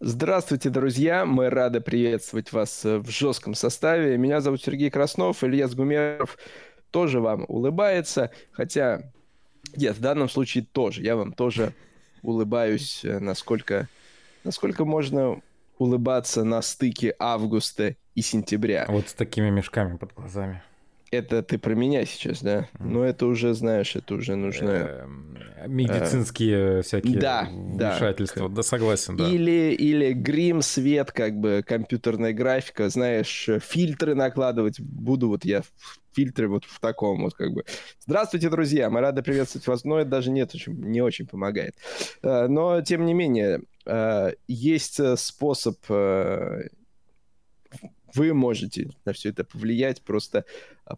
Здравствуйте, друзья! Мы рады приветствовать вас в жестком составе. Меня зовут Сергей Краснов, Илья Сгумеров тоже вам улыбается, хотя нет, в данном случае тоже. Я вам тоже улыбаюсь, э, насколько, насколько можно улыбаться на стыке августа и сентября. Вот с такими мешками под глазами. Это ты про меня сейчас, да? Ну, это уже, знаешь, это уже нужно... Эм, медицинские всякие да, вмешательства, да. да, согласен, да. Или, или грим, свет, как бы компьютерная графика, знаешь, фильтры накладывать. Буду вот я фильтры вот в таком вот как бы. Здравствуйте, друзья, мы рады приветствовать вас, но это даже нет, не очень помогает. Э, но, тем не менее, э, есть э, способ вы можете на все это повлиять. Просто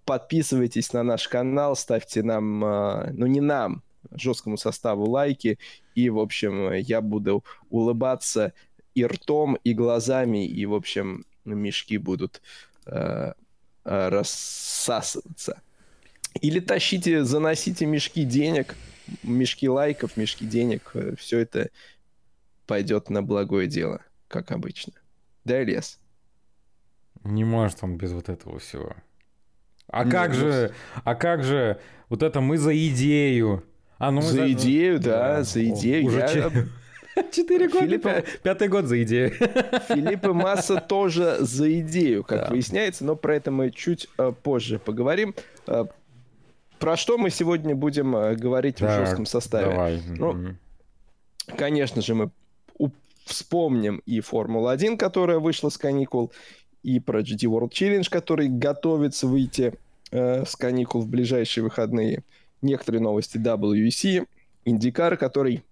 подписывайтесь на наш канал, ставьте нам, ну не нам, жесткому составу лайки. И, в общем, я буду улыбаться и ртом, и глазами, и, в общем, мешки будут э, рассасываться. Или тащите, заносите мешки денег, мешки лайков, мешки денег. Все это пойдет на благое дело, как обычно. Да, Лес? Не может он без вот этого всего. А Нет, как же, а как же, вот это мы за идею. А, ну за, за идею, да, да, за идею. Уже я... Четыре года, Филиппа... пятый год за идею. Филиппа Масса тоже за идею, как да. выясняется, но про это мы чуть э, позже поговорим. Э, про что мы сегодня будем э, говорить да, в жестком составе? Давай. Ну, конечно же, мы вспомним и Формулу-1, которая вышла с каникул, и про GT World Challenge, который готовится выйти э, с каникул в ближайшие выходные. Некоторые новости WEC, IndyCar, который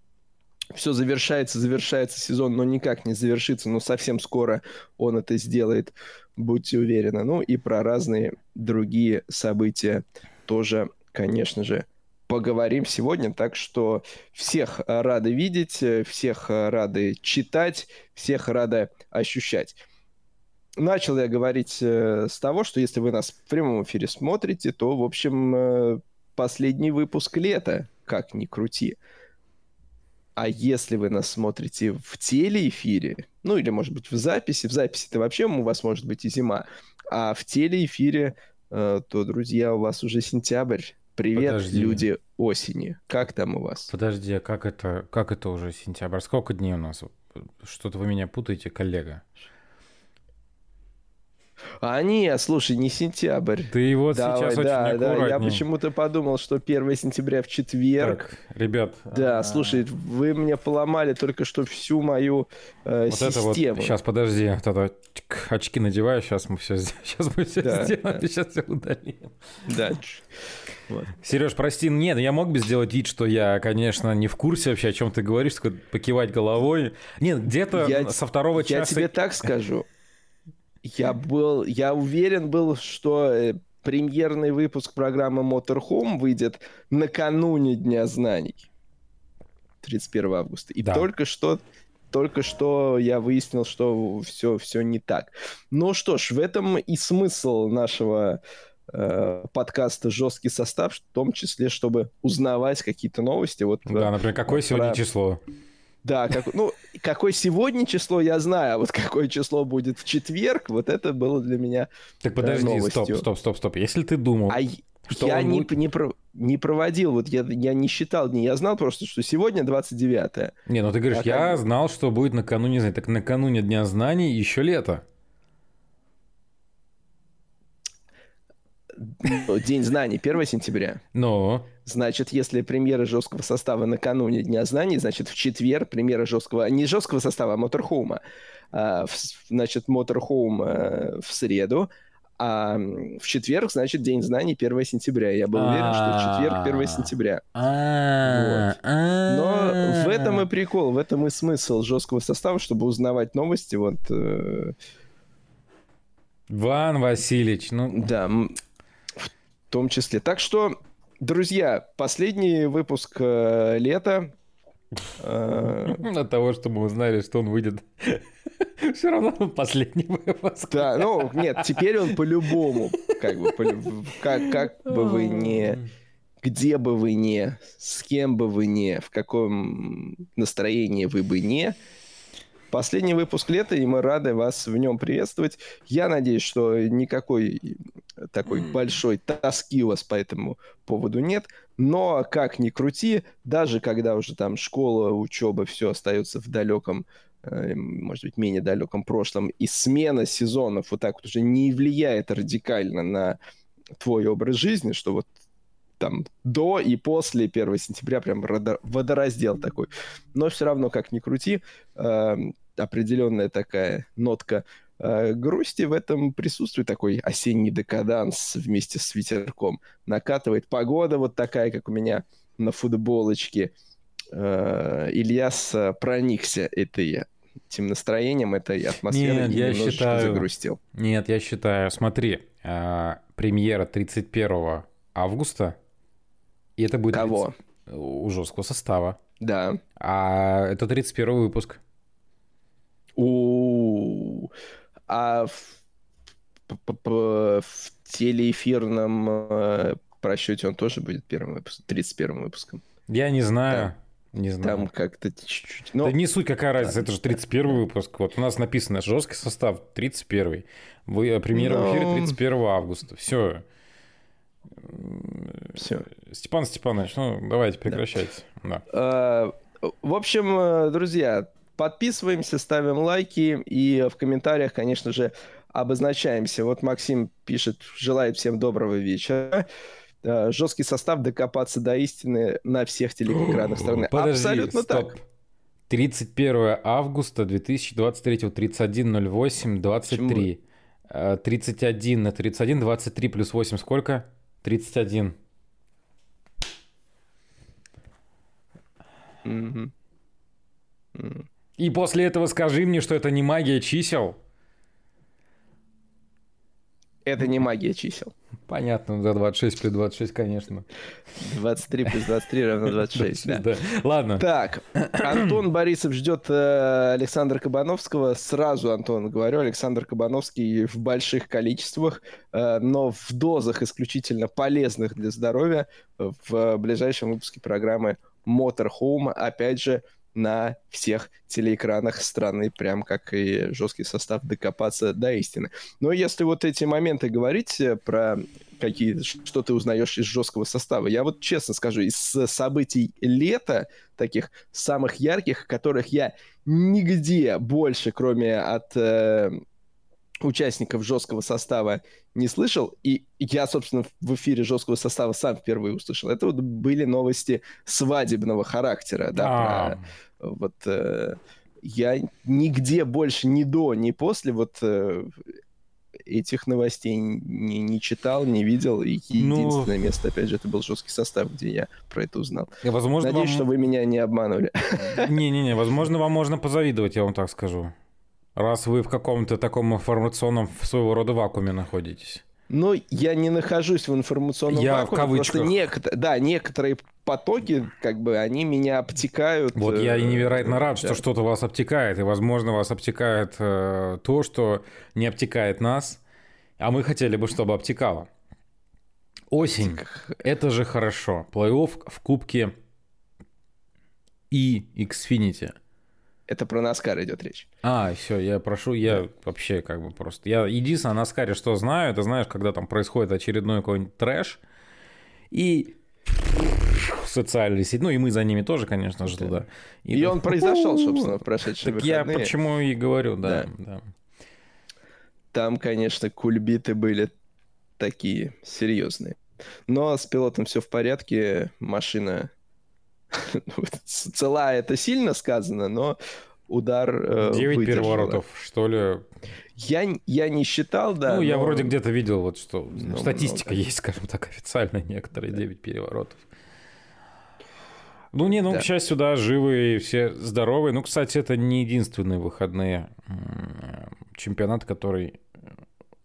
все завершается, завершается сезон, но никак не завершится, но совсем скоро он это сделает, будьте уверены. Ну и про разные другие события тоже, конечно же, поговорим сегодня. Так что всех рады видеть, всех рады читать, всех рады ощущать начал я говорить э, с того, что если вы нас в прямом эфире смотрите, то, в общем, э, последний выпуск лета, как ни крути. А если вы нас смотрите в телеэфире, ну или, может быть, в записи, в записи-то вообще у вас может быть и зима, а в телеэфире, э, то, друзья, у вас уже сентябрь. Привет, Подожди. люди осени. Как там у вас? Подожди, а как это, как это уже сентябрь? Сколько дней у нас? Что-то вы меня путаете, коллега. А нет, слушай, не сентябрь. Ты вот Давай, сейчас да, очень да, Я почему-то подумал, что 1 сентября в четверг. Так, ребят. Да, а... слушай, вы мне поломали только что всю мою э, вот систему. Это вот, сейчас, подожди, вот это, очки надеваю, сейчас мы все, сейчас мы все да, сделаем, да. сейчас все удалим. Да. Вот. Сереж, прости, нет, я мог бы сделать вид, что я, конечно, не в курсе вообще, о чем ты говоришь, только покивать головой. Нет, где-то я, со второго часа... Я тебе так скажу. Я был, я уверен был, что э, премьерный выпуск программы Motorhome выйдет накануне Дня знаний. 31 августа. И да. только что только что я выяснил, что все, все не так. Ну что ж, в этом и смысл нашего э, подкаста «Жесткий состав», в том числе, чтобы узнавать какие-то новости. Вот, да, например, какое вот сегодня про... число? Да, как, ну, какое сегодня число, я знаю, а вот какое число будет в четверг, вот это было для меня Так подожди, новостью. стоп, стоп, стоп, стоп. Если ты думал, а что я не, будет... не, не проводил, вот я, я не считал дни, я знал просто, что сегодня 29-е. Не, ну ты говоришь, а я как... знал, что будет накануне, так накануне Дня знаний еще лето. День знаний, 1 сентября. Но. Значит, если премьера жесткого состава накануне Дня знаний, значит, в четверг премьера жесткого, не жесткого состава, а моторхоума. А, значит, моторхоум э, в среду, а в четверг, значит, День знаний 1 сентября. Я был уверен, что в четверг 1 сентября. Вот. Но в этом и прикол, в этом и смысл жесткого состава, чтобы узнавать новости. Вот. Э, Ван Васильевич, ну... Да, том числе. Так что, друзья, последний выпуск э, лета. Э, От того, что мы узнали, что он выйдет. Все равно последний выпуск. Да, ну, нет, теперь он по-любому. Как бы, как, как бы вы не... Где бы вы не, с кем бы вы не, в каком настроении вы бы не, последний выпуск лета, и мы рады вас в нем приветствовать. Я надеюсь, что никакой такой большой тоски у вас по этому поводу нет. Но, как ни крути, даже когда уже там школа, учеба, все остается в далеком э, может быть, менее далеком прошлом, и смена сезонов вот так вот уже не влияет радикально на твой образ жизни, что вот там до и после 1 сентября прям водораздел такой. Но все равно, как ни крути, э, определенная такая нотка э, грусти в этом присутствует, такой осенний декаданс вместе с ветерком. Накатывает погода вот такая, как у меня на футболочке. Э, Ильяс проникся этой этим настроением, этой атмосферой Нет, я считаю... загрустил. Нет, я считаю, смотри, э, премьера 31 августа, и это будет... Кого? 30... У жесткого состава. Да. А это 31 выпуск. У а в, в телеэфирном э, просчете он тоже будет первым выпуском, 31 выпуском. Я не знаю. Да. Не знаю. Там как-то чуть-чуть. Но... Да не суть, какая разница, да. это же 31 выпуск. Вот у нас написано жесткий состав 31. Вы э, премьера Но... в эфире 31 августа. Все. Все. Степан Степанович, ну давайте прекращайте. Да. Да. А, в общем, э, друзья, подписываемся, ставим лайки и в комментариях, конечно же, обозначаемся. Вот Максим пишет, желает всем доброго вечера. Э, жесткий состав докопаться до истины на всех телеэкранах страны. Подожди, Абсолютно стоп. так. 31 августа 2023, 31.08, 23. Почему? 31 на 31, 23 плюс 8 сколько? 31. Mm-hmm. Mm. И после этого скажи мне, что это не магия чисел. Это не магия чисел. Понятно, да, 26 плюс 26, конечно. 23 плюс 23 равно 26, да. да. Ладно. Так, Антон Борисов ждет э, Александра Кабановского. Сразу, Антон, говорю, Александр Кабановский в больших количествах, э, но в дозах исключительно полезных для здоровья в ближайшем выпуске программы Motorhome. Опять же, на всех телеэкранах страны, прям как и жесткий состав докопаться до истины. Но если вот эти моменты говорить э, про какие, что ты узнаешь из жесткого состава, я вот честно скажу, из событий лета, таких самых ярких, которых я нигде больше, кроме от э, участников жесткого состава не слышал, и я, собственно, в эфире жесткого состава сам впервые услышал. Это вот были новости свадебного характера, да, а. про вот э, я нигде больше ни до, ни после вот э, этих новостей не, не читал, не видел. И ну, единственное ну... место, опять же, это был жесткий состав, где я про это узнал. Возможно, Надеюсь, вам... что вы меня не обманули. Не-не-не, возможно, вам можно позавидовать, я вам так скажу. Раз вы в каком-то таком информационном своего рода вакууме находитесь. Ну, я не нахожусь в информационном я вакууме. в кавычках. Просто некотор... да, некоторые потоки, как бы, они меня обтекают. Вот я и э, невероятно рад, что что-то вас обтекает, и, возможно, вас обтекает э, то, что не обтекает нас, а мы хотели бы, чтобы обтекало. Осень. Это же хорошо. Плей-офф в кубке и Xfinity. Это про Наскар идет речь. А, все, я прошу, я да. вообще как бы просто... Я единственное о Наскаре, что знаю, это знаешь, когда там происходит очередной какой-нибудь трэш, и социальные сети, ну и мы за ними тоже, конечно же, туда. И, и там... он произошел, собственно, в прошедшие так выходные. я почему и говорю, да, да. да. Там, конечно, кульбиты были такие серьезные. Но с пилотом все в порядке, машина цела это сильно сказано, но удар э, 9 выдержала. переворотов, что ли? Я, я не считал, да. Ну, но... я вроде где-то видел, вот что ну, статистика много. есть, скажем так, официально некоторые да. 9 переворотов. Ну, не, ну, да. к счастью, да, живые, все здоровые. Ну, кстати, это не единственные выходные чемпионат, который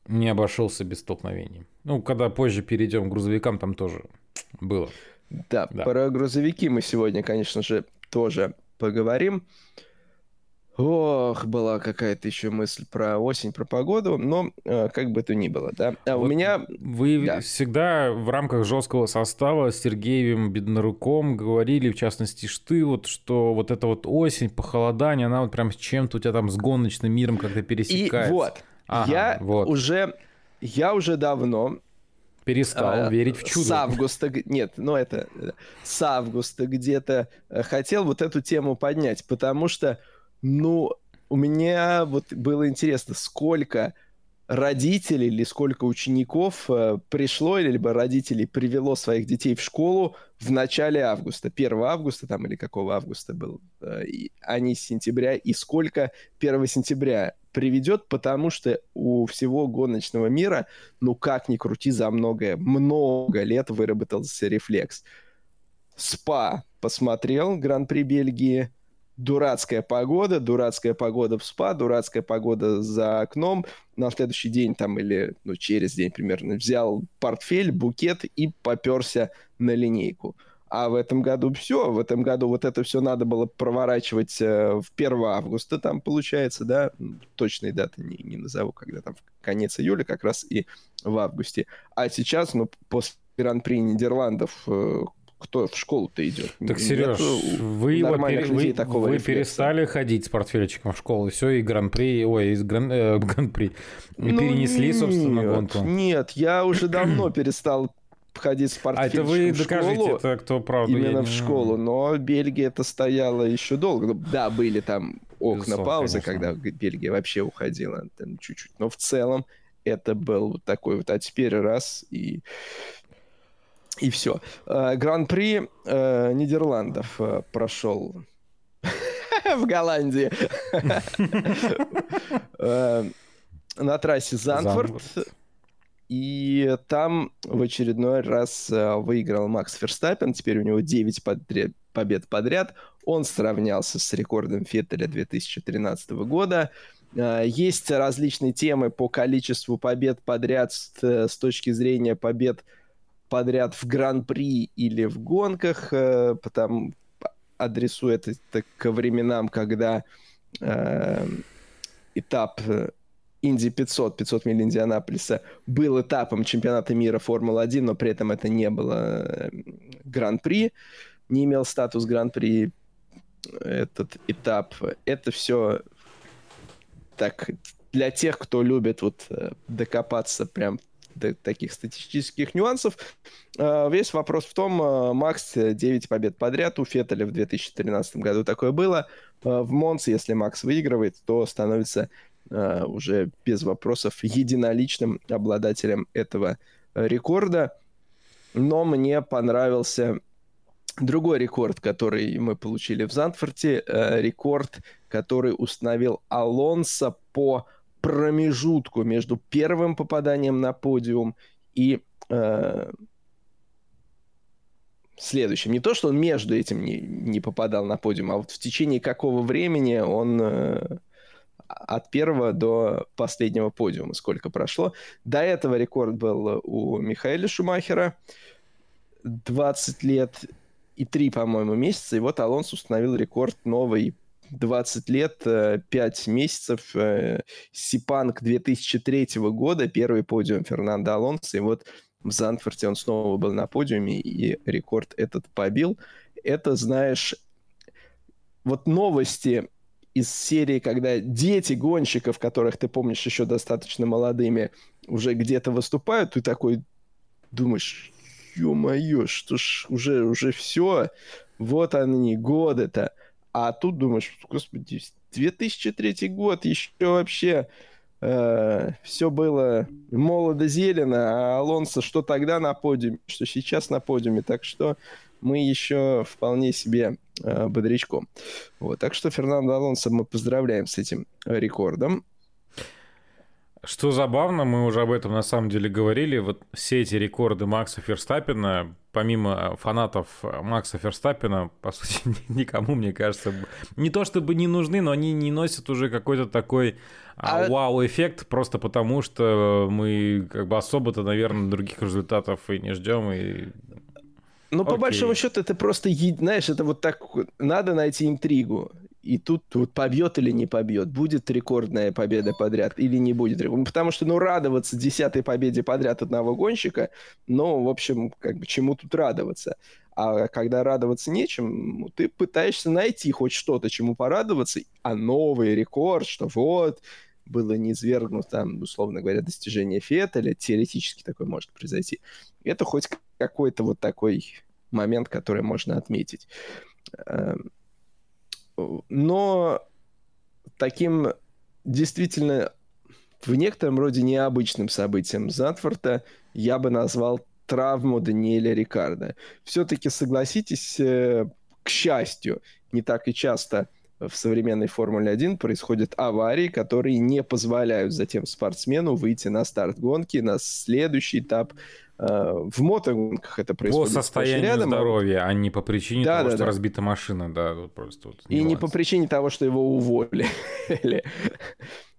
не обошелся без столкновений. Ну, когда позже перейдем к грузовикам, там тоже было. Да, да, про грузовики мы сегодня, конечно же, тоже поговорим. Ох, была какая-то еще мысль про осень, про погоду, но э, как бы то ни было, да. А вот у меня... Вы да. всегда в рамках жесткого состава с Сергеем Бедноруком говорили, в частности, ты, вот, что вот эта вот осень, похолодание, она вот прям с чем-то у тебя там с гоночным миром как-то пересекается. И вот, ага, я вот. уже... Я уже давно перестал а, верить в чудо. С августа, нет, ну это с августа где-то э, хотел вот эту тему поднять, потому что ну, у меня вот было интересно, сколько родителей или сколько учеников э, пришло, или либо родителей привело своих детей в школу в начале августа, 1 августа там или какого августа был, э, и, а не сентября, и сколько 1 сентября приведет, потому что у всего гоночного мира, ну как ни крути, за многое, много лет выработался рефлекс. СПА посмотрел Гран-при Бельгии, дурацкая погода, дурацкая погода в СПА, дурацкая погода за окном. На следующий день там или ну, через день примерно взял портфель, букет и поперся на линейку. А в этом году все, в этом году вот это все надо было проворачивать э, в 1 августа, там получается, да, точной даты не, не назову, когда там конец июля как раз и в августе. А сейчас, ну, после Гран-при Нидерландов, э, кто в школу-то идет. Так, Сереж, вы, его пере... вы, вы перестали ходить с портфельчиком в школу, и все, и гран-при, ой, из гран... э, гран-при, ну, перенесли, нет, собственно, гонку. Нет, я уже давно перестал ходить с портфельчиком А это вы докажите, это кто правда. Именно в школу, но Бельгия это стояла еще долго. Ну, да, были там окна Безусловно, паузы, конечно. когда Бельгия вообще уходила там чуть-чуть. Но в целом это был такой вот, а теперь раз и и все. Э, гран-при э, Нидерландов э, прошел в Голландии. На трассе Занфорд. И там в очередной раз выиграл Макс Ферстаппен. Теперь у него 9 подряд, побед подряд. Он сравнялся с рекордом Феттеля 2013 года. Есть различные темы по количеству побед подряд с, с точки зрения побед подряд в гран-при или в гонках, э, потому адресую это, это к временам, когда э, этап э, Инди 500, 500 миль Индианаполиса был этапом чемпионата мира Формулы-1, но при этом это не было э, гран-при, не имел статус гран-при этот этап. Это все так для тех, кто любит вот докопаться прям таких статистических нюансов. А, весь вопрос в том, а, Макс 9 побед подряд, у Феттеля в 2013 году такое было. А, в Монце, если Макс выигрывает, то становится уже без вопросов единоличным обладателем этого рекорда. Но мне понравился другой рекорд, который мы получили в Зандфорте. Рекорд, который установил Алонсо по промежутку между первым попаданием на подиум и э, следующим. Не то, что он между этим не, не попадал на подиум, а вот в течение какого времени он э, от первого до последнего подиума сколько прошло. До этого рекорд был у Михаэля Шумахера 20 лет и 3, по-моему, месяца. И вот Алонс установил рекорд новый 20 лет, 5 э, месяцев. Э, Сипанк 2003 года, первый подиум Фернандо Алонсо. И вот в Занфорте он снова был на подиуме и рекорд этот побил. Это, знаешь, вот новости из серии, когда дети гонщиков, которых ты помнишь еще достаточно молодыми, уже где-то выступают, ты такой думаешь, ё-моё, что ж, уже, уже все, вот они, годы-то. А тут думаешь, господи, 2003 год, еще вообще э, все было молодо-зелено, а Алонсо что тогда на подиуме, что сейчас на подиуме. Так что мы еще вполне себе э, бодрячком. Вот, так что Фернандо Алонсо мы поздравляем с этим рекордом. Что забавно, мы уже об этом на самом деле говорили, вот все эти рекорды Макса Ферстаппина, помимо фанатов Макса Ферстаппина, по сути, никому, мне кажется, не то чтобы не нужны, но они не носят уже какой-то такой а... а вау-эффект, просто потому что мы как бы особо-то, наверное, других результатов и не ждем, и ну, по большому счету, это просто, знаешь, это вот так, надо найти интригу. И тут вот побьет или не побьет, будет рекордная победа подряд или не будет. Потому что, ну, радоваться десятой победе подряд одного гонщика, ну, в общем, как бы чему тут радоваться? А когда радоваться нечем, ну, ты пытаешься найти хоть что-то, чему порадоваться, а новый рекорд, что вот, было не свергнуто, там, условно говоря, достижение Феттеля, теоретически такое может произойти. Это хоть какой-то вот такой момент, который можно отметить. Но таким действительно в некотором роде необычным событием Затфорта я бы назвал травму Даниэля Рикарда. Все-таки, согласитесь, э, к счастью, не так и часто в современной Формуле 1 происходят аварии, которые не позволяют затем спортсмену выйти на старт гонки, на следующий этап. Э, в мотогонках это происходит. По состоянию рядом. здоровья, а не по причине да, того, да, что да. разбита машина. Да, просто вот И нюанс. не по причине того, что его уволили.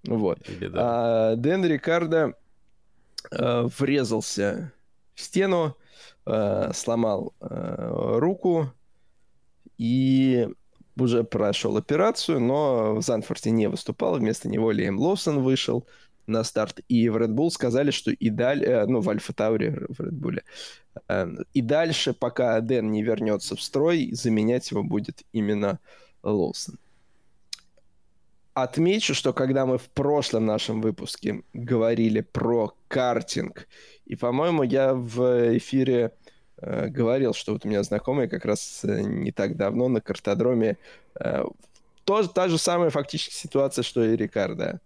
вот. А Дэн Рикардо э, врезался в стену, э, сломал руку и уже прошел операцию, но в Занфорте не выступал, вместо него Лиэм Лоусон вышел на старт, и в Red Bull сказали, что и далее, э, ну, в Альфа Тауре в Red Bull, э, и дальше, пока Дэн не вернется в строй, заменять его будет именно Лоусон. Отмечу, что когда мы в прошлом нашем выпуске говорили про картинг, и, по-моему, я в эфире Э, говорил, что вот у меня знакомый как раз э, не так давно на картодроме э, тоже та же самая фактически ситуация, что и Рикардо.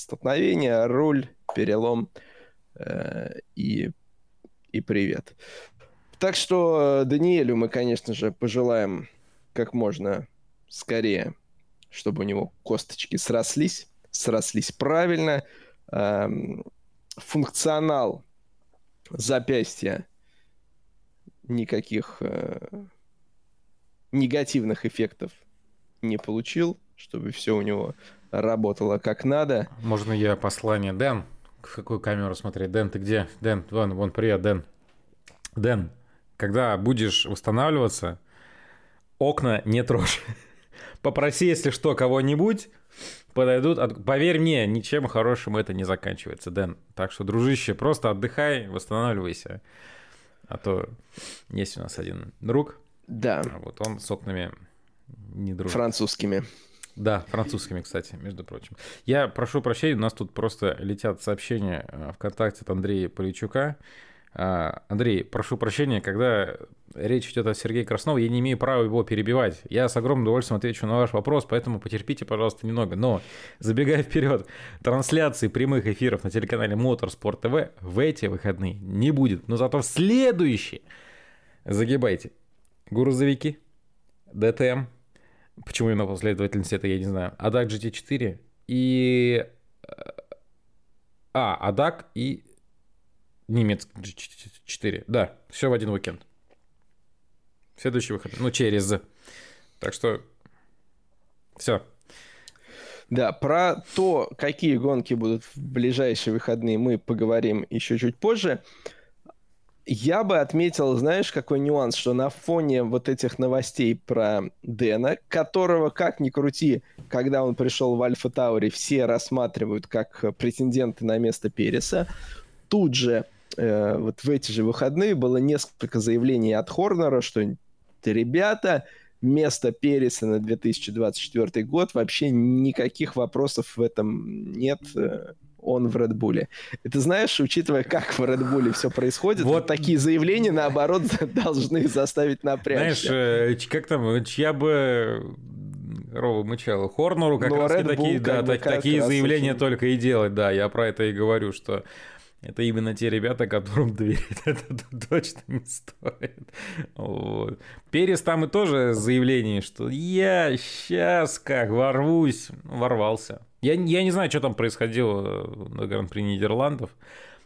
Столкновение, руль, перелом э, и, и привет. Так что Даниэлю мы, конечно же, пожелаем как можно скорее, чтобы у него косточки срослись, срослись правильно. Эм, функционал запястья никаких э, негативных эффектов не получил, чтобы все у него работало как надо. Можно я послание? Дэн, в какую камеру смотреть? Дэн, ты где? Дэн, вон, вон, привет, Дэн. Дэн, когда будешь восстанавливаться, окна не трожь. Попроси, если что, кого-нибудь, подойдут. Поверь мне, ничем хорошим это не заканчивается, Дэн. Так что, дружище, просто отдыхай, восстанавливайся. А то есть у нас один друг. Да. А вот он с окнами не друг. Французскими. Да, французскими, кстати, между прочим. Я прошу прощения, у нас тут просто летят сообщения э, ВКонтакте от Андрея Поличука. А, Андрей, прошу прощения, когда речь идет о Сергее Краснову, я не имею права его перебивать. Я с огромным удовольствием отвечу на ваш вопрос, поэтому потерпите, пожалуйста, немного. Но, забегая вперед, трансляции прямых эфиров на телеканале Моторспорт ТВ в эти выходные не будет. Но зато в следующие, загибайте, грузовики, ДТМ, почему именно последовательность это, я не знаю, ADAC GT4 и... Э, а, ADAC и немецкий 4. Да, все в один уикенд. Следующий выход. Ну, через. Так что все. Да, про то, какие гонки будут в ближайшие выходные, мы поговорим еще чуть позже. Я бы отметил, знаешь, какой нюанс, что на фоне вот этих новостей про Дэна, которого, как ни крути, когда он пришел в Альфа Таури, все рассматривают как претенденты на место Переса, тут же э, вот в эти же выходные было несколько заявлений от Хорнера, что ребята, место Переса на 2024 год, вообще никаких вопросов в этом нет э, он в Редбуле. Это знаешь, учитывая, как в Редбуле все происходит, вот такие заявления, наоборот, должны заставить напрячься. Знаешь, э, как там, чья бы Рова мычала Хорнеру как ну, раз такие, да, так, такие заявления очень... только и делать, да, я про это и говорю, что это именно те ребята, которым доверять это точно не стоит. Вот. Перес там и тоже заявление, что я сейчас как ворвусь, ворвался. Я, я не знаю, что там происходило на Гран-при Нидерландов.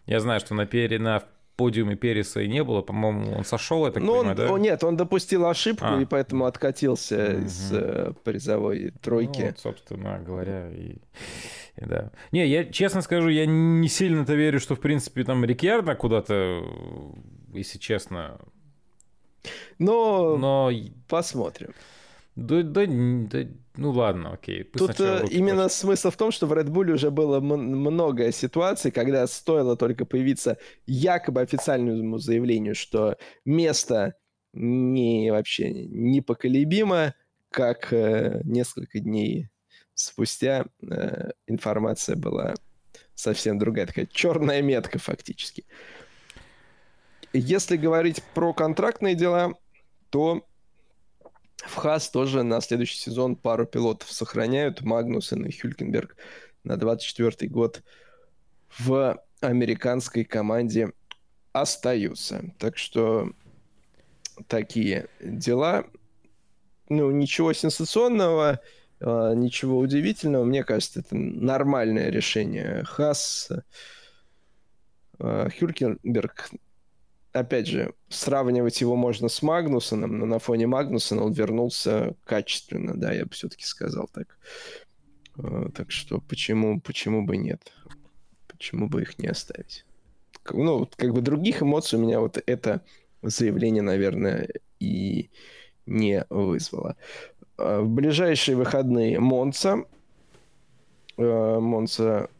Я знаю, что на, пере, на подиуме Переса и не было. По-моему, он сошел, так ну, он, да? Нет, он допустил ошибку а. и поэтому откатился угу. из э, призовой тройки. Ну, вот, собственно говоря, и... И да. Не, я честно скажу, я не сильно-то верю, что, в принципе, там Рикьярдо куда-то, если честно. Но, Но посмотрим. Да, да, да, ну ладно, окей. Пусть Тут э, именно пошли. смысл в том, что в Red Bull уже было много ситуаций, когда стоило только появиться якобы официальному заявлению, что место не вообще непоколебимо, как э, несколько дней спустя э, информация была совсем другая, такая черная метка фактически. Если говорить про контрактные дела, то в ХАС тоже на следующий сезон пару пилотов сохраняют. Магнусен и Хюлькенберг на 24 год в американской команде остаются. Так что такие дела. Ну, ничего сенсационного, а, ничего удивительного. Мне кажется, это нормальное решение. Хас, а, Хюркенберг опять же, сравнивать его можно с Магнусоном, но на фоне Магнусона он вернулся качественно, да, я бы все-таки сказал так. Э, так что почему, почему бы нет? Почему бы их не оставить? Ну, как бы других эмоций у меня вот это заявление, наверное, и не вызвало. Э, в ближайшие выходные Монца. Э, Монца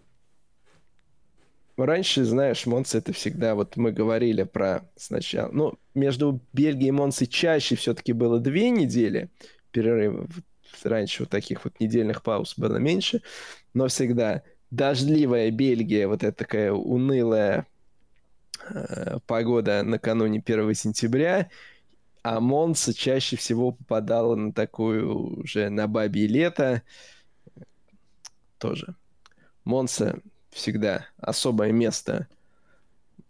раньше, знаешь, Монцы это всегда, вот мы говорили про сначала, ну, между Бельгией и Монцей чаще все-таки было две недели перерыва. Раньше вот таких вот недельных пауз было меньше, но всегда дождливая Бельгия, вот эта такая унылая э, погода накануне 1 сентября, а Монца чаще всего попадала на такую уже на бабье лето тоже. Монса всегда особое место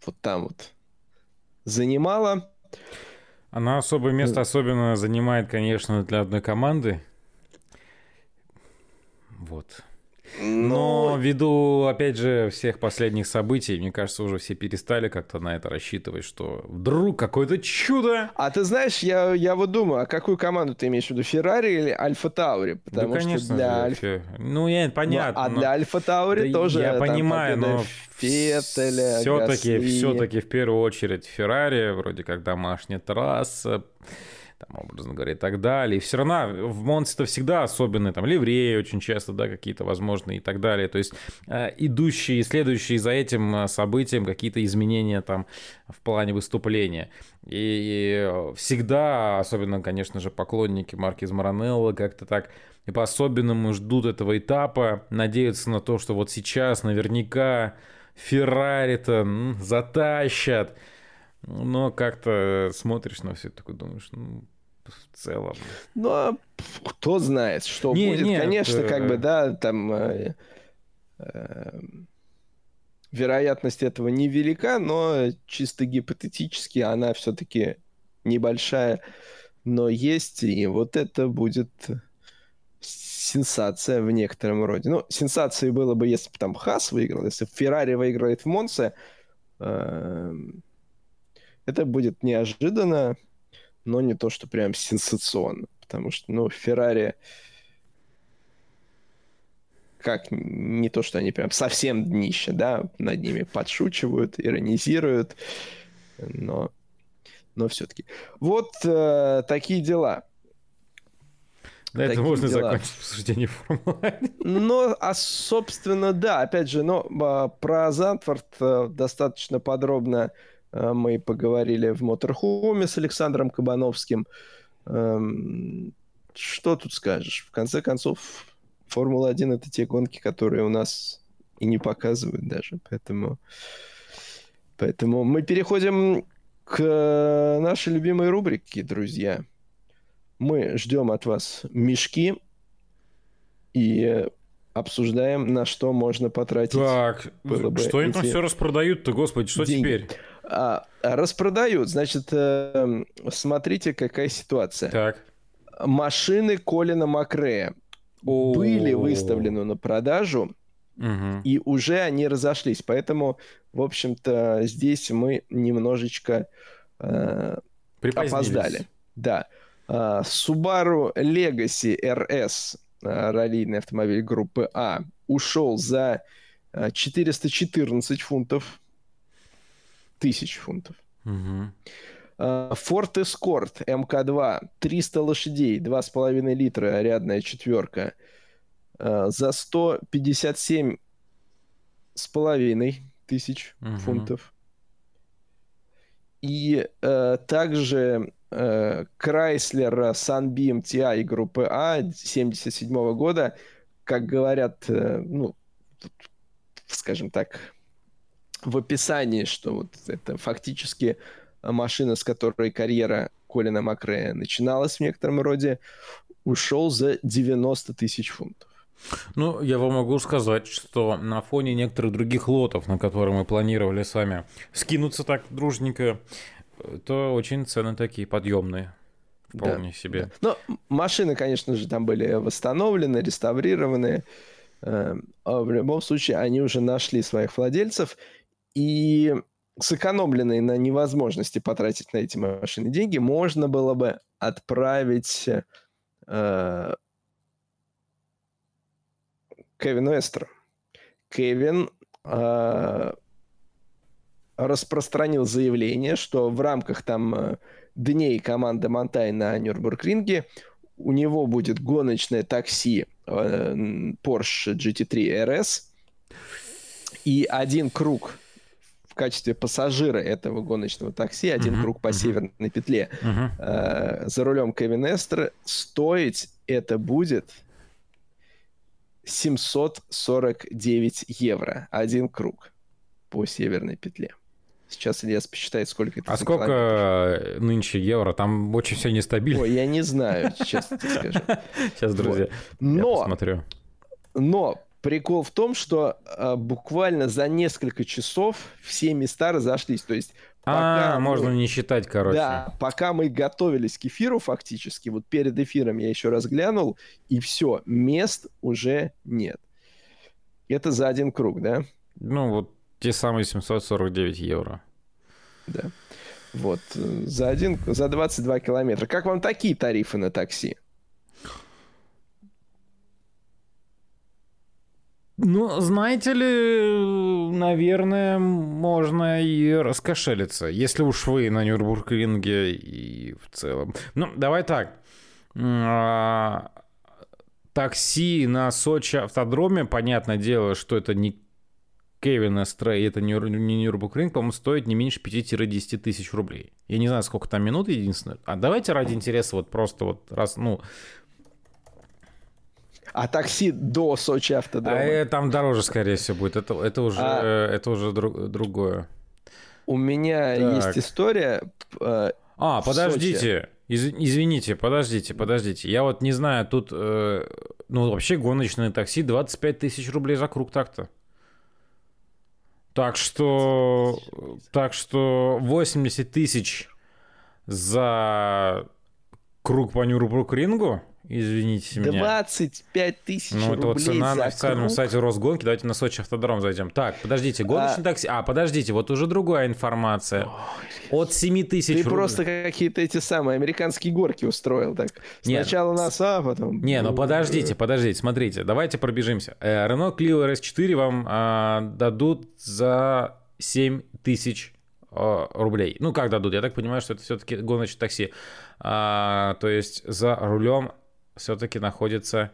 вот там вот занимала. Она особое место особенно занимает, конечно, для одной команды. Вот. Но ввиду, опять же, всех последних событий, мне кажется, уже все перестали как-то на это рассчитывать, что вдруг какое-то чудо. А ты знаешь, я, я вот думаю, а какую команду ты имеешь в виду, Феррари или Альфа Таури? Потому да, конечно что для Альфа... Ну, я, понятно. Ну, а но... для Альфа Таури да, тоже Я понимаю, но Феттеля, все-таки, все-таки в первую очередь Феррари, вроде как домашняя трасса, там, образно говоря, и так далее. И все равно в Монце-то всегда особенные, там, ливреи очень часто, да, какие-то возможные и так далее. То есть э, идущие, следующие за этим э, событием какие-то изменения там в плане выступления. И всегда, особенно, конечно же, поклонники Марки Маранелло как-то так и по-особенному ждут этого этапа, надеются на то, что вот сейчас наверняка Феррари-то затащат. Но как-то смотришь на все это, такой думаешь, ну, в целом. Ну, а кто знает, что не, будет. Нет, Конечно, э... как бы, да, там э, э, вероятность этого невелика, но чисто гипотетически она все-таки небольшая, но есть, и вот это будет сенсация в некотором роде. Ну, сенсацией было бы, если бы там Хас выиграл, если Феррари выиграет в Монце, э, это будет неожиданно, но не то, что прям сенсационно. Потому что, ну, Феррари как не то, что они прям совсем днище, да, над ними подшучивают, иронизируют, но, но все-таки. Вот э, такие дела. На это можно дела. закончить обсуждение Формулы Ну, а, собственно, да, опять же, но а, про Зандфорд э, достаточно подробно Э, мы поговорили в Моторхоме с Александром Кабановским. Эм, что тут скажешь? В конце концов, Формула-1 это те гонки, которые у нас и не показывают даже. Поэтому, поэтому мы переходим к нашей любимой рубрике, друзья. Мы ждем от вас мешки и обсуждаем, на что можно потратить. Так, что они там все распродают-то, господи, что деньги. теперь? А, распродают. Значит, э, смотрите, какая ситуация. Так. Машины Колина Макрея были выставлены на продажу, угу. и уже они разошлись. Поэтому, в общем-то, здесь мы немножечко э, опоздали. Да. Uh, Subaru Legacy RS, uh, раллийный автомобиль группы А, ушел за uh, 414 фунтов тысяч фунтов. Угу. Ford Escort МК-2, 300 лошадей, 2,5 литра, рядная четверка. За 157 с половиной тысяч угу. фунтов. И э, также э, Chrysler Sunbeam TI группы А 77 года, как говорят, э, ну, скажем так, в описании, что вот это фактически машина, с которой карьера Колина Макрея начиналась в некотором роде, ушел за 90 тысяч фунтов. Ну, я вам могу сказать, что на фоне некоторых других лотов, на которые мы планировали с вами скинуться так дружненько, то очень цены такие подъемные. Вполне да, себе. Да. Но машины, конечно же, там были восстановлены, реставрированы. Эм, а в любом случае, они уже нашли своих владельцев. И сэкономленные на невозможности потратить на эти машины деньги можно было бы отправить э, Кевину Эстеру. Кевин э, распространил заявление, что в рамках там э, дней команды Монтай на Нюрнбург-ринге у него будет гоночное такси э, Porsche GT3 RS и один круг в качестве пассажира этого гоночного такси, один uh-huh, круг по uh-huh. северной петле uh-huh. э, за рулем Кевин Эстер, стоить это будет 749 евро. Один круг по северной петле. Сейчас Ильяс посчитает, сколько это. А сколько километров. нынче евро? Там очень все нестабильно. Ой, я не знаю, честно тебе скажу. Сейчас, друзья, но, я посмотрю. Но прикол в том, что а, буквально за несколько часов все места разошлись. То есть Пока а, мы... можно не считать, короче. Да, пока мы готовились к эфиру фактически, вот перед эфиром я еще раз глянул, и все, мест уже нет. Это за один круг, да? Ну, вот те самые 749 евро. Да. Вот, за, один, за 22 километра. Как вам такие тарифы на такси? Ну, знаете ли, наверное, можно и раскошелиться, если уж вы на Нюрнбург-ринге и в целом. Ну, давай так. А, такси на Сочи автодроме, понятное дело, что это не Кевин Эстрей, это не Нюрнбург-ринг, по-моему, стоит не меньше 5-10 тысяч рублей. Я не знаю, сколько там минут единственное. А давайте ради интереса вот просто вот раз, ну, а такси до Сочи автодрома. А там дороже, скорее всего, будет. Это, это уже, а... это уже друг, другое. У меня так. есть история. Э, а, подождите. Из, извините, подождите, подождите. Я вот не знаю, тут, э, ну, вообще гоночное такси 25 тысяч рублей за круг так-то. Так что, так что 80 тысяч за круг по Нюрнбург-рингу – Извините меня. 25 тысяч Ну, это вот цена на официальном круг. сайте Росгонки. Давайте на Сочи автодром зайдем. Так, подождите, гоночный а... такси. А, подождите, вот уже другая информация. Ой, От 7 тысяч Ты рублей. просто какие-то эти самые американские горки устроил так. Сначала Нет. нас, а потом... Не, ну подождите, подождите, смотрите. Давайте пробежимся. Э, Renault Clio RS4 вам а, дадут за 7 тысяч а, рублей. Ну, как дадут? Я так понимаю, что это все-таки гоночное такси. А, то есть за рулем все-таки находится...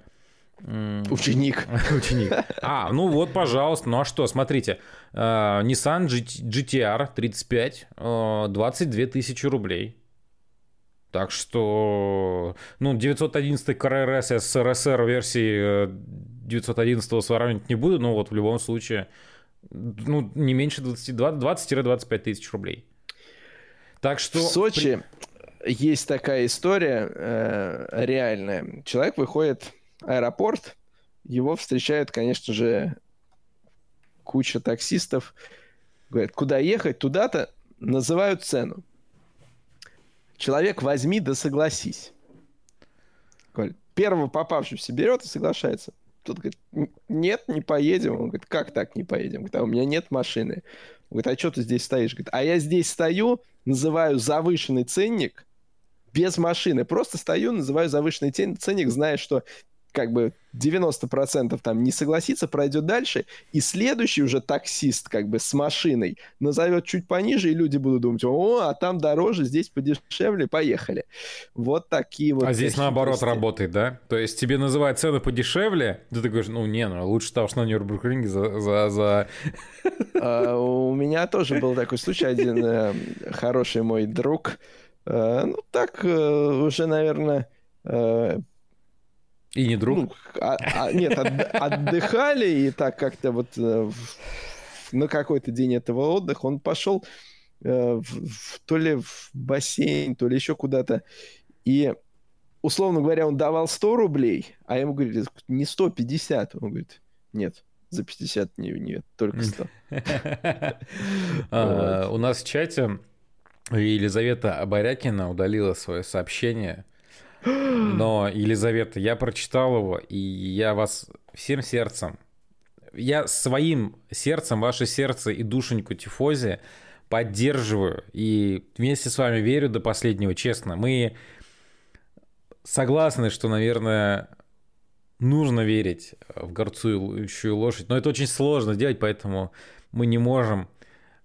Ученик. Ученик. А, ну вот, пожалуйста. Ну а что, смотрите. Uh, Nissan GTR 35, uh, 22 тысячи рублей. Так что, ну, 911 КРС СРСР версии 911 сравнивать не буду, но вот в любом случае, ну, не меньше 20-25 тысяч рублей. Так что... В Сочи есть такая история э, реальная. Человек выходит в аэропорт, его встречают, конечно же, куча таксистов. Говорят, куда ехать, туда-то, называют цену. Человек возьми да согласись. Говорит, первого попавшегося берет и соглашается. Тут говорит, нет, не поедем. Он говорит, как так не поедем? Говорит, а у меня нет машины. Он говорит, а что ты здесь стоишь? Говорит, а я здесь стою, называю завышенный ценник, без машины. Просто стою, называю завышенный ценник, зная, что как бы 90% там не согласится, пройдет дальше, и следующий уже таксист как бы с машиной назовет чуть пониже, и люди будут думать, о, а там дороже, здесь подешевле, поехали. Вот такие вот... А здесь наоборот работает, да? То есть тебе называют цены подешевле, ты говоришь, ну не, ну лучше того, что на Нюрнбургринге за... за, за... А, у меня тоже был такой случай, один э, хороший мой друг, ну так э, уже, наверное, и не друг? Ну, а, а, нет, от, отдыхали, и так как-то вот э, на какой-то день этого отдыха он пошел э, в, в, то ли в бассейн, то ли еще куда-то. И, условно говоря, он давал 100 рублей, а ему говорили, не 150. Он говорит, нет, за 50 не, нет, только 100. А, у нас в чате Елизавета Абарякина удалила свое сообщение но, Елизавета, я прочитал его, и я вас всем сердцем, я своим сердцем, ваше сердце и душеньку тифози поддерживаю и вместе с вами верю до последнего, честно. Мы согласны, что, наверное, нужно верить в горцующую лошадь, но это очень сложно сделать, поэтому мы не можем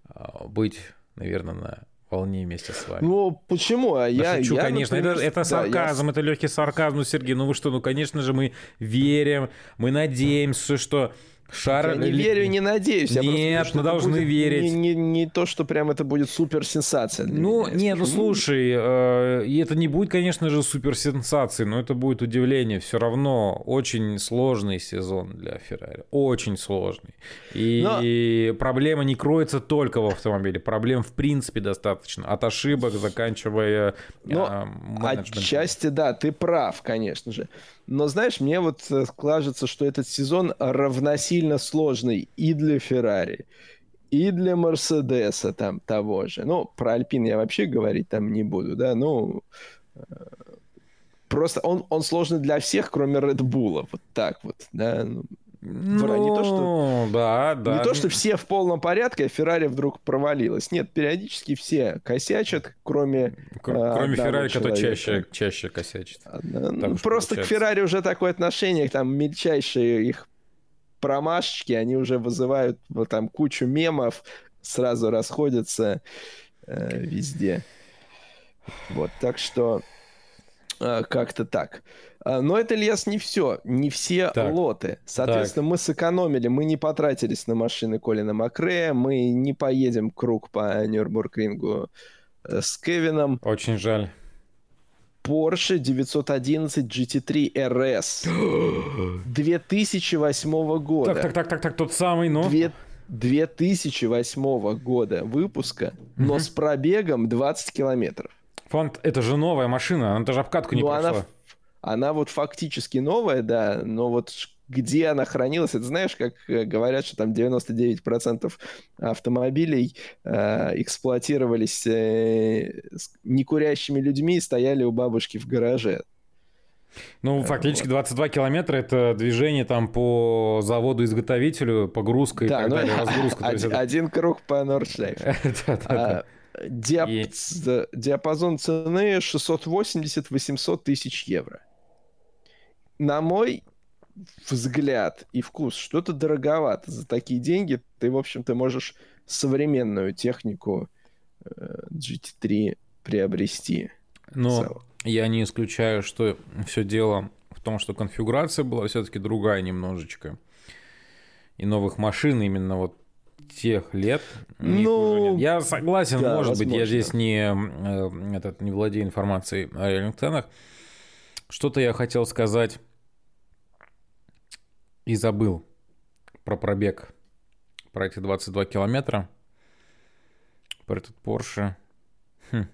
а, быть, наверное, на волне вместе с вами. Ну, почему? А я, шучу, я, конечно. Например, это, это сарказм, да, я... это легкий сарказм. Ну, Сергей, ну вы что, ну, конечно же, мы верим, мы надеемся, что Шар... Я не верю и не надеюсь. Я нет, мы должны верить. Не, не, не то, что прям это будет суперсенсация. Ну, меня, нет, ну слушай, э, и это не будет, конечно же, суперсенсацией, но это будет удивление. Все равно очень сложный сезон для Феррари. Очень сложный. И, но... и проблема не кроется только в автомобиле. Проблем, в принципе, достаточно. От ошибок, заканчивая но э, Отчасти, да, ты прав, конечно же. Но знаешь, мне вот э, кажется, что этот сезон равносильно сложный и для Феррари, и для Мерседеса там того же. Ну, про Альпин я вообще говорить там не буду, да, ну... Э, просто он, он сложный для всех, кроме Редбула, вот так вот, да. Ну, ну, не то, что, да, да. Не то, что все в полном порядке, а Феррари вдруг провалилась. Нет, периодически все косячат, кроме Кр- Кроме Феррари, который чаще, чаще косячит. Ну, просто получается. к Феррари уже такое отношение, там мельчайшие их промашечки, они уже вызывают вот, там кучу мемов, сразу расходятся э, везде. Вот, так что как-то так. А, но это, Ильяс, не все, не все так. лоты. Соответственно, так. мы сэкономили, мы не потратились на машины Колина Макрея, мы не поедем круг по Нюрнбургрингу э, с Кевином. Очень жаль. Porsche 911 GT3 RS 2008 года. Так, так, так, так, так, тот самый, но... 2008 года выпуска, но с пробегом 20 километров. Фонд, это же новая машина, она даже обкатку не ну, прошла. Она она вот фактически новая, да, но вот где она хранилась, это знаешь, как э, говорят, что там 99% автомобилей э, эксплуатировались э, некурящими людьми и стояли у бабушки в гараже. Ну, фактически 22 километра это движение там по заводу-изготовителю, погрузка и да, так ну, далее, разгрузка. Один, это... один круг по Нордшлейф. А, диапазон цены 680-800 тысяч евро на мой взгляд и вкус, что-то дороговато. За такие деньги ты, в общем-то, можешь современную технику э, GT3 приобрести. Но я не исключаю, что все дело в том, что конфигурация была все-таки другая немножечко. И новых машин именно вот тех лет. Ну, я согласен, да, может возможно. быть, я здесь не, э, этот, не владею информацией о реальных ценах. Что-то я хотел сказать и забыл про пробег, про эти 22 километра, про этот Porsche. Хм.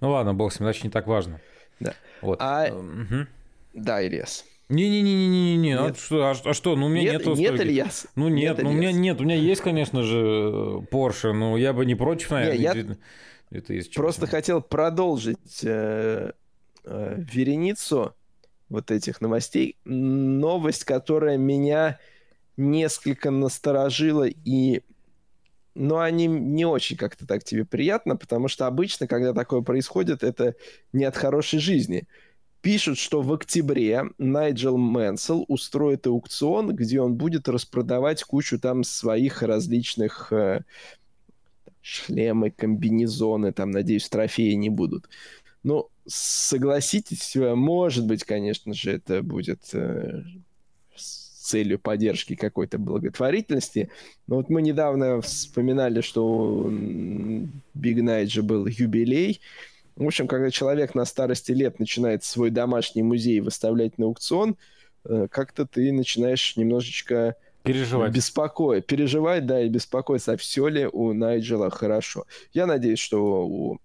Ну ладно, бог с ним, значит, не так важно. Да. Вот. А... Угу. Да, Ильяс. Не-не-не-не-не, а что, а, а что, ну у меня нет, нету Нет, стойки. Ильяс. Ну нет, нет ну у меня нет, у меня есть, конечно же, Porsche, но я бы не против, наверное. Не, я это просто хотел продолжить э, э, вереницу вот этих новостей. Новость, которая меня несколько насторожила и но они не очень как-то так тебе приятно, потому что обычно, когда такое происходит, это не от хорошей жизни. Пишут, что в октябре Найджел Мэнсел устроит аукцион, где он будет распродавать кучу там своих различных э, шлемы, комбинезоны, там, надеюсь, трофеи не будут. Ну, согласитесь, э, может быть, конечно же, это будет э, целью поддержки какой-то благотворительности. Но вот мы недавно вспоминали, что у Биг Найджа был юбилей. В общем, когда человек на старости лет начинает свой домашний музей выставлять на аукцион, э, как-то ты начинаешь немножечко переживать. беспокоить, переживать, да, и беспокоиться, а все ли у Найджела хорошо. Я надеюсь, что у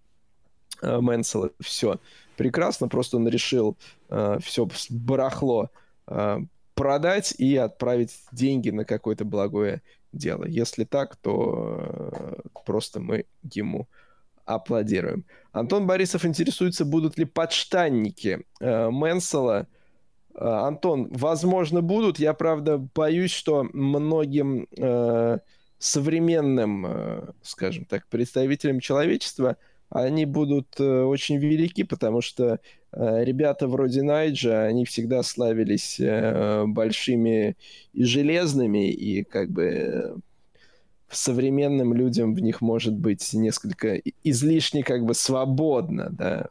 э, Мэнсела все прекрасно, просто он решил э, все барахло э, продать и отправить деньги на какое-то благое дело. Если так, то э, просто мы ему аплодируем. Антон Борисов интересуется, будут ли подштанники э, Мэнсела. Э, Антон, возможно, будут. Я, правда, боюсь, что многим э, современным, э, скажем так, представителям человечества они будут э, очень велики, потому что э, ребята вроде Найджа, они всегда славились э, большими и железными, и как бы современным людям в них может быть несколько излишне как бы свободно, да.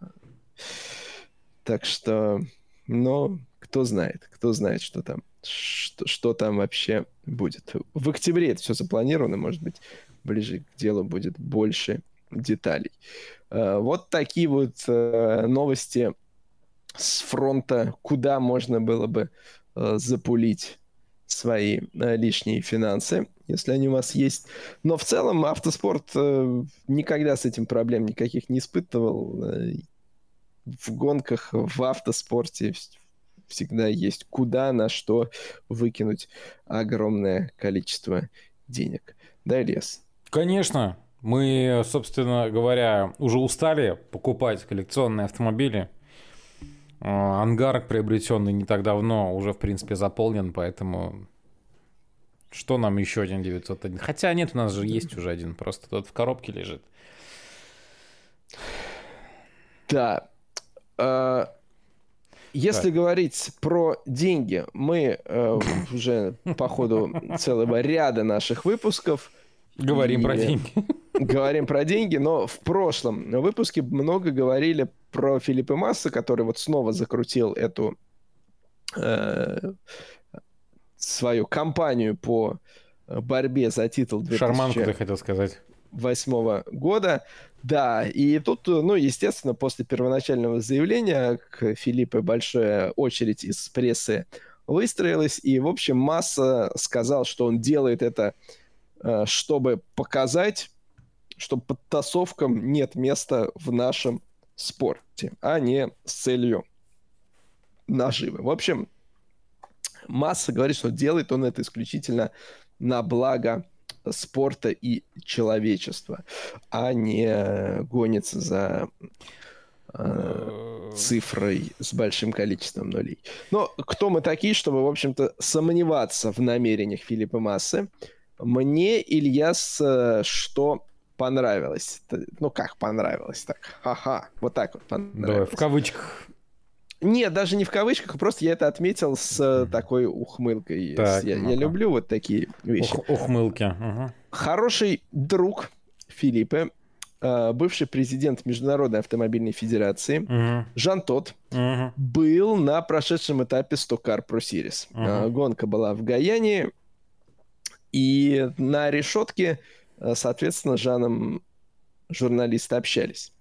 Так что, ну, кто знает, кто знает, что там, что, что там вообще будет. В октябре это все запланировано, может быть, ближе к делу будет больше деталей. Э, вот такие вот э, новости с фронта, куда можно было бы э, запулить свои лишние финансы если они у вас есть. Но в целом автоспорт э, никогда с этим проблем никаких не испытывал. Э, в гонках, в автоспорте всегда есть куда, на что выкинуть огромное количество денег. Да, Ильяс? Конечно. Мы, собственно говоря, уже устали покупать коллекционные автомобили. Э, ангар, приобретенный не так давно, уже, в принципе, заполнен, поэтому что нам еще один 901? Хотя нет, у нас же есть уже один, просто тот в коробке лежит. Да. А, если так. говорить про деньги, мы э, уже по ходу целого ряда наших выпусков говорим про деньги. Говорим про деньги, но в прошлом выпуске много говорили про Филиппа Масса, который вот снова закрутил эту э, свою кампанию по э, борьбе за титул 2000... Шарманку ты хотел сказать. Восьмого года. Да, и тут, ну, естественно, после первоначального заявления к Филиппе большая очередь из прессы выстроилась, и, в общем, Масса сказал, что он делает это, э, чтобы показать, что подтасовкам нет места в нашем спорте, а не с целью наживы. В общем, Масса говорит, что делает он это исключительно на благо спорта и человечества, а не гонится за э, цифрой с большим количеством нулей. Но кто мы такие, чтобы, в общем-то, сомневаться в намерениях Филиппа Массы? Мне, Ильяс, э, что понравилось? Ну, как понравилось? Так, ха-ха, вот так вот понравилось. Давай, в кавычках. Нет, даже не в кавычках, просто я это отметил с э, такой ухмылкой. Так, я, я люблю вот такие вещи. Ух, ухмылки. Угу. Хороший друг Филиппа, э, бывший президент Международной автомобильной федерации, угу. Жан Тот, угу. был на прошедшем этапе Стокар Pro Series. Угу. Гонка была в Гаяне, и на решетке, соответственно, Жаном журналисты общались.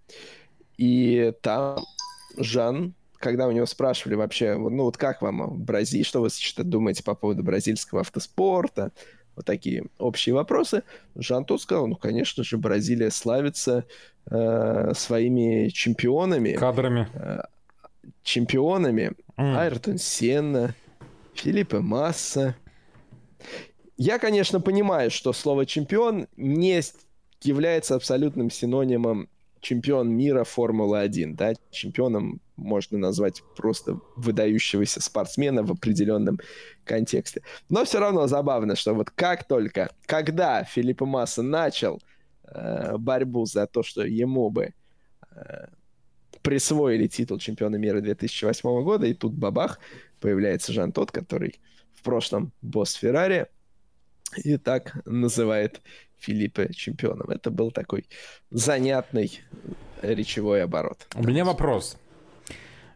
И там Жан когда у него спрашивали вообще, ну вот как вам Бразилия, что вы что думаете по поводу бразильского автоспорта, вот такие общие вопросы, Жанту сказал, ну, конечно же, Бразилия славится э, своими чемпионами. Кадрами. Э, чемпионами. Mm. Айртон Сенна, Филиппе Масса. Я, конечно, понимаю, что слово «чемпион» не является абсолютным синонимом чемпион мира Формулы-1, да, чемпионом можно назвать просто выдающегося спортсмена в определенном контексте. Но все равно забавно, что вот как только, когда Филиппа Масса начал э, борьбу за то, что ему бы э, присвоили титул чемпиона мира 2008 года, и тут бабах, появляется Жан Тот, который в прошлом босс Феррари, и так называет Филиппа чемпионом. Это был такой занятный речевой оборот. У меня вопрос.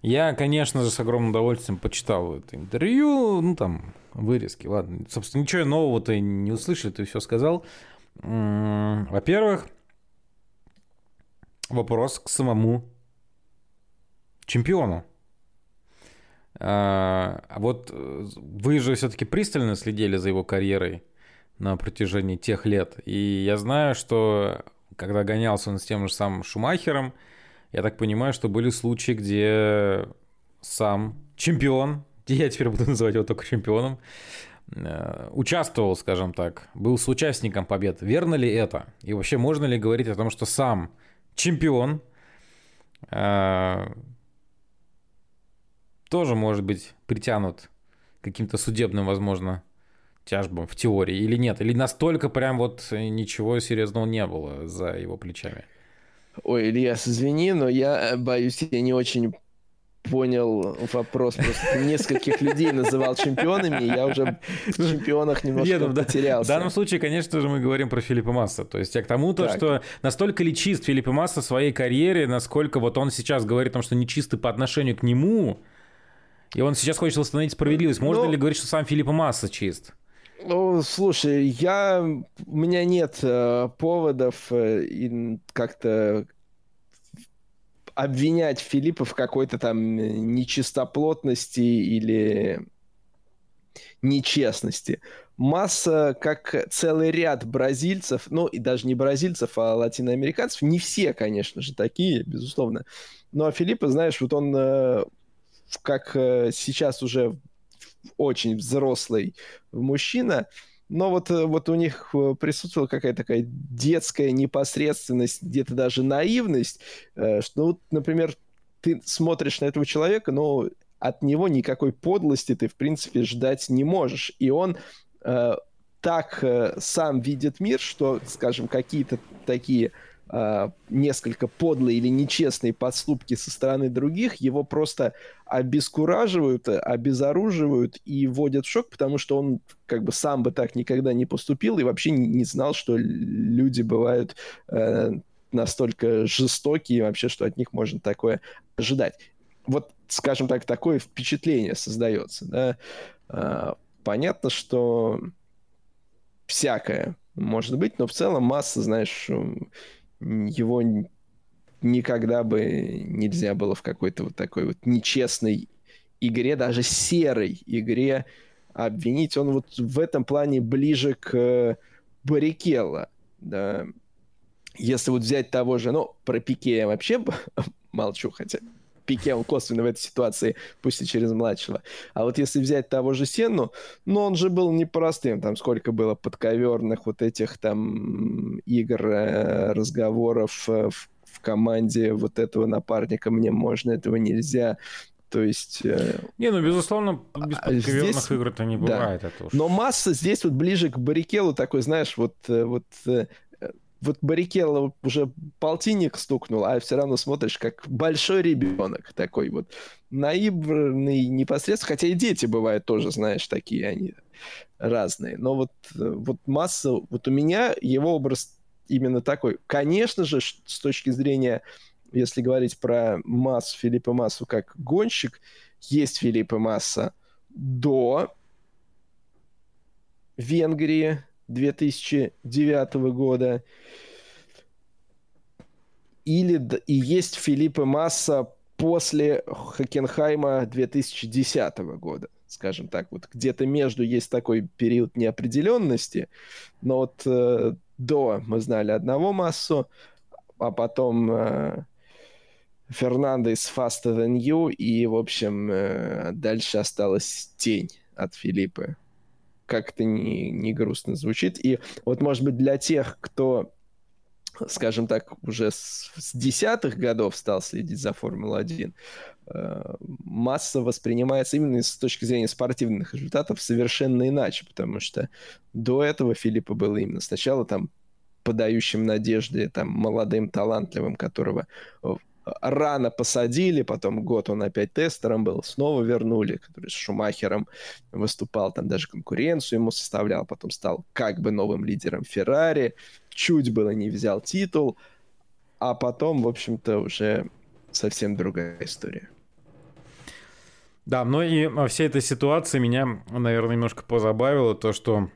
Я, конечно же, с огромным удовольствием почитал это интервью, ну там, вырезки, ладно. Собственно, ничего нового ты не услышал, ты все сказал. Во-первых, вопрос к самому чемпиону. А, а вот э, вы же все-таки пристально следили за его карьерой на протяжении тех лет. И я знаю, что когда гонялся он с тем же самым Шумахером, я так понимаю, что были случаи, где сам чемпион, я теперь буду называть его только чемпионом, э, участвовал, скажем так, был соучастником побед. Верно ли это? И вообще можно ли говорить о том, что сам чемпион э, тоже может быть притянут каким-то судебным, возможно, тяжбам в теории или нет? Или настолько прям вот ничего серьезного не было за его плечами? Ой, Ильяс, извини, но я э, боюсь, я не очень понял вопрос. Просто нескольких людей называл чемпионами, и я уже в чемпионах немножко Нет, ну, потерялся. В данном случае, конечно же, мы говорим про Филиппа Масса. То есть я к тому, то, что настолько ли чист Филиппа Масса в своей карьере, насколько вот он сейчас говорит о том, что нечистый по отношению к нему, и он сейчас хочет восстановить справедливость. Можно ну, ли говорить, что сам Филиппа Масса чист? Ну, слушай, я... У меня нет э, поводов э, как-то обвинять Филиппа в какой-то там нечистоплотности или нечестности. Масса, как целый ряд бразильцев, ну и даже не бразильцев, а латиноамериканцев, не все, конечно же, такие, безусловно. Но Филиппа, знаешь, вот он э, как э, сейчас уже очень взрослый мужчина, но вот, э, вот у них э, присутствовала какая-то такая детская непосредственность, где-то даже наивность, что, ну, например, ты смотришь на этого человека, но от него никакой подлости ты, в принципе, ждать не можешь. И он э, так э, сам видит мир, что, скажем, какие-то такие э, несколько подлые или нечестные подступки со стороны других, его просто обескураживают, обезоруживают и вводят в шок, потому что он как бы сам бы так никогда не поступил и вообще не знал, что люди бывают э, настолько жестокие вообще, что от них можно такое ожидать. Вот, скажем так, такое впечатление создается. Да? Э, понятно, что всякое может быть, но в целом масса, знаешь, его никогда бы нельзя было в какой-то вот такой вот нечестной игре, даже серой игре обвинить. Он вот в этом плане ближе к Баррикелло, да. Если вот взять того же, ну, про Пике я вообще молчу, хотя Пике, он косвенно в этой ситуации, пусть и через младшего. А вот если взять того же Сенну, ну, он же был непростым. Там сколько было подковерных вот этих там игр, э, разговоров э, в, в команде вот этого напарника. Мне можно, этого нельзя. То есть... Э, не, ну, безусловно, без а подковерных игр-то не бывает. Да. Это уж. Но масса здесь вот ближе к Баррикелу такой, знаешь, вот, вот вот Баррикелло уже полтинник стукнул, а все равно смотришь, как большой ребенок такой вот наивный непосредственно, хотя и дети бывают тоже, знаешь, такие они разные. Но вот, вот масса, вот у меня его образ именно такой. Конечно же, с точки зрения, если говорить про массу, Филиппа Массу как гонщик, есть Филиппа Масса до Венгрии, 2009 года. Или и есть Филиппа Масса после Хокенхайма 2010 года, скажем так. Вот где-то между есть такой период неопределенности, но вот э, до мы знали одного массу, а потом э, Фернандо Faster Than You, и, в общем, э, дальше осталась тень от Филиппа как-то не, не грустно звучит. И вот, может быть, для тех, кто, скажем так, уже с, десятых годов стал следить за Формулой-1, э, масса воспринимается именно с точки зрения спортивных результатов совершенно иначе, потому что до этого Филиппа было именно сначала там подающим надежды, там, молодым, талантливым, которого рано посадили, потом год он опять тестером был, снова вернули, который с Шумахером выступал, там даже конкуренцию ему составлял, потом стал как бы новым лидером Феррари, чуть было не взял титул, а потом, в общем-то, уже совсем другая история. Да, но и во всей этой ситуации меня, наверное, немножко позабавило то, что,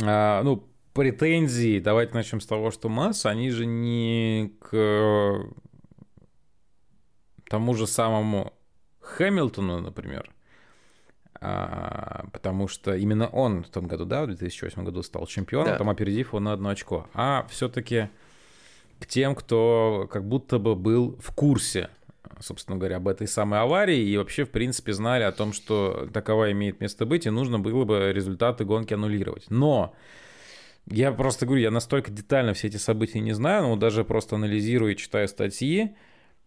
а, ну, претензии, давайте начнем с того, что Масса, они же не к тому же самому Хэмилтону, например, а, потому что именно он в том году, да, в 2008 году стал чемпионом, да. там опередив его на одно очко, а все-таки к тем, кто как будто бы был в курсе собственно говоря, об этой самой аварии и вообще, в принципе, знали о том, что такова имеет место быть, и нужно было бы результаты гонки аннулировать. Но я просто говорю, я настолько детально все эти события не знаю, но даже просто анализирую и читаю статьи,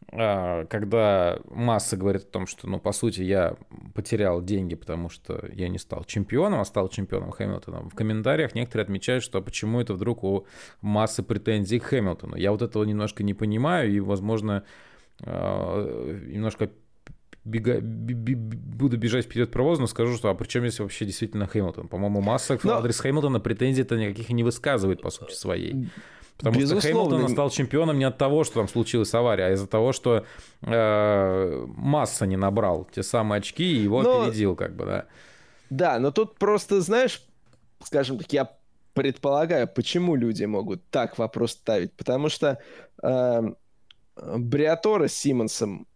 когда масса говорит о том, что, ну, по сути, я потерял деньги, потому что я не стал чемпионом, а стал чемпионом Хэмилтона, в комментариях некоторые отмечают, что почему это вдруг у массы претензий к Хэмилтону. Я вот этого немножко не понимаю, и, возможно, а, немножко бега, буду бежать вперед провоз, но скажу, что а при чем здесь вообще действительно Хэмилтон? По-моему, Масса но... адрес Хэмилтона претензий-то никаких не высказывает, по сути, своей. Потому Безусловно. что Хэмилтон стал чемпионом не от того, что там случилась авария, а из-за того, что э, Масса не набрал те самые очки и его но... опередил, как бы, да. Да, но тут просто, знаешь, скажем так, я предполагаю, почему люди могут так вопрос ставить. Потому что э, Бриатора с Симмонсом,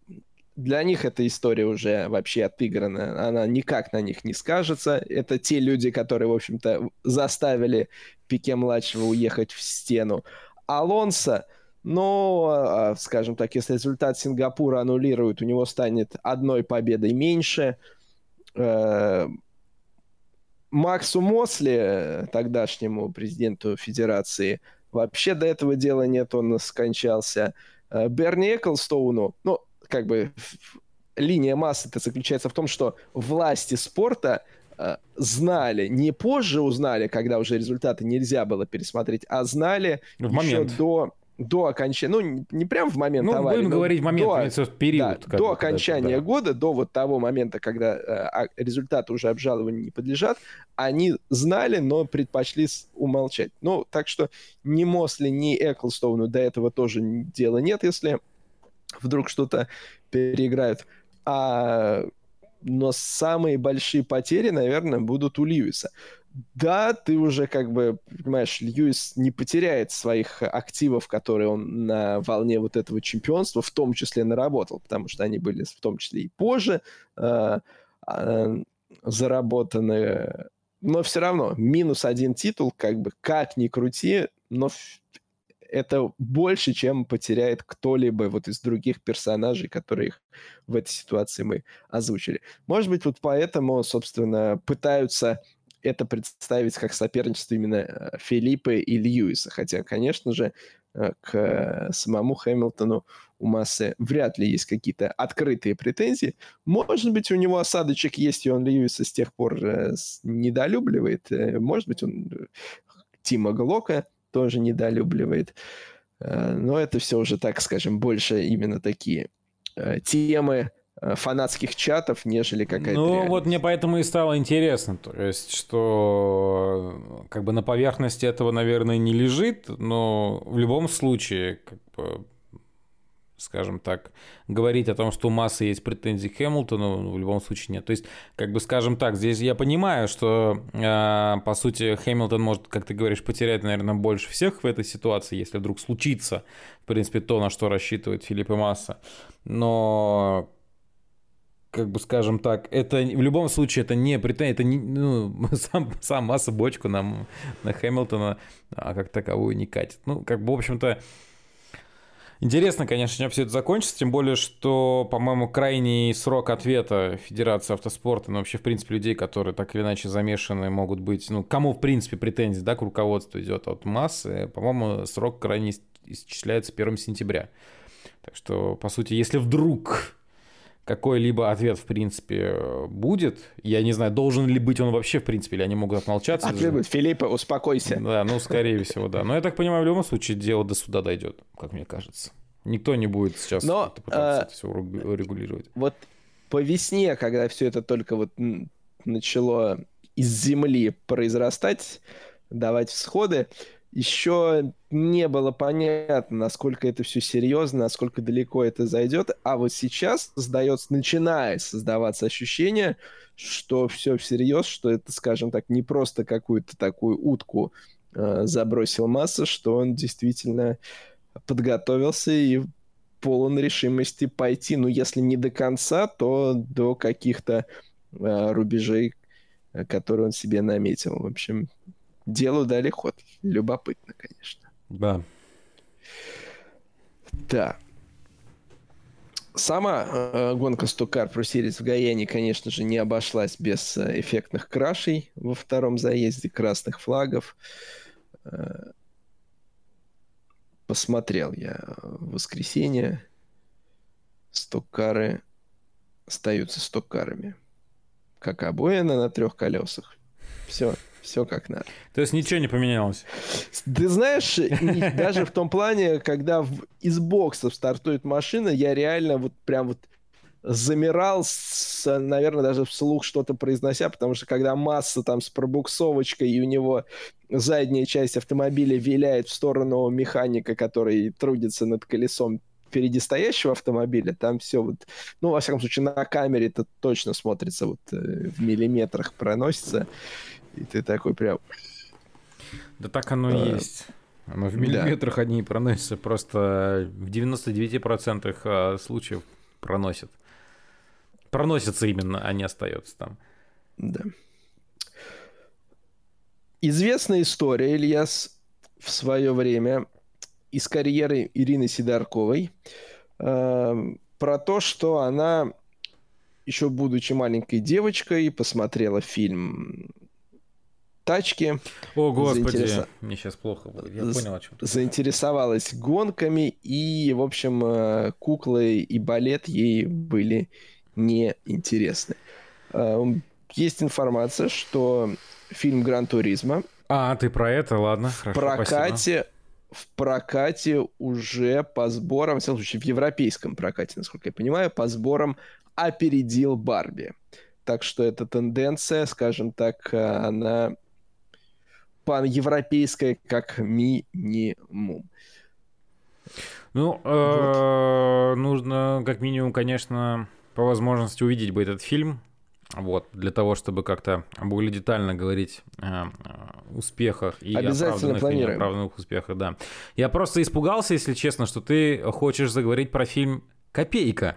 для них эта история уже вообще отыграна. Она никак на них не скажется. Это те люди, которые, в общем-то, заставили Пике-младшего уехать в стену. Алонсо, но, а, скажем так, если результат Сингапура аннулируют, у него станет одной победой меньше. Э, Максу Мосли, тогдашнему президенту Федерации, вообще до этого дела нет, он скончался. Э, Берни Эклстоуну, ну, как бы линия массы-то заключается в том, что власти спорта э, знали, не позже узнали, когда уже результаты нельзя было пересмотреть, а знали в еще момент. до до окончания, ну, не прям в момент ну, аварии. будем говорить в момент, до, период. Да, до окончания да. года, до вот того момента, когда э, а, результаты уже обжалованию не подлежат, они знали, но предпочли умолчать. Ну, так что ни Мосли, ни Эклстоуну до этого тоже дела нет, если вдруг что-то переиграют. А но самые большие потери, наверное, будут у Льюиса да, ты уже как бы, понимаешь, Льюис не потеряет своих активов, которые он на волне вот этого чемпионства в том числе наработал, потому что они были в том числе и позже э, э, заработаны. Но все равно минус один титул, как бы, как ни крути, но это больше, чем потеряет кто-либо вот из других персонажей, которых в этой ситуации мы озвучили. Может быть, вот поэтому, собственно, пытаются это представить как соперничество именно э, Филиппа и Льюиса. Хотя, конечно же, э, к самому Хэмилтону у Массы вряд ли есть какие-то открытые претензии. Может быть, у него осадочек есть, и он Льюиса с тех пор э, недолюбливает. Может быть, он Тима Глока тоже недолюбливает. Но это все уже, так скажем, больше именно такие темы Э, фанатских чатов, нежели какая-то Ну, реальность. вот мне поэтому и стало интересно, то есть, что как бы на поверхности этого, наверное, не лежит, но в любом случае, как бы, скажем так, говорить о том, что у массы есть претензии к Хэмилтону, ну, в любом случае нет. То есть, как бы, скажем так, здесь я понимаю, что, э, по сути, Хэмилтон может, как ты говоришь, потерять, наверное, больше всех в этой ситуации, если вдруг случится, в принципе, то, на что рассчитывает Филипп и Масса. Но как бы скажем так, это в любом случае это не претензия, это не, ну, сам, сам масса бочку на, на Хэмилтона, а как таковую не катит. Ну, как бы, в общем-то, интересно, конечно, чем все это закончится, тем более, что, по-моему, крайний срок ответа Федерации автоспорта, ну, вообще, в принципе, людей, которые так или иначе замешаны, могут быть, ну, кому, в принципе, претензии, да, к руководству идет от массы, по-моему, срок крайний исчисляется 1 сентября. Так что, по сути, если вдруг какой-либо ответ, в принципе, будет. Я не знаю, должен ли быть он вообще, в принципе, или они могут отмолчаться. Ответ будет, Филиппа, успокойся. Да, ну, скорее всего, да. Но я так понимаю, в любом случае дело до суда дойдет, как мне кажется. Никто не будет сейчас Но, пытаться а, это все регулировать. Вот по весне, когда все это только вот начало из земли произрастать, давать всходы, еще не было понятно, насколько это все серьезно, насколько далеко это зайдет. А вот сейчас создается, начинает создаваться ощущение, что все всерьез, что это, скажем так, не просто какую-то такую утку э, забросил масса, что он действительно подготовился и полон решимости пойти, ну, если не до конца, то до каких-то э, рубежей, э, которые он себе наметил. В общем, делу дали ход. Любопытно, конечно. Да. Да. Сама э, гонка Стокар Pro Series в Гаяне, конечно же, не обошлась без э, эффектных крашей во втором заезде, красных флагов. Э, посмотрел я в воскресенье. Стоккары остаются стоккарами. Как обоина на трех колесах. Все. Все как надо. То есть ничего не поменялось? Ты знаешь, даже в том плане, когда из боксов стартует машина, я реально вот прям вот замирал, с, наверное, даже вслух что-то произнося, потому что когда масса там с пробуксовочкой, и у него задняя часть автомобиля виляет в сторону механика, который трудится над колесом впереди стоящего автомобиля, там все вот, ну, во всяком случае, на камере это точно смотрится, вот э, в миллиметрах проносится. И ты такой прям... Да так оно и а, есть. Оно в миллиметрах да. одни проносятся, просто в 99% а, случаев проносят. Проносятся именно, а не остается там. Да. Известная история, Ильяс, в свое время из карьеры Ирины Сидорковой э, про то, что она, еще будучи маленькой девочкой, посмотрела фильм тачки. О, господи, заинтерес... мне сейчас плохо будет. Я понял, о чем ты Заинтересовалась гонками, и, в общем, э, куклы и балет ей были неинтересны. Э, есть информация, что фильм «Гран Туризма» А, ты про это? Ладно, в прокате, в прокате уже по сборам, в случае, в европейском прокате, насколько я понимаю, по сборам опередил Барби. Так что эта тенденция, скажем так, э, она паневропейская как минимум. Ну, э, нужно как минимум, конечно, по возможности увидеть бы этот фильм, вот, для того, чтобы как-то более детально говорить о успехах и оправданных и неоправданных успехах, да. Я просто испугался, если честно, что ты хочешь заговорить про фильм «Копейка».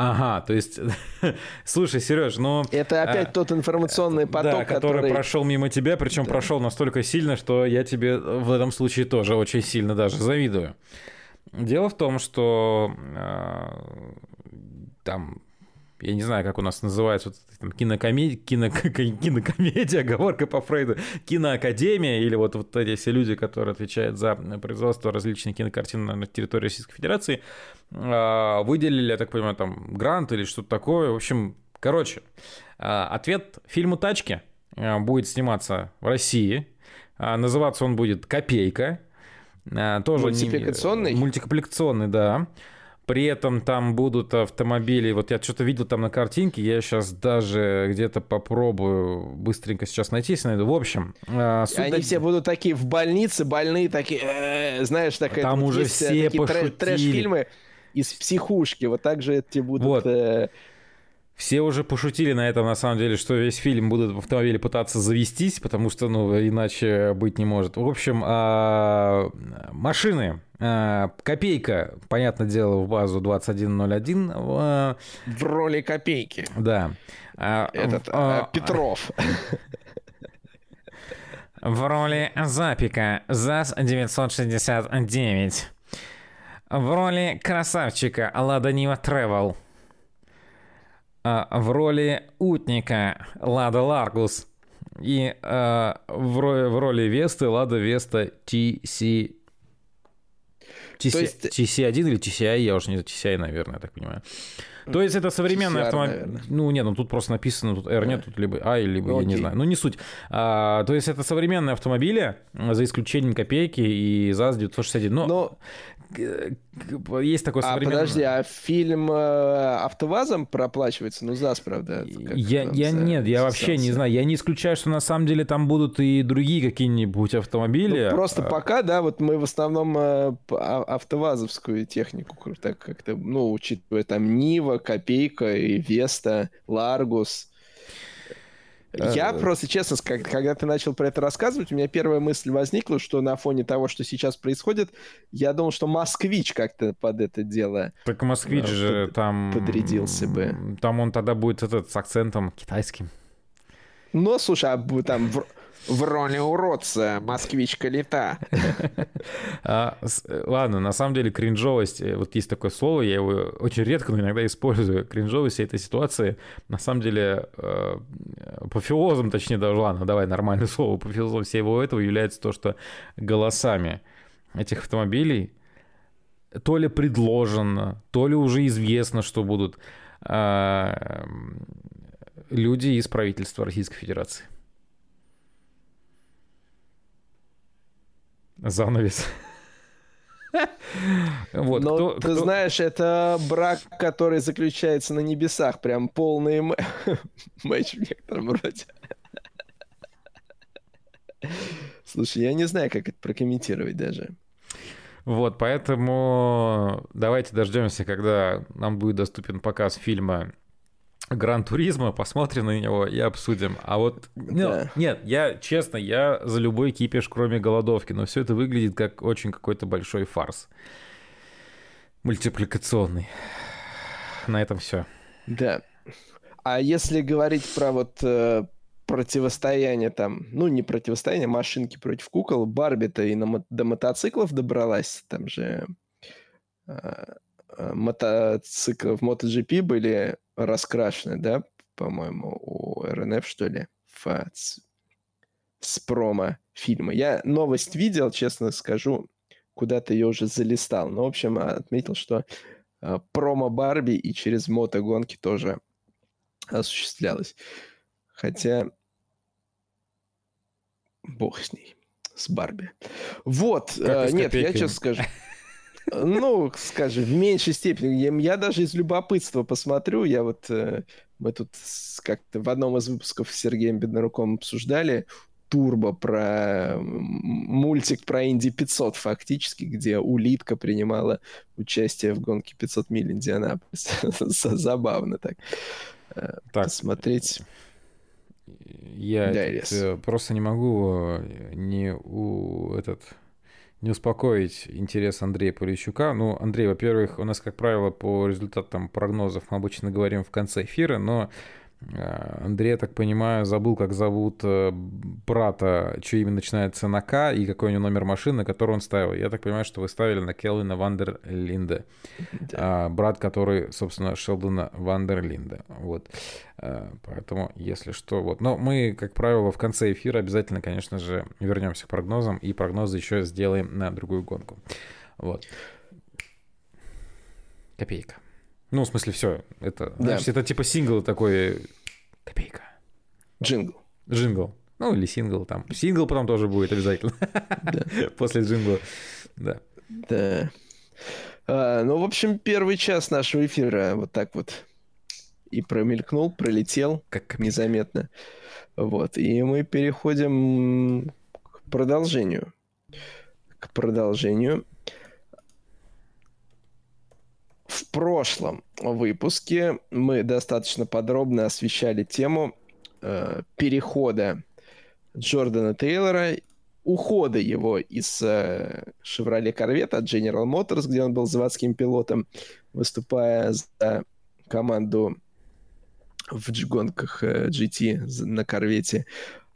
Ага, то есть, слушай, Сереж, ну... Это опять а, тот информационный поток, да, который... который прошел мимо тебя, причем да. прошел настолько сильно, что я тебе в этом случае тоже очень сильно даже завидую. Дело в том, что э, там я не знаю, как у нас называется, вот, там, кинокомедия, кино, кинокомедия, оговорка по Фрейду, киноакадемия, или вот, вот эти все люди, которые отвечают за производство различных кинокартин на территории Российской Федерации, а, выделили, я так понимаю, там грант или что-то такое. В общем, короче, а, ответ фильму «Тачки» а, будет сниматься в России. Называться он будет «Копейка». Тоже мультипликационный? Не... Мультипликационный, да. При этом там будут автомобили, вот я что-то видел там на картинке, я сейчас даже где-то попробую быстренько сейчас найти, если найду. В общем, э, они до... все будут такие в больнице, больные такие, э, знаешь, такая. Там уже э, все пошутили. Трэш-фильмы из психушки, вот так же эти будут. Вот. Э, все уже пошутили на этом, на самом деле, что весь фильм будут в автомобиле пытаться завестись, потому что, ну, иначе быть не может. В общем, а, машины. А, копейка, понятное дело, в базу 2101. А, в роли копейки. Да. Этот Петров. В роли Запика ЗАЗ-969. В роли красавчика Лада Нива Тревел. А, в роли утника Лада Ларгус и э, в, роли, в роли Весты Лада Веста TC... TC, есть... TC1 или TCI, я уже не знаю, TCI, наверное, я так понимаю. То есть это современный автомобиль. Ну, нет, ну тут просто написано, тут R нет, тут либо А, либо ну, я не знаю. Ну, не суть. А, то есть это современные автомобили, за исключением копейки и ЗАЗ-961. Но, Но есть такой а, современный... подожди, а фильм э, «АвтоВАЗом» проплачивается? Ну, ЗАЗ, правда. Я, я нет, я вообще не знаю. Я не исключаю, что на самом деле там будут и другие какие-нибудь автомобили. Ну, просто а... пока, да, вот мы в основном э, а, «АвтоВАЗовскую» технику так как-то, ну, учитывая там Нива, Копейка и Веста, Ларгус, я э, просто, честно, когда ты начал про это рассказывать, у меня первая мысль возникла, что на фоне того, что сейчас происходит, я думал, что москвич как-то под это дело... Так москвич же под, там... Подрядился бы. Там он тогда будет этот с акцентом китайским. Ну, слушай, а там в роли уродца, москвичка лета. А, ладно, на самом деле кринжовость, э, вот есть такое слово, я его очень редко, но иногда использую. Кринжовость этой ситуации, на самом деле, э, апофеозом, точнее даже, ладно, давай нормальное слово, апофеозом всего этого является то, что голосами этих автомобилей то ли предложено, то ли уже известно, что будут а, люди из правительства Российской Федерации. Занавес. Вот, Но кто, ты кто... знаешь, это брак, который заключается на небесах, прям полный матч в некотором роде. Слушай, я не знаю, как это прокомментировать даже. Вот, поэтому давайте дождемся, когда нам будет доступен показ фильма Гран Туризма, посмотрим на него и обсудим. А вот, ну, да. нет, я, честно, я за любой кипиш, кроме голодовки, но все это выглядит как очень какой-то большой фарс. Мультипликационный. На этом все. Да. А если говорить про вот э, противостояние там, ну, не противостояние, машинки против кукол, Барби-то и на, до мотоциклов добралась, там же э, э, мотоциклы в MotoGP были раскрашены, да, по-моему, у РНФ, что ли, в, с промо фильма. Я новость видел, честно скажу, куда-то ее уже залистал. Но, в общем, отметил, что э, промо Барби и через мотогонки тоже осуществлялось. Хотя бог с ней, с Барби. Вот, э, нет, я честно скажу. Ну, скажем, в меньшей степени. Я, я даже из любопытства посмотрю. Я вот... Э, мы тут как-то в одном из выпусков с Сергеем Беднаруком обсуждали турбо про мультик про Инди 500 фактически, где улитка принимала участие в гонке 500 миль Индианаполис. Забавно так. Э, так. Посмотреть. Я да, просто не могу э, не у этот не успокоить интерес Андрея Полищука. Ну, Андрей, во-первых, у нас, как правило, по результатам прогнозов мы обычно говорим в конце эфира, но Андрей, я так понимаю, забыл, как зовут э, брата, что именно начинается на К, и какой у него номер машины, который он ставил. Я так понимаю, что вы ставили на Келвина Вандерлинде. Да. А, брат, который, собственно, Шелдона ван дер Линде. Вот. А, поэтому, если что, вот. Но мы, как правило, в конце эфира обязательно, конечно же, вернемся к прогнозам, и прогнозы еще сделаем на другую гонку. Вот. Копейка. Ну, в смысле, все. Это, да. значит, это типа сингл такой копейка. Джингл. Джингл. Ну, или сингл там. Сингл потом тоже будет обязательно. После джингла. Да. Да. А, ну, в общем, первый час нашего эфира вот так вот и промелькнул, пролетел как незаметно. Вот. И мы переходим к продолжению. К продолжению. В прошлом выпуске мы достаточно подробно освещали тему э, перехода Джордана Тейлора, ухода его из э, Chevrolet Corvette от General Motors, где он был заводским пилотом, выступая за команду в гонках э, GT на Корвете.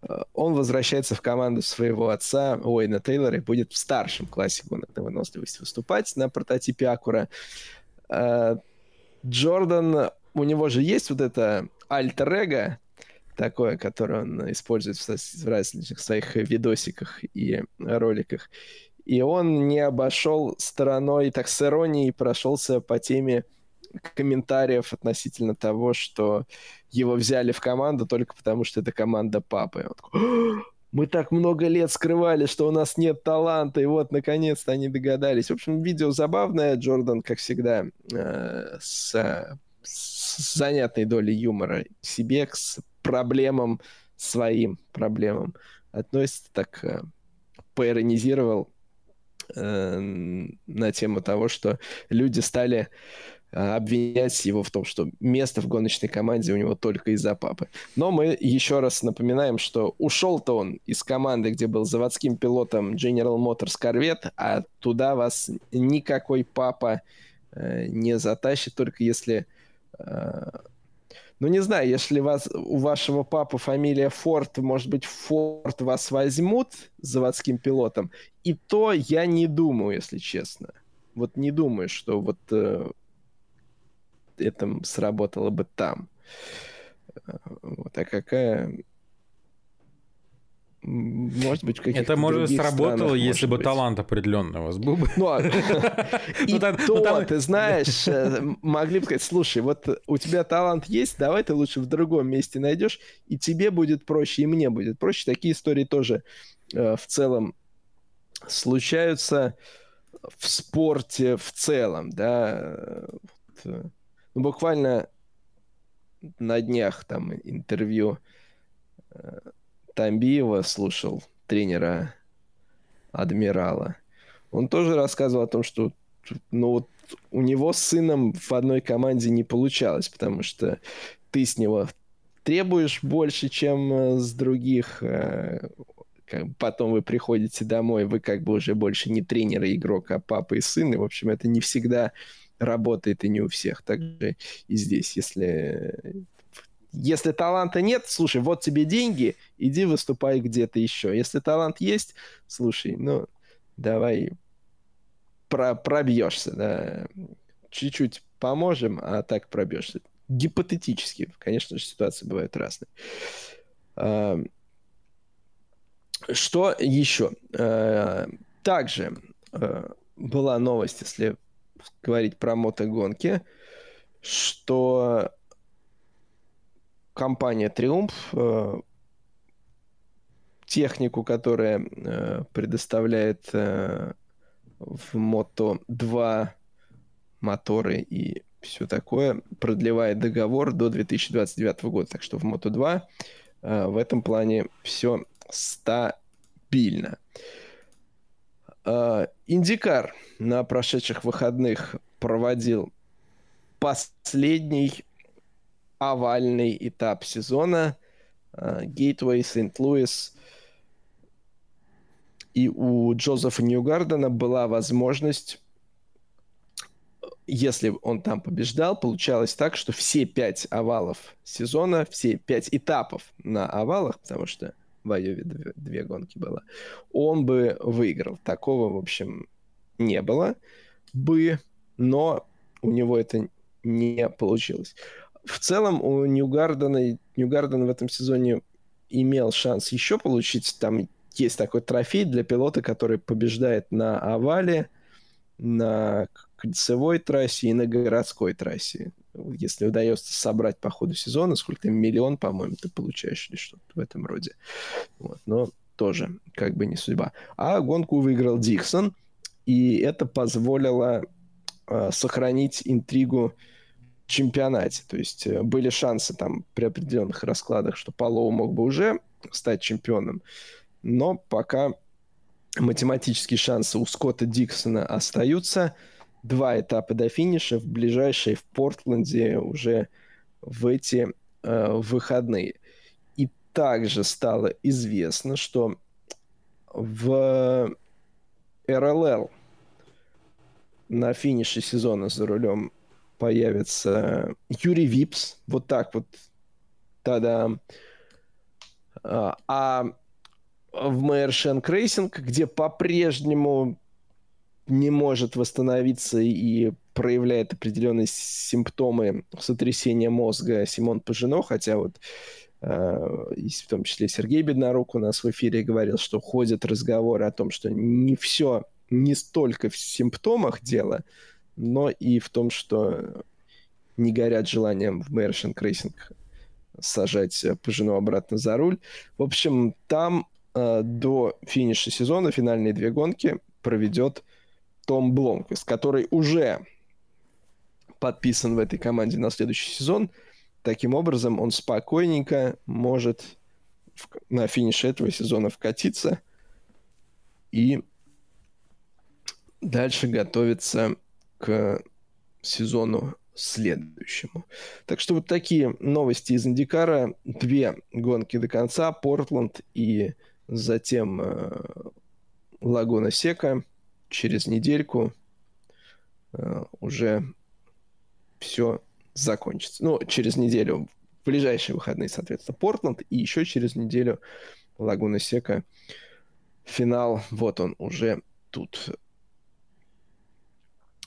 Э, он возвращается в команду своего отца Уэйна Тейлора и будет в старшем классе гонок на выносливость выступать на прототипе Акура. Джордан, у него же есть вот это альтер такое, которое он использует в различных своих видосиках и роликах. И он не обошел стороной, так с иронией прошелся по теме комментариев относительно того, что его взяли в команду только потому, что это команда папы. Он такой, мы так много лет скрывали, что у нас нет таланта, и вот, наконец-то они догадались. В общем, видео забавное. Джордан, как всегда, э, с, с занятной долей юмора к себе, к проблемам, своим проблемам относится, так э, поиронизировал э, на тему того, что люди стали обвинять его в том, что место в гоночной команде у него только из-за папы. Но мы еще раз напоминаем, что ушел-то он из команды, где был заводским пилотом General Motors Corvette, а туда вас никакой папа э, не затащит, только если... Э, ну, не знаю, если вас, у вашего папы фамилия Форд, может быть, Форд вас возьмут заводским пилотом, и то я не думаю, если честно. Вот не думаю, что вот э, это сработало бы там. Вот, а какая... Может быть, каких Это может сработало, если бы талант определенный у вас был бы. Ну, а, и то, ты знаешь, э, могли бы сказать, слушай, вот у тебя талант есть, давай ты лучше в другом месте найдешь, и тебе будет проще, и мне будет проще. Такие истории тоже э, в целом случаются в спорте в целом, да. Э, ну, буквально на днях там интервью э, Тамбиева слушал, тренера Адмирала. Он тоже рассказывал о том, что ну, вот у него с сыном в одной команде не получалось, потому что ты с него требуешь больше, чем э, с других. Э, потом вы приходите домой, вы как бы уже больше не тренер и игрок, а папа и сын. И, в общем, это не всегда работает и не у всех. Также и здесь, если если таланта нет, слушай, вот тебе деньги, иди выступай где-то еще. Если талант есть, слушай, ну, давай про пробьешься, да. Чуть-чуть поможем, а так пробьешься. Гипотетически, конечно же, ситуации бывают разные. Что еще? А, также а, была новость, если говорить про мотогонки, что компания Триумф э, технику, которая э, предоставляет э, в Мото 2 моторы и все такое, продлевает договор до 2029 года. Так что в Мото 2 э, в этом плане все стабильно. Э, Индикар на прошедших выходных проводил последний овальный этап сезона Гейтвей Сент-Луис. И у Джозефа Ньюгардена была возможность, если он там побеждал, получалось так, что все пять овалов сезона, все пять этапов на овалах, потому что в Айове две, две гонки было, он бы выиграл. Такого, в общем, не было бы, но у него это не получилось. В целом у Ньюгардена, Ньюгарден в этом сезоне имел шанс еще получить, там есть такой трофей для пилота, который побеждает на овале, на кольцевой трассе и на городской трассе. Если удается собрать по ходу сезона, сколько-то миллион, по-моему, ты получаешь или что-то в этом роде. Вот. Но тоже как бы не судьба. А гонку выиграл Диксон, и это позволило э, сохранить интригу в чемпионате. То есть э, были шансы там при определенных раскладах, что Палоу мог бы уже стать чемпионом, но пока математические шансы у Скотта Диксона остаются – два этапа до финиша, в ближайшие в Портленде уже в эти э, выходные. И также стало известно, что в RLL на финише сезона за рулем появится Юрий Випс. Вот так вот. Тогда. А, а в Meyer Shank Racing, где по-прежнему не может восстановиться и проявляет определенные симптомы сотрясения мозга Симон Пажено, хотя вот э, в том числе Сергей Беднорук у нас в эфире говорил, что ходят разговоры о том, что не все, не столько в симптомах дело, но и в том, что не горят желанием в Meyer Shank Racing сажать Пажено обратно за руль. В общем, там э, до финиша сезона финальные две гонки проведет Том Бломквист, который уже подписан в этой команде на следующий сезон. Таким образом, он спокойненько может в, на финише этого сезона вкатиться и дальше готовиться к сезону следующему. Так что вот такие новости из Индикара. Две гонки до конца. Портленд и затем э, Лагуна Сека. Через недельку э, уже все закончится. Ну, через неделю, в ближайшие выходные, соответственно, Портленд. И еще через неделю Лагуна Сека. Финал, вот он уже тут.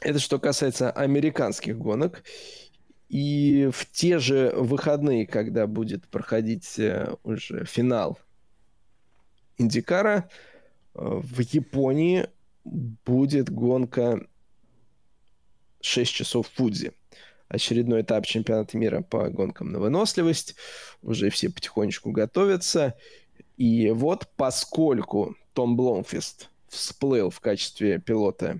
Это что касается американских гонок. И в те же выходные, когда будет проходить э, уже финал IndyCar а, э, в Японии будет гонка 6 часов Фудзи. Очередной этап чемпионата мира по гонкам на выносливость. Уже все потихонечку готовятся. И вот поскольку Том Бломквист всплыл в качестве пилота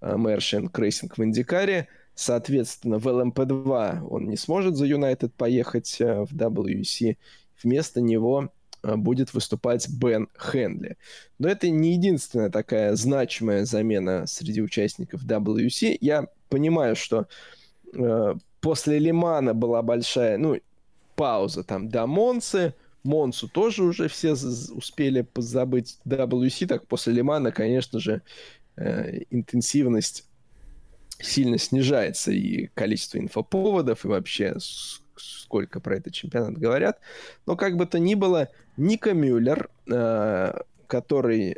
Meyer Shank Racing в IndyCar е. Соответственно, в LMP2 он не сможет за Юнайтед поехать э, в WEC. Вместо него будет выступать Бен Хенли. Но это не единственная такая значимая замена среди участников WC. Я понимаю, что э, после Лимана была большая, ну, пауза там до Монцы. Монсу тоже уже все успели позабыть WC, так после Лимана, конечно же, Э, интенсивность сильно снижается, и количество инфоповодов, и вообще сколько про этот чемпионат говорят. Но как бы то ни было, Ника Мюллер, э, который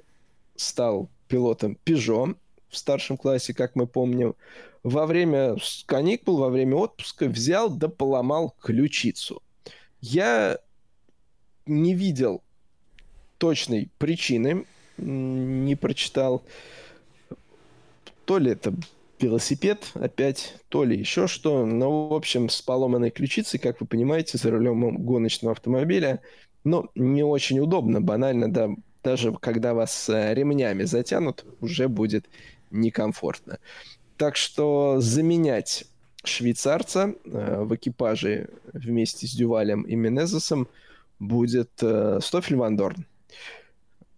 стал пилотом Peugeot в старшем классе, как мы помним, во время каникул, во время отпуска взял да поломал ключицу. Я не видел точной причины, не прочитал то ли это велосипед опять, то ли еще что. Но, в общем, с поломанной ключицей, как вы понимаете, за рулем гоночного автомобиля, ну, не очень удобно, банально, да, даже когда вас э, ремнями затянут, уже будет некомфортно. Так что заменять швейцарца э, в экипаже вместе с Дювалем и Менезесом будет э, Стофель Ван Дорн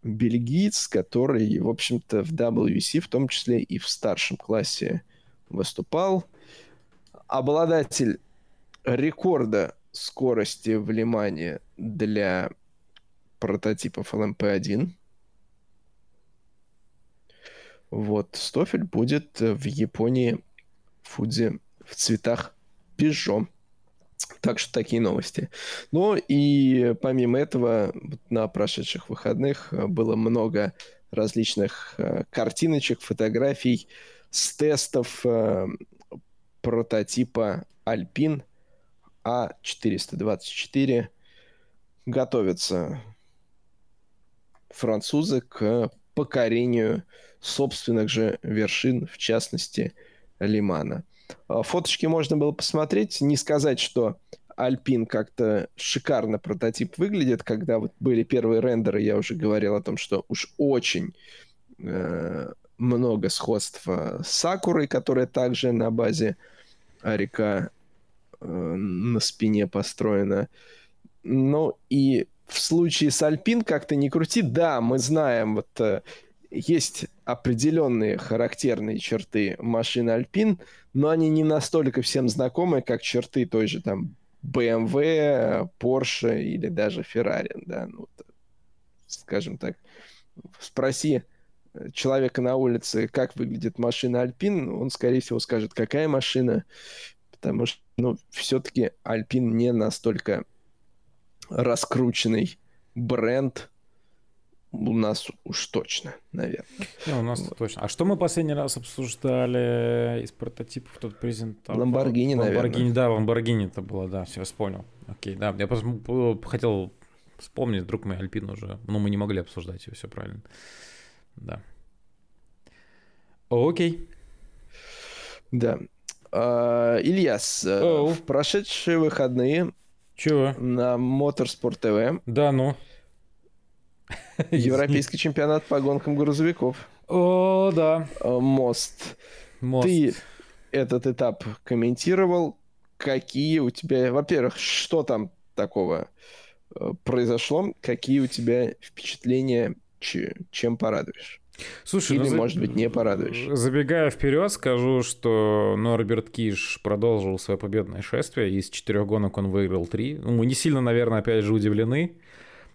бельгиец, который, в общем-то, в WC, в том числе и в старшем классе выступал. Обладатель рекорда скорости в Лимане для прототипов LMP1. Вот, Стофель будет в Японии Фудзи в цветах Peugeot. Так что такие новости. Ну и помимо этого, на прошедших выходных э, было много различных э, картиночек, фотографий с тестов э, прототипа Alpine A424. Готовятся французы к покорению собственных же вершин, в частности, Лимана. А, фоточки можно было посмотреть, не сказать, что Альпин как-то шикарно прототип выглядит. Когда вот были первые рендеры, я уже говорил о том, что уж очень э, много сходства с Сакурой, которая также на базе Арика э, на спине построена. Ну и в случае с Альпин как-то не крути, да, мы знаем, вот э, есть определенные характерные черты машины Alpine, но они не настолько всем знакомы, как черты той же там BMW, Porsche или даже Ferrari, да, ну, скажем так, спроси человека на улице, как выглядит машина Alpine, он, скорее всего, скажет, какая машина, потому что, ну, все-таки Alpine не настолько раскрученный бренд, у нас уж точно, наверное. Ну, у нас вот. точно. А что мы последний раз обсуждали из прототипов тот презентовал? Ламборгини, наверное. Ламборгини, да, Ламборгини это было, да, все, вспомнил. Окей, да, я просто хотел вспомнить, вдруг мы Альпин уже, но мы не могли обсуждать ее, все правильно. Да. Окей. Да. А, Ильяс, э, Оу. в прошедшие выходные Чего? на Моторспорт ТВ Да, ну. Европейский чемпионат по гонкам грузовиков. О, да. Э, Мост. Мост. Ты этот этап комментировал. Какие у тебя... Во-первых, что там такого э, произошло? Какие у тебя впечатления? Чем порадуешь? Слушай, Или, ну, может быть, не порадуешь? Забегая вперед, скажу, что Норберт Киш продолжил свое победное шествие. Из четырех гонок он выиграл три. Ну, мы не сильно, наверное, опять же удивлены.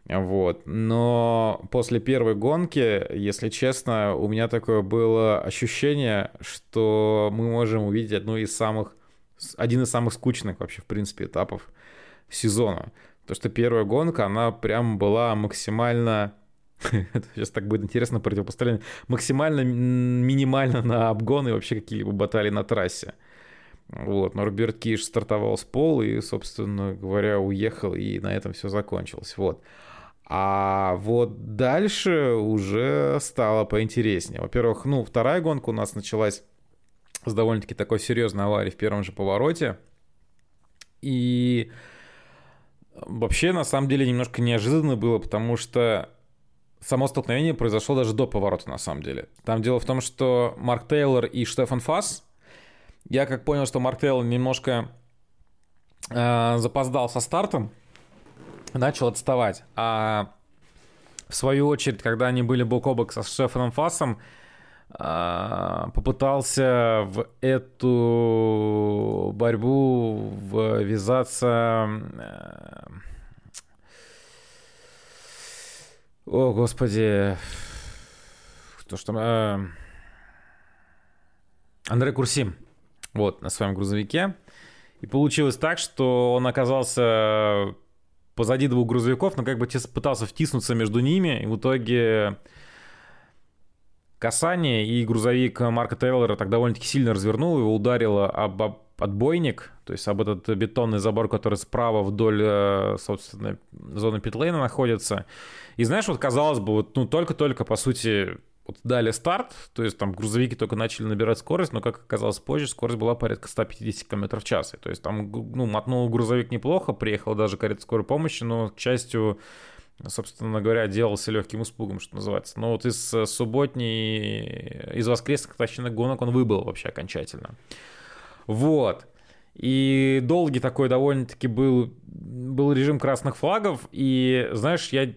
Вот. Но после первой гонки, если честно, у меня такое было ощущение, что мы можем увидеть одну из самых, один из самых скучных вообще, в принципе, этапов сезона. То, что первая гонка, она прям была максимально... Сейчас так будет интересно противопоставление. Максимально минимально на обгон и вообще какие-либо баталии на трассе. Вот, но Роберт Киш стартовал с пола и, собственно говоря, уехал, и на этом все закончилось. Вот. А вот дальше уже стало поинтереснее. Во-первых, ну, вторая гонка у нас началась с довольно-таки такой серьезной аварии в первом же повороте. И вообще, на самом деле, немножко неожиданно было, потому что само столкновение произошло даже до поворота, на самом деле. Там дело в том, что Марк Тейлор и Штефан Фасс, я как понял, что Марк Тейлор немножко э, запоздал со стартом, начал отставать. А в свою очередь, когда они были бок о бок со Штефаном Фассом, э, попытался в эту борьбу ввязаться... э, О, господи. Кто ж там? э, Андре Курсим. Вот, на своем грузовике. И получилось так, что он оказался позади двух грузовиков, но как бы пытался втиснуться между ними, и в итоге касание, и грузовик Марка Тейлора так довольно-таки сильно развернул, его ударило об, об отбойник, то есть об этот бетонный забор, который справа вдоль, э, собственно, зоны питлейна находится. И знаешь, вот казалось бы, вот, ну, только-только, по сути, вот дали старт, то есть там грузовики только начали набирать скорость, но, как оказалось позже, скорость была порядка 150 км в час. И, то есть там, ну, мотнул грузовик неплохо, приехала даже карета скорой помощи, но, к счастью, собственно говоря, делался легким испугом, что называется. Но вот из э, субботней, из воскресных, точнее, гонок он выбыл вообще окончательно. Вот. И долгий такой довольно-таки был, был режим красных флагов. И, знаешь, я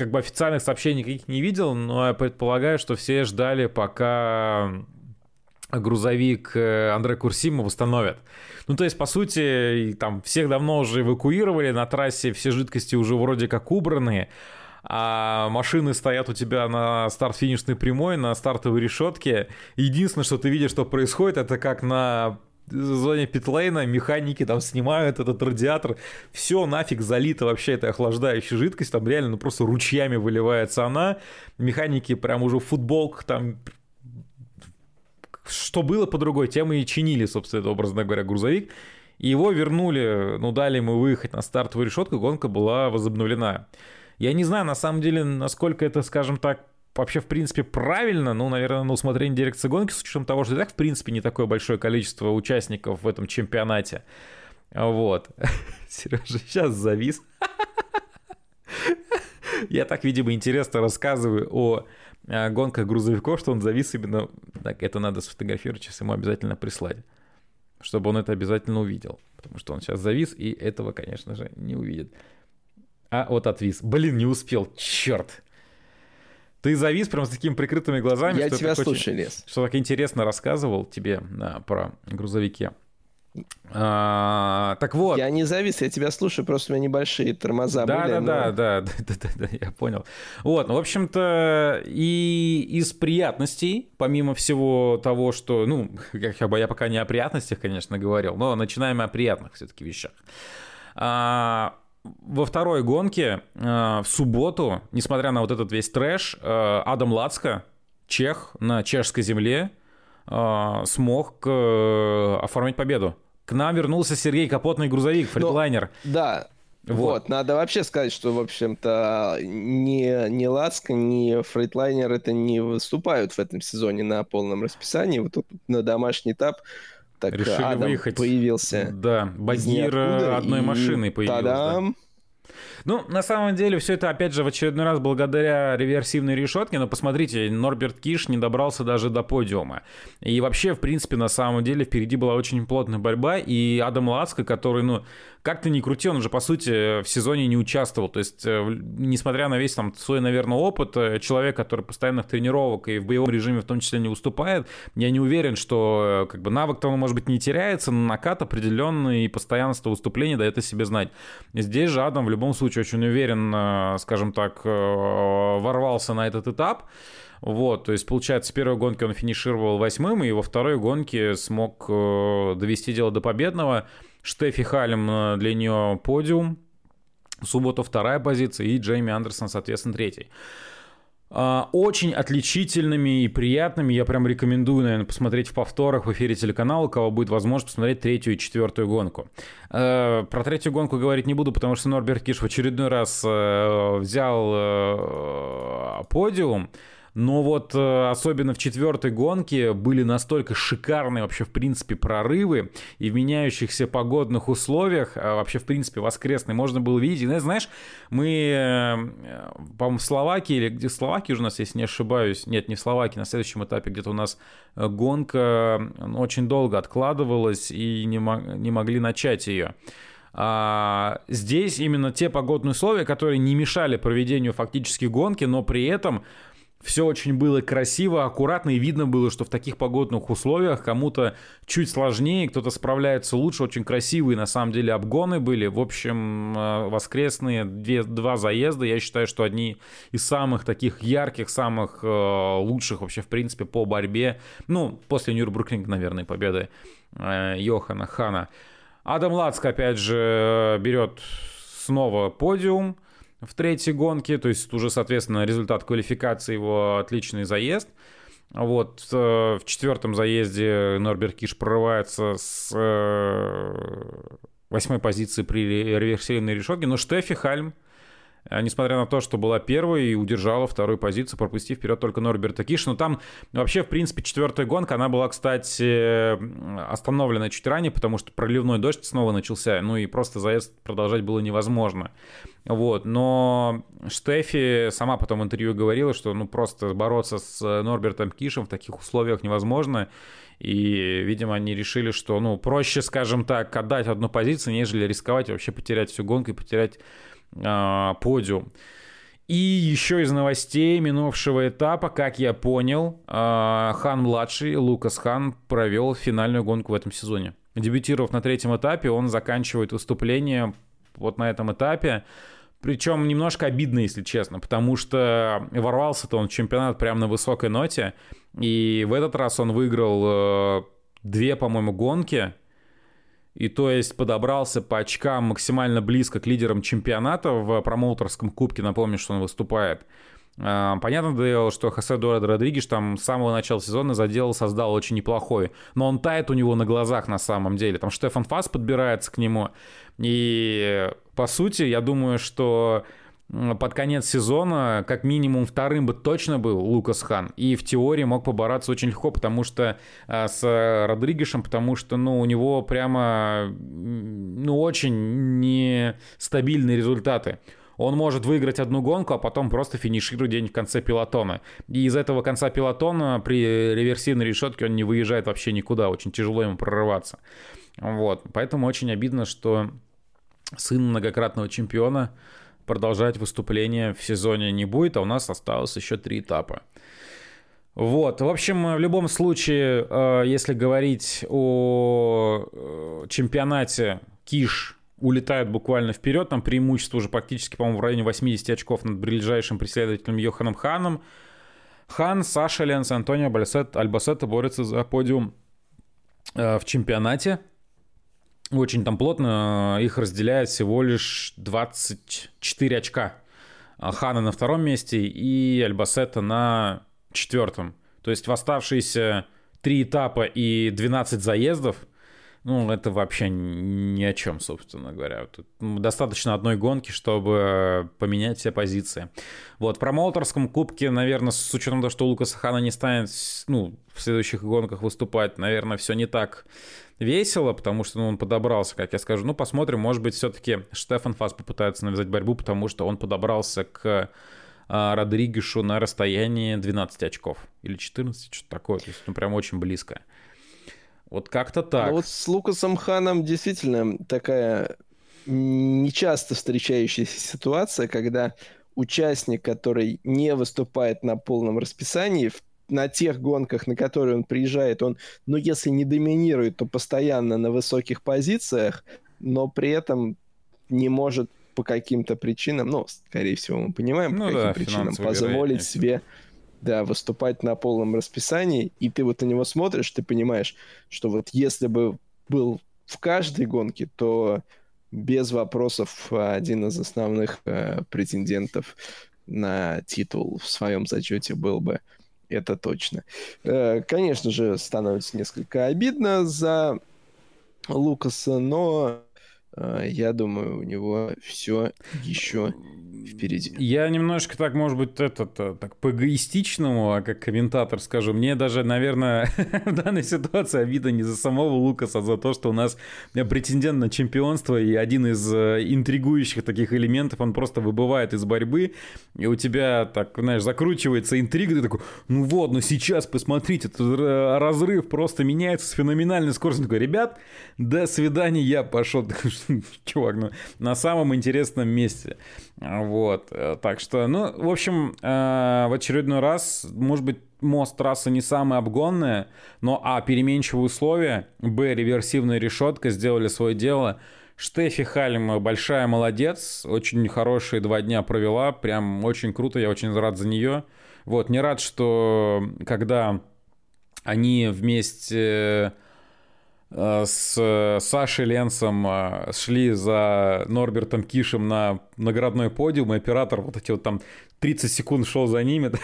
как бы официальных сообщений никаких не видел, но я предполагаю, что все ждали, пока грузовик э, Андре Курсима восстановят. Ну, то есть, по сути, там всех давно уже эвакуировали на трассе, все жидкости уже вроде как убраны, а машины стоят у тебя на старт-финишной прямой, на стартовой решетке. Единственное, что ты видишь, что происходит, это как на зоне питлейна механики там снимают этот радиатор, все нафиг залито вообще этой охлаждающей жидкость, там реально ну, просто ручьями выливается она, механики прям уже в футболках там что было по другой теме и чинили, собственно, это, образно говоря, грузовик. И его вернули, ну, дали ему выехать на стартовую решетку, гонка была возобновлена. Я не знаю, на самом деле, насколько это, скажем так, вообще, в принципе, правильно, ну, наверное, на усмотрение дирекции гонки, с учетом того, что и так, в принципе, не такое большое количество участников в этом чемпионате. Вот. Сережа сейчас завис. Я так, видимо, интересно рассказываю о э, гонках грузовиков, что он завис именно... Так, это надо сфотографировать, сейчас ему обязательно прислать. Чтобы он это обязательно увидел. Потому что он сейчас завис, и этого, конечно же, не увидит. А вот отвис. Блин, не успел. Черт. Ты завис прям с такими прикрытыми глазами. Я что тебя так очень- слушаю, Лес. что так интересно рассказывал тебе а, про грузовики. А, так вот. Я не завис, я тебя слушаю, просто у меня небольшие тормоза Да, были. да, но- да, да, да, да, да, да, я понял. Вот, ну, в общем-то, и из приятностей, помимо всего того, что, ну, как бы я пока не о приятностях, конечно, говорил, но начинаем о приятных все-таки вещах. А, во второй гонке а, в субботу, несмотря на вот этот весь трэш, а, Адам Лацко, чех на чешской земле, а, смог э, оформить победу. К нам вернулся Сергей Капотный грузовик, фридлайнер. Да, Вот. вот. надо вообще сказать, что, в общем-то, ни, ни Ласка, ни Фрейтлайнер это не выступают в этом сезоне на полном расписании. Вот тут на домашний этап Так Решили Адам выехать. появился. Да, Багир одной и... машиной появился. Да. Ну, на самом деле, все это, опять же, в очередной раз благодаря реверсивной решетке, но посмотрите, Норберт Киш не добрался даже до подиума. И вообще, в принципе, на самом деле, впереди была очень плотная борьба, и Адам Лацко, который, ну, как то ни крути, он же, по сути, в сезоне не участвовал. То есть, э, несмотря на весь там свой, наверное, опыт, э, человек, который постоянных тренировок и в боевом режиме в том числе не уступает, я не уверен, что э, как бы навык-то он, может быть, не теряется, но накат определенный и постоянство выступления дает о себе знать. Здесь же Адам в любом случае очень уверен, скажем так, ворвался на этот этап. Вот, то есть, получается, в первой гонке он финишировал восьмым, и во второй гонке смог довести дело до победного. Штефи Халем э, для нее подиум. Суббота вторая позиция и Джейми Андерсон, соответственно, третий. А, очень отличительными и приятными. Я прям рекомендую, наверное, посмотреть в повторах в эфире телеканала, у кого будет возможность посмотреть третью и четвертую гонку. Э, про третью гонку говорить не буду, потому что Норберт Киш в очередной раз э, взял подиум. Но вот э, особенно в четвертой гонке были настолько шикарные вообще в принципе прорывы и в меняющихся погодных условиях, а вообще в принципе воскресный можно было видеть. И, знаешь, мы, э, по-моему, в Словакии или где Словакии уже у нас, если не ошибаюсь, нет, не в Словакии, на следующем этапе где-то у нас э, гонка очень долго откладывалась и не, не могли начать ее. А, здесь именно те погодные условия, которые не мешали проведению фактически гонки, но при этом все очень было красиво, аккуратно, и видно было, что в таких погодных условиях кому-то чуть сложнее, кто-то справляется лучше, очень красивые на самом деле обгоны были. В общем, э, воскресные две, два заезда, я считаю, что одни из самых таких ярких, самых э, лучших вообще, в принципе, по борьбе, ну, после Нюрбургринга, наверное, победы э, Йохана Хана. Адам Лацк, опять же, берет снова подиум, в третьей гонке, то есть уже, соответственно, результат квалификации его отличный заезд. Вот э, в четвертом заезде Норберт Киш прорывается с э, восьмой позиции при реверсивной решетке, но Штефи Хальм несмотря на то, что была первой и удержала вторую позицию, пропустив вперед только Норберта Киш. Но там вообще, в принципе, четвертая гонка, она была, кстати, остановлена чуть ранее, потому что проливной дождь снова начался, ну и просто заезд продолжать было невозможно. Вот, но Штефи сама потом в интервью говорила, что ну просто бороться с Норбертом Кишем в таких условиях невозможно. И, видимо, они решили, что, ну, проще, скажем так, отдать одну позицию, нежели рисковать вообще потерять всю гонку и потерять э, подиум. И еще из новостей минувшего этапа, как я понял, э, Хан-младший, Лукас Хан, провел финальную гонку в этом сезоне. Дебютировав на третьем этапе, он заканчивает выступление вот на этом этапе. Причем немножко обидно, если честно, потому что ворвался-то он в чемпионат прямо на высокой ноте. И в этот раз он выиграл э, две, по-моему, гонки и то есть подобрался по очкам максимально близко к лидерам чемпионата в промоутерском кубке, напомню, что он выступает. А, понятно дело, что Хосе Дорад Родригеш там с самого начала сезона задел, создал очень неплохой. Но он тает у него на глазах на самом деле. Там Штефан Фас подбирается к нему. И по сути, я думаю, что под конец сезона как минимум вторым бы точно был Лукас Хан. И в теории мог побороться очень легко, потому что а, с Родригешем, потому что, ну, у него прямо, ну, очень нестабильные результаты. Он может выиграть одну гонку, а потом просто финиширует день в конце пилотона. И из этого конца пилотона при реверсивной решетке он не выезжает вообще никуда. Очень тяжело ему прорываться. Вот. Поэтому очень обидно, что сын многократного чемпиона продолжать выступление в сезоне не будет, а у нас осталось еще три этапа. Вот, в общем, в любом случае, э, если говорить о э, чемпионате, Киш улетает буквально вперед, там преимущество уже практически, по-моему, в районе 80 очков над ближайшим преследователем Йоханом Ханом. Хан, Саша Ленс, Антонио Альбасет, Альбасета борются за подиум э, в чемпионате очень там плотно, их разделяет всего лишь 24 очка. Хана на втором месте и Альбасета на четвертом. То есть в оставшиеся три этапа и 12 заездов ну, это вообще ни о чем, собственно говоря. Тут достаточно одной гонки, чтобы поменять все позиции. Вот, в промоутерском кубке, наверное, с учетом того, что Лукас Хана не станет ну, в следующих гонках выступать, наверное, все не так весело, потому что ну, он подобрался, как я скажу. Ну, посмотрим, может быть, все-таки Штефан Фас попытается навязать борьбу, потому что он подобрался к а, Родригешу на расстоянии 12 очков. Или 14, что-то такое. То есть, ну, прям очень близко. Вот как-то так. Ну, вот с Лукасом Ханом действительно такая нечасто встречающаяся ситуация, когда участник, который не выступает на полном расписании, на тех гонках, на которые он приезжает, он, ну, если не доминирует, то постоянно на высоких позициях, но при этом не может по каким-то причинам, ну, скорее всего, мы понимаем, по ну, каким да, причинам, позволить себе да, выступать на полном расписании, и ты вот на него смотришь, ты понимаешь, что вот если бы был в каждой гонке, то без вопросов один из основных э, претендентов на титул в своем зачете был бы. Это точно. Э, конечно же, становится несколько обидно за Лукаса, но я думаю, у него все еще впереди. Я немножко так, может быть, этот, э, так по-эгоистичному, а как комментатор скажу, мне даже, наверное, в данной ситуации обида не за самого Лукаса, а за то, что у нас претендент на чемпионство и один из э, интригующих таких элементов, он просто выбывает из борьбы, и у тебя, так, знаешь, закручивается интрига, ты такой, ну вот, ну сейчас, посмотрите, тут разрыв просто меняется с феноменальной скоростью. Такой, ребят, до свидания, я пошел. Чувак, ну, на самом интересном месте. Вот, э, так что, ну, в общем, э, в очередной раз, может быть, мост трасса не самая обгонная, но, а, переменчивые условия, б, реверсивная решетка сделали свое дело. Штефи Хальм большая молодец, очень хорошие два дня провела, прям очень круто, я очень рад за нее. Вот, не рад, что когда они вместе Э, с Сашей Ленсом э, шли за Норбертом Кишем на наградной подиум, и оператор вот эти вот там 30 секунд шел за ними.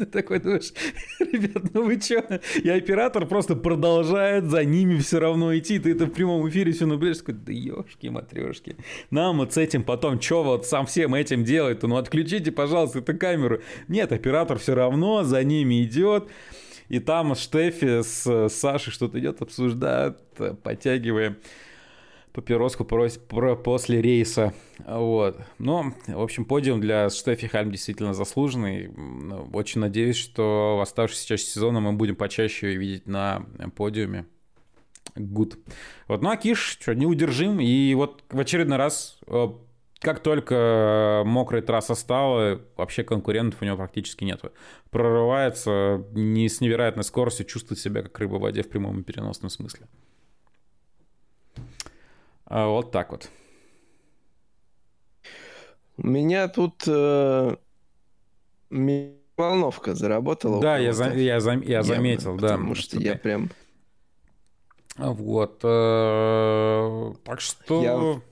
Ты такой думаешь, ребят, ну вы чё? И оператор просто продолжает за ними все равно идти. Ты это в прямом эфире все наблюдаешь. Такой, да ёшки матрешки. Нам вот с этим потом, чё вот сам всем этим делает? Ну отключите, пожалуйста, эту камеру. Нет, оператор все равно за ними идет. И там Штефи с Сашей что-то идет, обсуждают, подтягивая папироску после рейса. Вот. Но, в общем, подиум для Штефи Хальм действительно заслуженный. Очень надеюсь, что в оставшейся части сезона мы будем почаще ее видеть на подиуме. Good. Вот, ну а Киш, что, неудержим. И вот в очередной раз э, как только мокрая трасса стала, вообще конкурентов у него практически нет. Прорывается не с невероятной скоростью, чувствует себя как рыба в воде в прямом и переносном смысле. А вот так вот. У меня тут э, волновка заработала. Да, я, за, я, за, я заметил, да. Потому что я прям... Вот. Э, так что... Я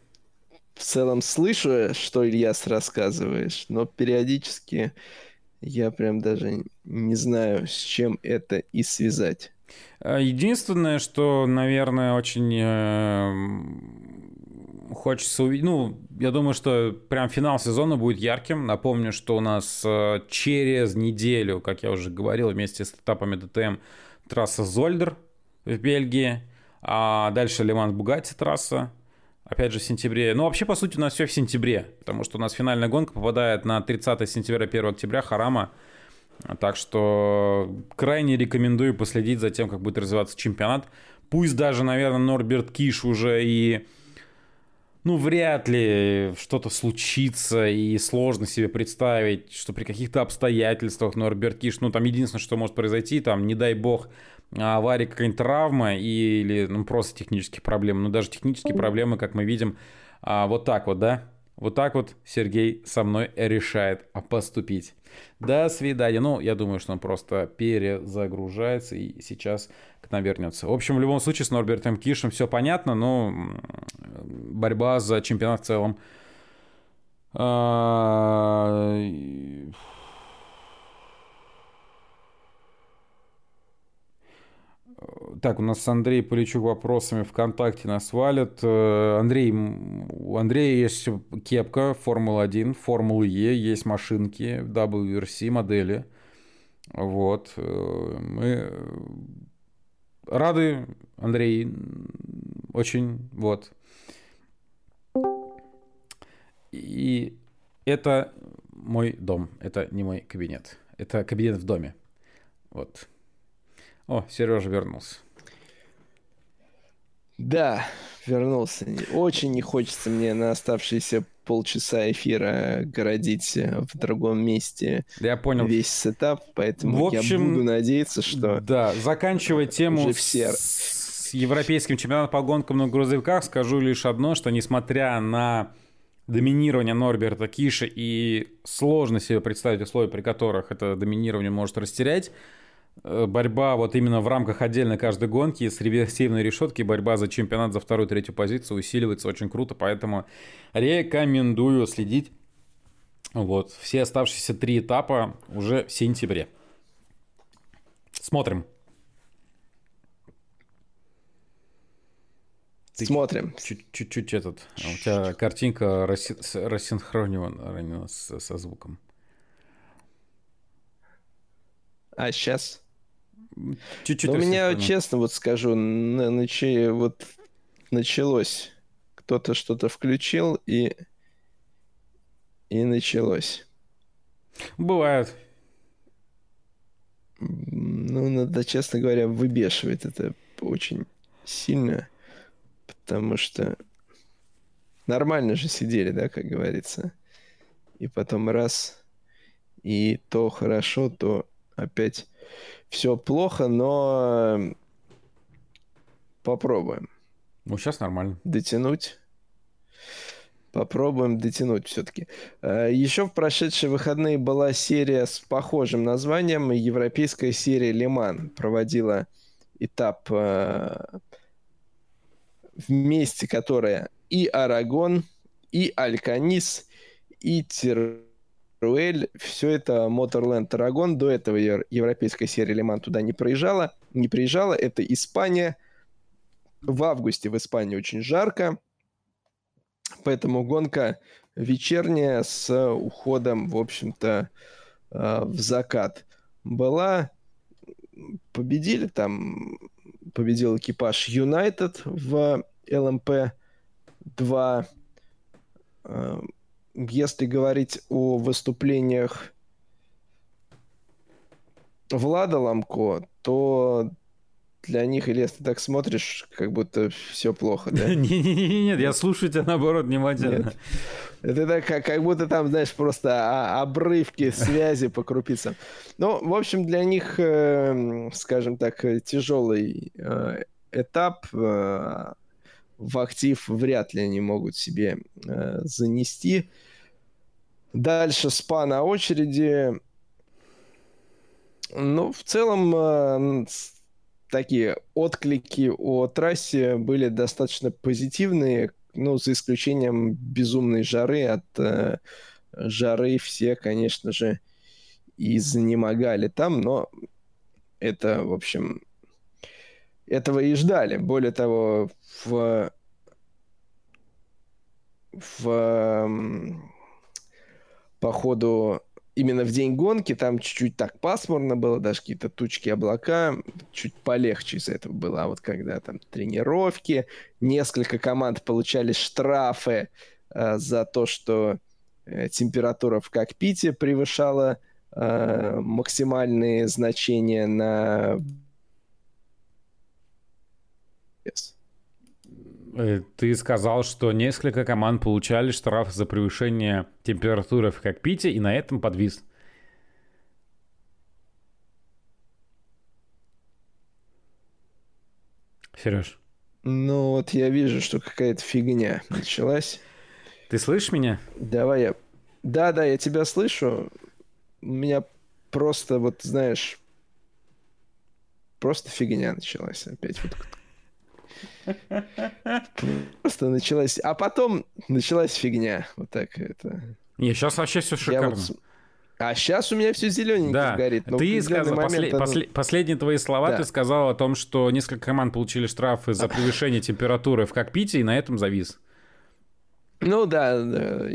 в целом слышу, что Ильяс рассказываешь, но периодически я прям даже не знаю, с чем это и связать. А, единственное, что, наверное, очень э, хочется увидеть, ну, я думаю, что прям финал сезона будет ярким. Напомню, что у нас э, через неделю, как я уже говорил, вместе с этапами ДТМ трасса Зольдер в Бельгии, а дальше Лиман Бугатти трасса, Опять же, в сентябре. Ну, вообще, по сути, у нас все в сентябре, потому что у нас финальная гонка попадает на 30 сентября, 1 октября, Харама. Так что крайне рекомендую последить за тем, как будет развиваться чемпионат. Пусть даже, наверное, Норберт Киш уже и... Ну, вряд ли что-то случится, и сложно себе представить, что при каких-то обстоятельствах Норберт Киш, ну, там единственное, что может произойти, там, не дай бог, авария, какая-нибудь травма или ну, просто технические проблемы. Ну, даже технические проблемы, как мы видим, а, вот так вот, да? Вот так вот Сергей со мной решает поступить. До свидания. Ну, я думаю, что он просто перезагружается и сейчас к нам вернется. В общем, в любом случае с Норбертом Кишем все понятно, но борьба за чемпионат в целом Так, у нас Андрей Поличук вопросами ВКонтакте нас валят. Э, Андрей, у Андрея есть кепка Формула-1, Формулы Е, есть машинки, WRC модели. Вот. Э, мы рады, Андрей, очень, вот. И это мой дом, это не мой кабинет. Это кабинет в доме. Вот. О, Сережа вернулся. Да, вернулся. Очень не хочется мне на оставшиеся полчаса эфира городить в другом месте я понял. весь сетап, поэтому в общем, я буду надеяться, что... Да, заканчивая тему все... с европейским чемпионатом по гонкам на грузовиках, скажу лишь одно, что несмотря на доминирование Норберта Киша и сложно себе представить условия, при которых это доминирование может растерять, э, борьба вот именно в рамках отдельно каждой гонки с реверсивной решетки, борьба за чемпионат за вторую-третью позицию усиливается очень круто, поэтому рекомендую следить. Вот, все оставшиеся три этапа уже в сентябре. Смотрим. Ты Смотрим. Чуть-чуть этот. А у тебя картинка рассинхронирована со звуком. А сейчас? Чуть-чуть. У меня, честно вот скажу, начи, вот началось. Кто-то что-то включил и и началось. Бывает. Ну, надо, честно говоря, выбешивает это очень сильно потому что нормально же сидели, да, как говорится. И потом раз, и то хорошо, то опять все плохо, но попробуем. Ну, сейчас нормально. Дотянуть. Попробуем дотянуть все-таки. А, Еще в прошедшие выходные была серия с похожим названием. Европейская серия Лиман проводила этап а, вместе, которая и Арагон, и Альканис, и Теруэль, все это Моторленд Арагон. До этого европейская серия Лиман туда не проезжала. Не приезжала. Это Испания. В августе в Испании очень жарко. Поэтому гонка вечерняя с уходом, в общем-то, э, в закат была. Победили там победил экипаж United в ЛМП-2. Э, если говорить о выступлениях Влада Ламко, то для них, или если ты так смотришь, как будто все плохо, да? Нет, я слушаю тебя наоборот внимательно. Это так, как, как будто там, знаешь, просто обрывки связи по крупицам. Ну, в общем, для них, э, скажем так, тяжелый э, этап. Э, в актив вряд ли они могут себе э, занести. Дальше СПА на очереди. Ну, в целом, э, такие отклики о трассе были достаточно позитивные, ну, за исключением безумной жары. От э, жары все, конечно же, и занемогали там, но это, в общем, этого и ждали. Более того, в, в по ходу именно в день гонки там чуть-чуть так пасмурно было, даже какие-то тучки, облака, чуть полегче из этого было. А вот когда там тренировки, несколько команд получали штрафы э, за то, что э, температура в кокпите превышала э, максимальные значения на Э, ты сказал, что несколько команд получали штраф за превышение температуры в кокпите и на этом подвис. Сереж. Ну вот я вижу, что какая-то фигня началась. Ты слышишь меня? Давай я... Да, да, я тебя слышу. У меня просто, вот знаешь, просто фигня началась опять. Вот Просто началась... А потом началась фигня. Вот так это... Не, сейчас вообще все шикарно. Вот... А сейчас у меня все зелененькое да. горит. Но ты сказал, момент, после, оно... последние твои слова да. ты сказал о том, что несколько команд получили штрафы за превышение температуры в кокпите, и на этом завис. Ну да, да,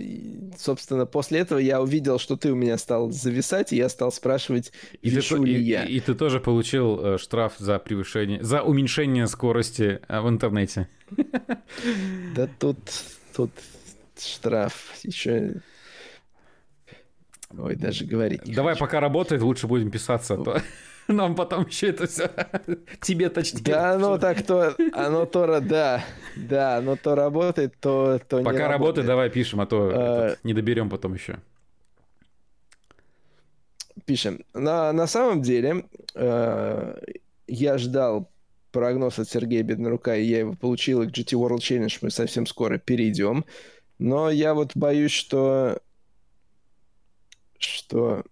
собственно, после этого я увидел, что ты у меня стал зависать, и я стал спрашивать, и ты, ли и, я. И, и ты тоже получил э, штраф за превышение, за уменьшение скорости э, в интернете. Да тут, тут штраф еще... Ой, даже говорить. Давай, пока работает, лучше будем писаться, а то нам потом еще это все тебе точнее. Да, оно так то, оно то, да, да, оно то работает, то, то Пока не работает, давай пишем, а то а... не доберем потом еще. Пишем. На, на самом деле, э, я ждал прогноз от Сергея Беднорука, и я его получил, и к GT World Challenge мы совсем скоро перейдем. Но я вот боюсь, что... Что...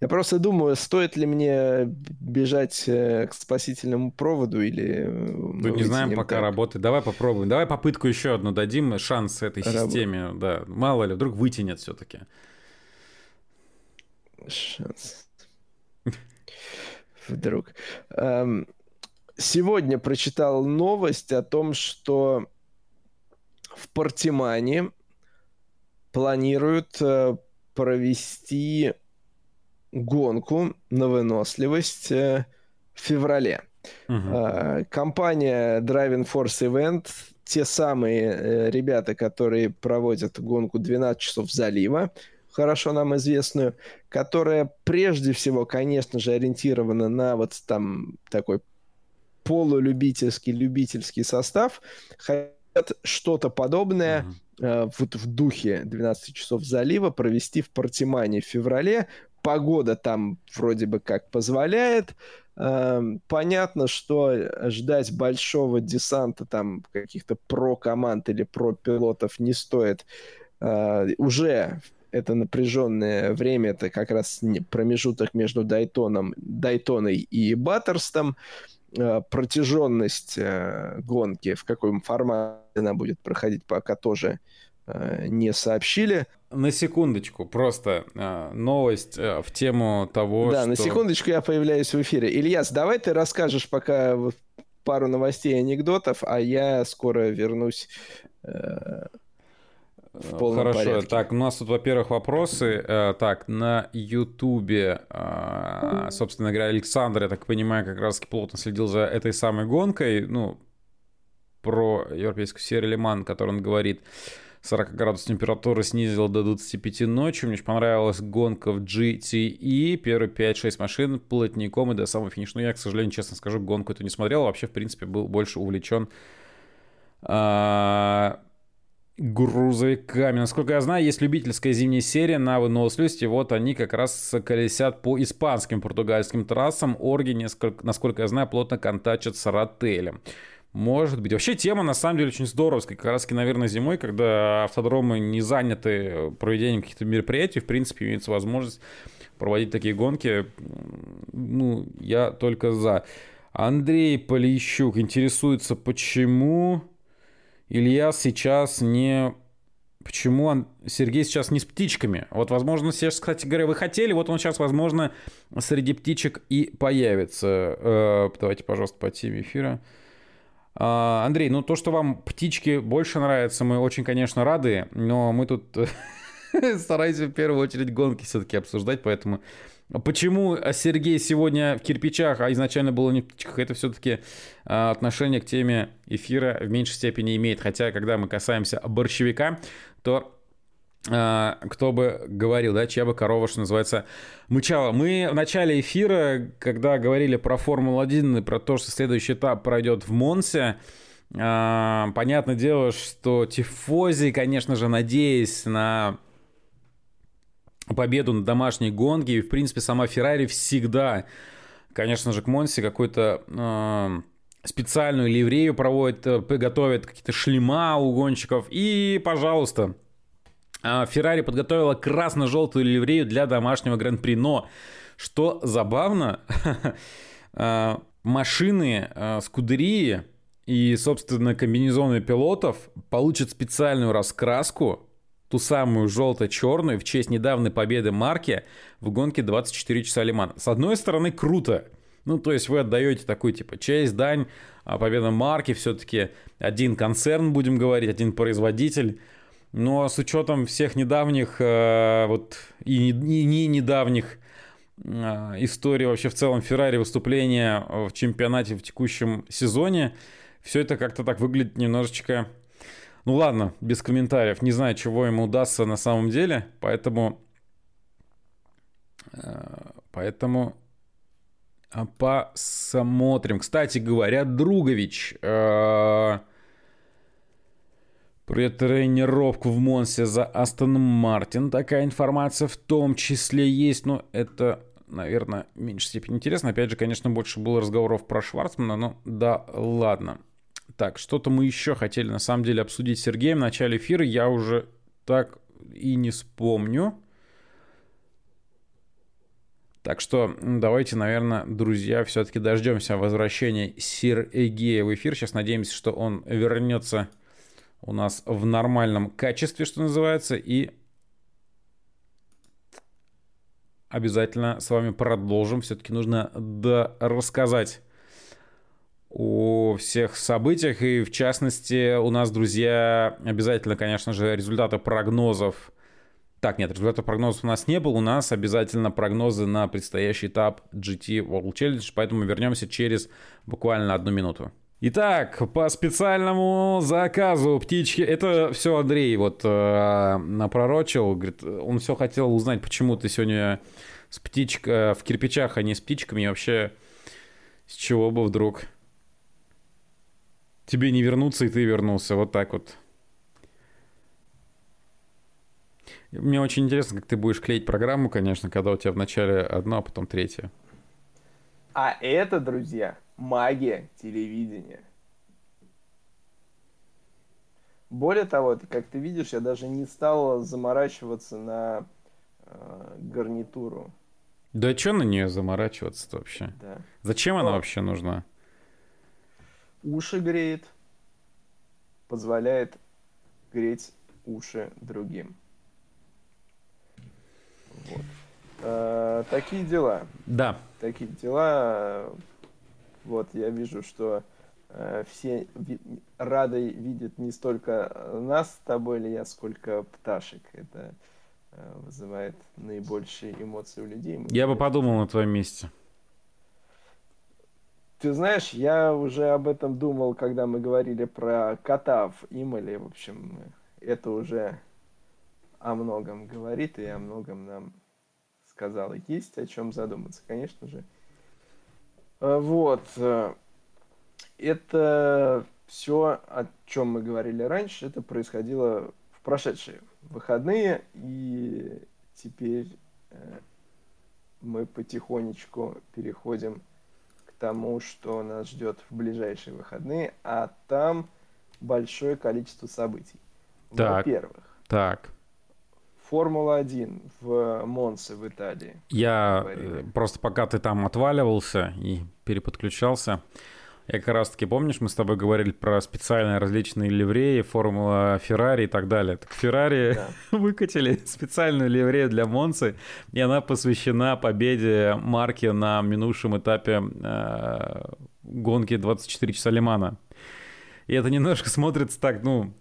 Я просто думаю, стоит ли мне бежать э, к спасительному проводу или... Ну, не знаем, пока так. работает. Давай попробуем. Давай попытку еще одну дадим, шанс этой Раб... системе. Да, мало ли, вдруг вытянет все-таки. Шанс. Вдруг. Сегодня прочитал новость о том, что в Портимане планируют э, провести гонку на выносливость э, в феврале. Uh-huh. Компания Driving Force Event, те самые э, ребята, которые проводят гонку 12 часов залива, хорошо нам известную, которая прежде всего, конечно же, ориентирована на вот там такой полулюбительский, любительский состав, хотят что-то подобное uh-huh. вот в духе 12 часов залива провести в Портимане в феврале, погода там вроде бы как позволяет. Эм, понятно, что ждать большого десанта там каких-то про-команд или про-пилотов не стоит. Э, уже это напряженное время, это как раз промежуток между Дайтоном, Дайтоной и Баттерстом. Э, протяженность э, гонки, в каком формате она будет проходить, пока тоже не сообщили. На секундочку, просто э, новость э, в тему того, да, что... на секундочку я появляюсь в эфире. Ильяс, давай ты расскажешь пока пару новостей и анекдотов, а я скоро вернусь э, в полном Хорошо, порядке. так, у нас тут, во-первых, вопросы. Э, так, на Ютубе, э, собственно говоря, Александр, я так понимаю, как раз плотно следил за этой самой гонкой, ну, про европейскую серию Лиман, который он говорит. 40 градусов температуры снизил до 25 ночью. Мне очень понравилась гонка в GTE. Первые 5-6 машин плотником и до самого финиша. Но я, к сожалению, честно скажу, гонку эту не смотрел. Вообще, в принципе, был больше увлечен а, грузовиками. Насколько я знаю, есть любительская зимняя серия на выносливости. Вот они как раз колесят по испанским португальским трассам. Орги, несколько, насколько я знаю, плотно контачат с Ротелем. Может быть. Вообще тема на самом деле очень здоровская. Как раз, наверное, зимой, когда автодромы не заняты проведением каких-то мероприятий, в принципе, имеется возможность проводить такие гонки. Ну, я только за. Андрей Полищук интересуется, почему Илья сейчас не... Почему Сергей сейчас не с птичками? Вот, возможно, сейчас, кстати говоря, вы хотели, вот он сейчас, возможно, среди птичек и появится. Э, давайте, пожалуйста, по теме эфира. А, Андрей, ну то, что вам птички больше нравятся, мы очень, конечно, рады, но мы тут стараемся в первую очередь гонки все-таки обсуждать, поэтому почему Сергей сегодня в кирпичах, а изначально было не в птичках, это все-таки а, отношение к теме эфира в меньшей степени имеет. Хотя, когда мы касаемся борщевика, то а, кто бы говорил, да, чья бы корова, что называется, мычала. Мы в начале эфира, когда говорили про Формулу-1 и про то, что следующий этап пройдет в Монсе, а, понятное дело, что Тифози, конечно же, надеясь на победу на домашней гонке, и, в принципе, сама Феррари всегда, конечно же, к Монсе какой-то э, специальную ливрею проводит, э, готовит какие-то шлема у гонщиков, и, пожалуйста, а, Феррари подготовила красно-желтую ливрею для домашнего гран-при. Но, что забавно, а, машины а, Скудерии и, собственно, комбинезоны пилотов получат специальную раскраску ту самую желто-черную в честь недавней победы Марки в гонке 24 часа Лиман. С одной стороны, круто. Ну, то есть вы отдаете такую, типа, честь, дань а победа Марки. Все-таки один концерн, будем говорить, один производитель. Но с учетом всех недавних, э, вот, и не, не недавних э, историй вообще в целом Феррари выступления в чемпионате в текущем сезоне, все это как-то так выглядит немножечко ну ладно, без комментариев. Не знаю, чего ему удастся на самом деле, поэтому... Э, поэтому посмотрим. Кстати говоря, Другович э, про тренировку в Монсе за Астон Мартин. Такая информация в том числе есть. Но это, наверное, в меньшей степени интересно. Опять же, конечно, больше было разговоров про Шварцмана. Но да, ладно. Так, что-то мы еще хотели на самом деле обсудить с Сергеем в начале эфира. Я уже так и не вспомню. Так что давайте, наверное, друзья, все-таки дождемся возвращения Сергея в эфир. Сейчас надеемся, что он вернется у нас в нормальном качестве, что называется, и обязательно с вами продолжим. Все-таки нужно рассказать о всех событиях. И в частности, у нас, друзья, обязательно, конечно же, результаты прогнозов. Так, нет, результатов прогнозов у нас не было. У нас обязательно прогнозы на предстоящий этап GT World Challenge. Поэтому вернемся через буквально одну минуту. Итак, по специальному заказу птички, это все Андрей вот э, напророчил, говорит, он все хотел узнать, почему ты сегодня с птичка в кирпичах, а не с птичками, и вообще с чего бы вдруг тебе не вернуться, и ты вернулся. Вот так вот. Мне очень интересно, как ты будешь клеить программу, конечно, когда у тебя вначале одно, а потом третье. А это, друзья, магия телевидения. Более того, как ты видишь, я даже не стал заморачиваться на э, гарнитуру. Да что на нее заморачиваться-то вообще? Да. Зачем Но... она вообще нужна? уши греет, позволяет греть уши другим. Вот. А, такие дела. Да. Такие дела. Вот я вижу, что э, все ви- рады видят не столько нас с тобой или я, сколько пташек. Это э, вызывает наибольшие эмоции у людей. Я бы подумал на твоем месте. Ты знаешь, я уже об этом думал, когда мы говорили про кота в Имале. В общем, это уже о многом говорит и о многом нам сказал. Есть о чем задуматься, конечно же. Э, вот. Э, это все, о чем мы говорили раньше, это происходило в прошедшие выходные, и теперь э, мы потихонечку переходим тому, что нас ждет в ближайшие выходные, а там большое количество событий. Так, Во-первых, так. Формула-1 в Монце в Италии. Я говорили. просто пока ты там отваливался и переподключался, я как раз таки, помнишь, мы с тобой говорили про специальные различные ливреи, формула Феррари и так далее. Так Феррари да. выкатили специальную ливрею для Монцы, и она посвящена победе марки на минувшем этапе э, гонки 24 часа Лимана. И это немножко смотрится так, ну,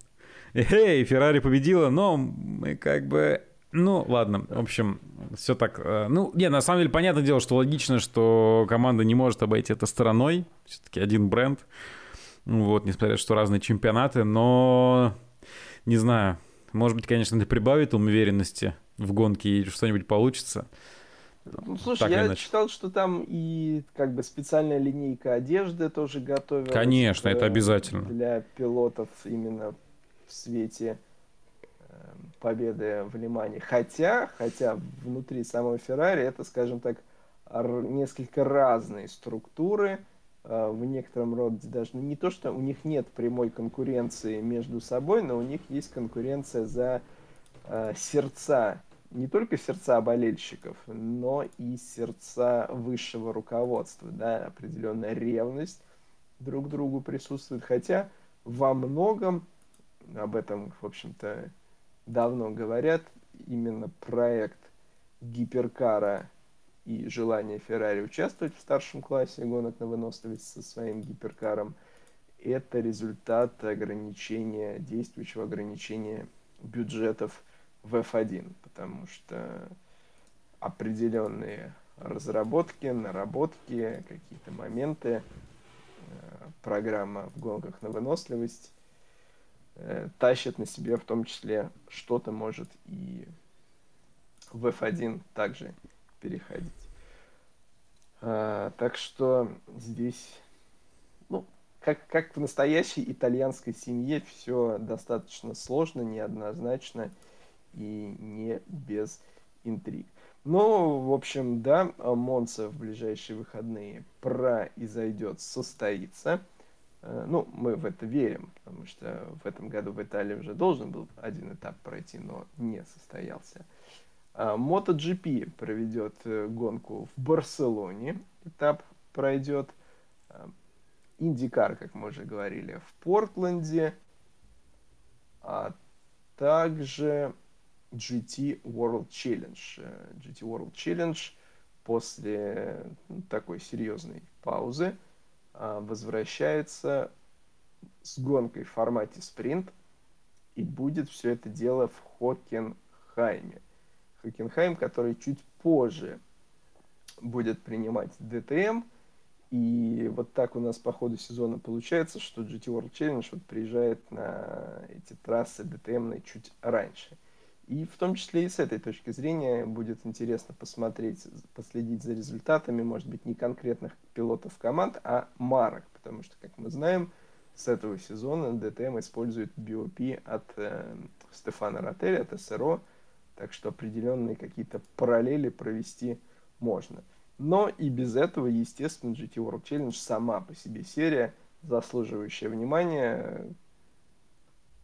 эй, Феррари победила, но мы как бы ну, ладно, в общем, все так. Э, ну, не, на самом деле, понятное дело, что логично, что команда не может обойти это стороной. Все-таки один бренд. Вот, несмотря на что разные чемпионаты, но не знаю. Может быть, конечно, это прибавит уверенности в гонке и что-нибудь получится. Ну, слушай, так я иначе. читал, что там и как бы специальная линейка одежды тоже готовилась. Конечно, это обязательно. Для пилотов именно в свете победы в Лимане. Хотя, хотя внутри самой Феррари это, скажем так, несколько разные структуры. А, в некотором роде даже не то, что у них нет прямой конкуренции между собой, но у них есть конкуренция за э, сердца, не только сердца болельщиков, но и сердца высшего руководства. Да, определенная ревность друг к другу присутствует. Хотя во многом об этом, в общем-то, давно говорят. Именно проект гиперкара и желание Феррари участвовать в старшем классе гонок на выносливость со своим гиперкаром – это результат ограничения, действующего ограничения бюджетов в F1, потому что определенные разработки, наработки, какие-то моменты, э, программа в гонках на выносливость э, тащит на себе в том числе что-то может и в F1 также переходить. А, так что здесь, ну, как, как в настоящей итальянской семье, все достаточно сложно, неоднозначно и не без интриг. Ну, в общем, да, Монца в ближайшие выходные произойдет, состоится. Э, ну, мы в это верим, потому что в этом году в Италии уже должен был один этап пройти, но не состоялся. А, MotoGP проведет э, гонку в Барселоне, этап пройдет. Индикар, как мы уже говорили, в Портленде, а также GT World Challenge. Э, GT World Challenge после ну, такой серьезной паузы возвращается с гонкой в формате спринт, и будет все это дело в Хокенхайме. Хокенхайм, который чуть позже будет принимать ДТМ. И вот так у нас по ходу сезона получается, что GT World Challenge вот приезжает на эти трассы ДТМные чуть раньше. И в том числе и с этой точки зрения будет интересно посмотреть, последить за результатами, может быть, не конкретных пилотов команд, а марок, потому что, как мы знаем, с этого сезона ДТМ использует BOP от э, Стефана Ротеля, от СРО, так что определенные какие-то параллели провести можно. Но и без этого, естественно, GT World Challenge сама по себе серия, заслуживающая внимания,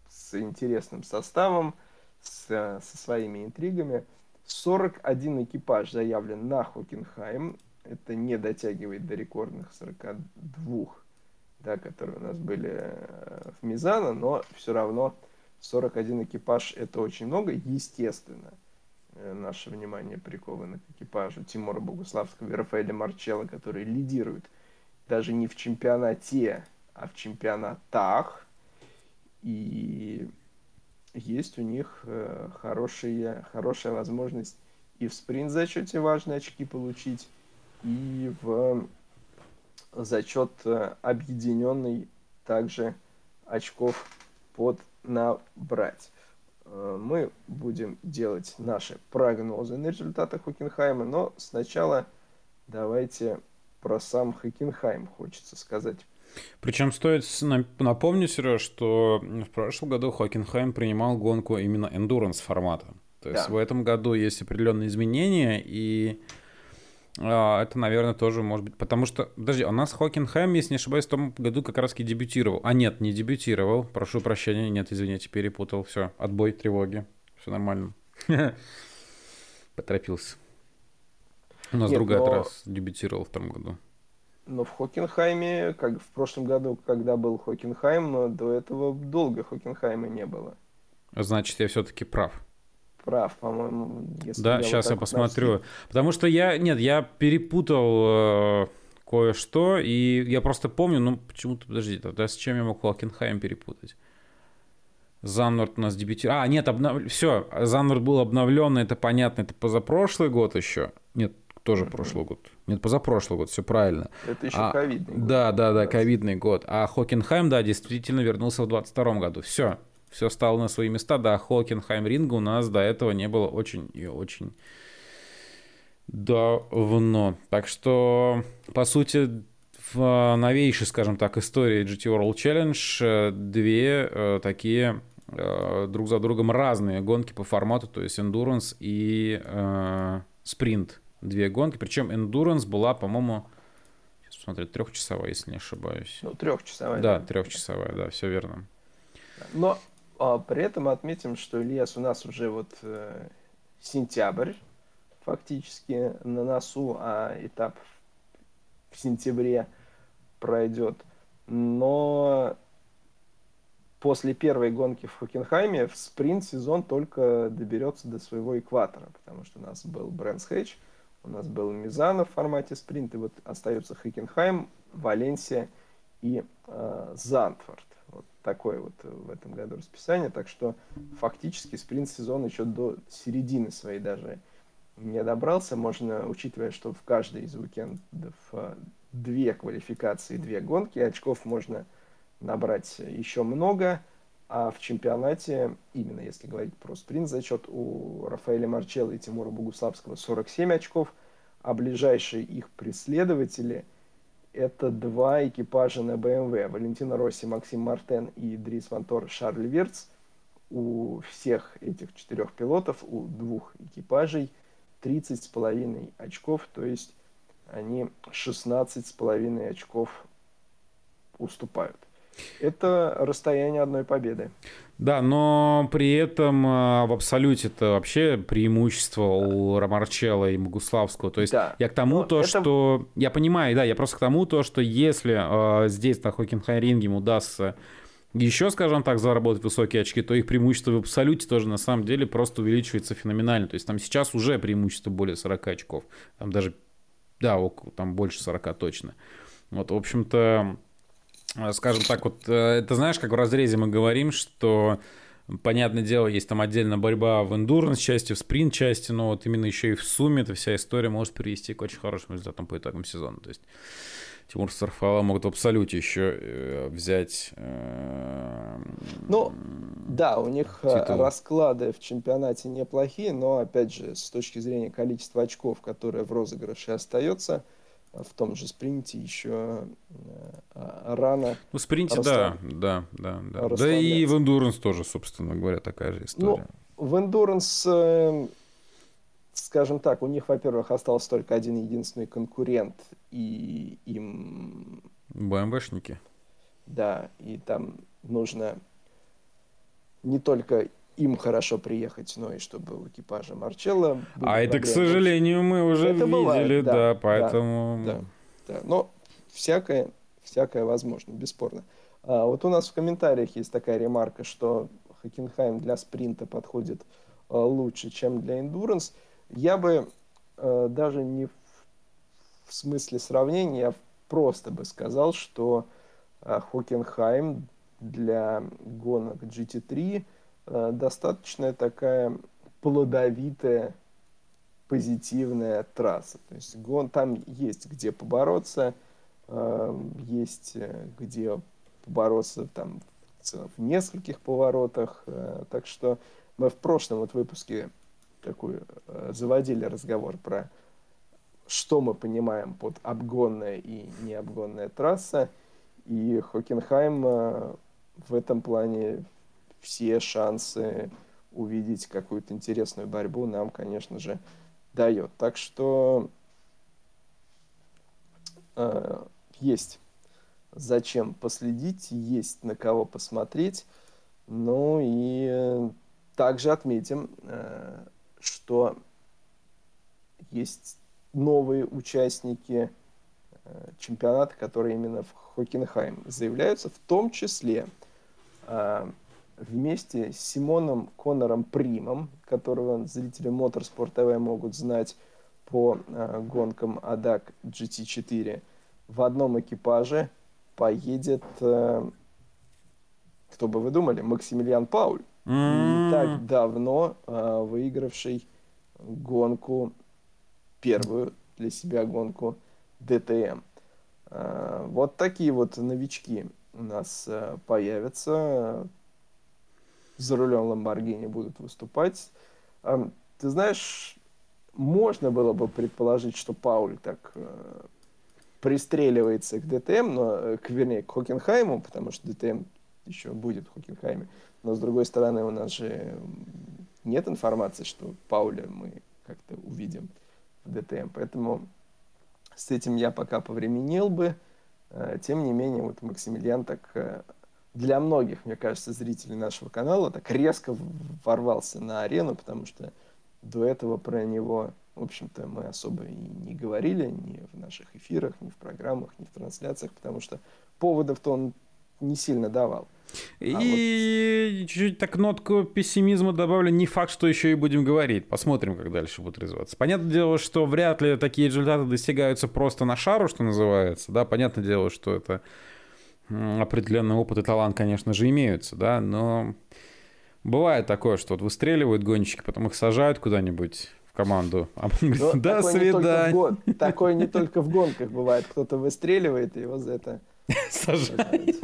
с интересным составом, с, со своими интригами. 41 экипаж заявлен на Хокенхайм. Это не дотягивает до рекордных 42, да, которые у нас были э, в Мизано, но все равно 41 экипаж это очень много, естественно. Э, наше внимание приковано к экипажу Тимура Богуславского и Рафаэля Марчелла, которые лидируют даже не в чемпионате, а в чемпионатах. И есть у них э, хорошие, хорошая возможность и в спринт зачете важные очки получить, и в зачет э, объединенный также очков под набрать. Э, мы будем делать наши прогнозы на результаты Хокенхайма, но сначала давайте про сам Хокенхайм хочется сказать. Причем стоит напомнить, Сереж, что в прошлом году Хокенхайм принимал гонку именно endurance формата. То есть да. в этом году есть определенные изменения, и а, это, наверное, тоже может быть... Потому что, подожди, у нас Хокенхайм, если не ошибаюсь, в том году как раз-таки дебютировал. А нет, не дебютировал. Прошу прощения, нет, извините, перепутал. Все, отбой тревоги. Все нормально. Поторопился. У нас нет, другая но... раз дебютировал в том году. Но в Хокенхайме, как в прошлом году, когда был Хокенхайм, до этого долго Хокенхайма не было. Значит, я все-таки прав прав, по-моему. да, сейчас вот я посмотрю. Нашли. Потому что я, нет, я перепутал э, кое-что, и я просто помню, ну, почему-то, подожди, тогда с чем я мог Хокенхайм перепутать? Заннорд у нас дебютировал. А, нет, обнов... все, Заннорд был обновлен, это понятно, это позапрошлый год еще. Нет, тоже прошлый год. Нет, позапрошлый год, все правильно. Это еще а, ковидный год. Да, да, да, ковидный год. А Хокенхайм, да, действительно вернулся в 22 году. Все, все стало на свои места. Да, Хокенхайм ринга у нас до этого не было очень и очень давно. Так что, по сути, в новейшей, скажем так, истории GT World Challenge э, две э, такие э, друг за другом разные гонки по формату, то есть Endurance и э, Sprint. Две гонки, причем Endurance была, по-моему, сейчас посмотрю, трехчасовая, если не ошибаюсь. Ну, трехчасовая. Да, да. трехчасовая, да, все верно. Но а при этом отметим, что Ильяс у нас уже вот э, сентябрь фактически на носу, а этап в сентябре пройдет. Но после первой гонки в Хокенхайме в спринт-сезон только доберется до своего экватора, потому что у нас был Брэнс Хейдж, у нас был Мизана в формате спринт, и вот остается Хокенхайм, Валенсия и э, Зандфорд. Вот такое вот в этом году расписание, так что фактически спринт-сезон еще до середины своей даже не добрался. Можно, учитывая, что в каждой из уикендов э, две квалификации, две гонки, очков можно набрать еще много, а в чемпионате, именно если говорить про спринт зачет, у Рафаэля Марчелла и Тимура Богуславского 47 очков, а ближайшие их преследователи – это два экипажа на БМВ. Валентина Росси, Максим Мартен и Дрис Вантор Шарль Верц. У всех этих четырех пилотов, у двух экипажей 30,5 очков, то есть они 16,5 очков уступают. Это расстояние одной победы. Да, но при этом а, в абсолюте это вообще преимущество у Ромарчелла и Богуславского. То есть да. я к тому но то, это... что... Я понимаю, да, я просто к тому то, что если э, здесь на Хокенхайринге им удастся еще, скажем так, заработать высокие очки, то их преимущество в абсолюте тоже на самом деле просто увеличивается феноменально. То есть там сейчас уже преимущество более 40 очков. Там даже, да, около, там больше 40 точно. Вот, в общем-то, скажем так, вот э, это знаешь, как в разрезе мы говорим, что Понятное дело, есть там отдельно борьба в эндуранс части, в спринт части, но вот именно еще и в сумме эта вся история может привести к очень хорошим результатам по итогам сезона. То есть Тимур Сарфала могут в абсолюте еще э, взять. Э, ну, да, у них титул. расклады в чемпионате неплохие, но опять же, с точки зрения количества очков, которые в розыгрыше остается, в том же спринте еще э, рано. Ну, спринте, расслаб... да, да, да, да. Да и в эндуранс тоже, собственно говоря, такая же история. Ну, в эндуранс, э, скажем так, у них, во-первых, остался только один единственный конкурент, и им... БМВшники. Да, и там нужно не только им хорошо приехать, но и чтобы у экипажа Марчелло... А это, к сожалению, мы уже это видели, бывает, да, да, поэтому... Да, да, да. Но всякое, всякое возможно, бесспорно. А, вот у нас в комментариях есть такая ремарка, что Хокенхайм для спринта подходит а, лучше, чем для эндуранс. Я бы а, даже не в, в смысле сравнения, я просто бы сказал, что а, Хокенхайм для гонок GT3 Э, достаточно такая плодовитая, позитивная трасса. То есть гон, там есть где побороться, э, есть э, где побороться там в нескольких поворотах. Так что мы в прошлом вот выпуске такую заводили разговор про что мы понимаем под обгонная и необгонная трасса. И Хокенхайм в этом плане все шансы увидеть какую-то интересную борьбу нам, конечно же, дает. Так что э, есть зачем последить, есть на кого посмотреть. Ну и также отметим, э, что есть новые участники э, чемпионата, которые именно в Хокенхайм заявляются, в том числе э, вместе с Симоном Конором Примом, которого зрители Motorsport TV могут знать по э, гонкам ADAC GT4, в одном экипаже поедет, э, кто бы вы думали, Максимилиан Пауль. Mm-hmm. Не так давно э, выигравший гонку, первую для себя гонку ДТМ. Э, вот такие вот новички у нас э, появятся за рулем Ламборгини будут выступать. Ты знаешь, можно было бы предположить, что Пауль так э, пристреливается к ДТМ, но, э, к, вернее, к Хокенхайму, потому что ДТМ еще будет в Хокенхайме. Но, с другой стороны, у нас же нет информации, что Пауля мы как-то увидим в ДТМ. Поэтому с этим я пока повременил бы. Э, тем не менее, вот Максимилиан так для многих, мне кажется, зрителей нашего канала так резко ворвался на арену, потому что до этого про него, в общем-то, мы особо и не говорили ни в наших эфирах, ни в программах, ни в трансляциях, потому что поводов-то он не сильно давал. А и вот... чуть-чуть так нотку пессимизма добавлю. Не факт, что еще и будем говорить. Посмотрим, как дальше будет развиваться. Понятное дело, что вряд ли такие результаты достигаются просто на шару, что называется. Да, понятное дело, что это определенный опыт и талант, конечно же, имеются, да, но бывает такое, что вот выстреливают гонщики, потом их сажают куда-нибудь в команду. А он говорит, до свидания. Такое не только в гонках бывает. Кто-то выстреливает, и его за это сажают.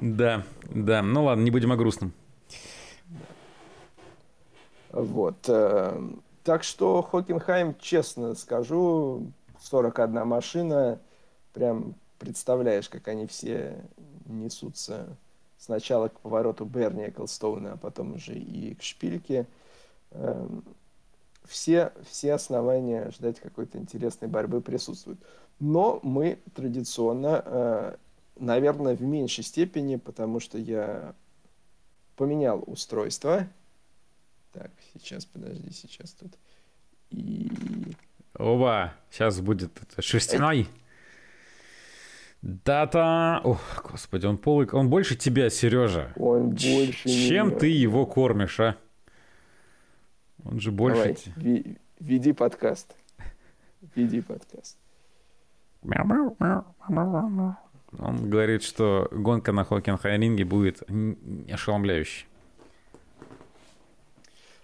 Да, да. Ну ладно, не будем о грустном. Вот. Э, так что Хокенхайм, честно скажу, 41 машина, прям представляешь, как они все несутся сначала к повороту Берни Эклстоуна, а потом уже и к шпильке. Эм, все, все основания ждать какой-то интересной борьбы присутствуют. Но мы традиционно э, наверное, в меньшей степени, потому что я поменял устройство. Так, сейчас, подожди, сейчас тут. И... Оба, сейчас будет это шерстяной. Дата. Ох, господи, он полый. Он больше тебя, Сережа. Он больше. Чем меня. ты его кормишь, а? Он же больше. Давай, веди подкаст. Веди подкаст. Он говорит, что гонка на Хокенхайринге будет ошеломляющей.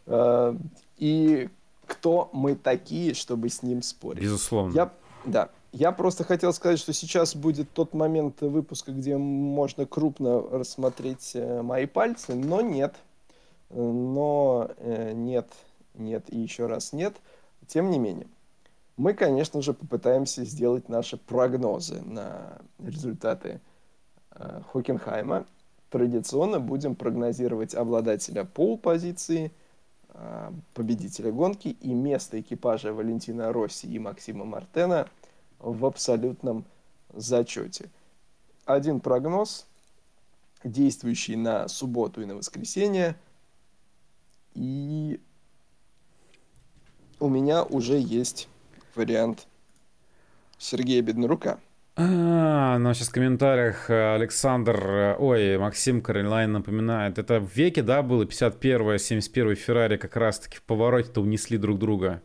А, и кто мы такие, чтобы с ним спорить? Безусловно. Я, да, я просто хотел сказать, что сейчас будет тот момент выпуска, где можно крупно рассмотреть э, мои пальцы, но нет. Но э, нет, нет и еще раз нет. Тем не менее, мы, конечно же, попытаемся сделать наши прогнозы на результаты э, Хокенхайма. Традиционно будем прогнозировать обладателя пол-позиции, победителя гонки и место экипажа Валентина Росси и Максима Мартена в абсолютном зачете. Один прогноз, действующий на субботу и на воскресенье. И у меня уже есть вариант Сергея Беднорука. А, ну сейчас в комментариях э, Александр, э, ой, Максим Каролайн напоминает, это в веке, да, было 51-е, 71-й Феррари как раз-таки в повороте-то унесли друг друга.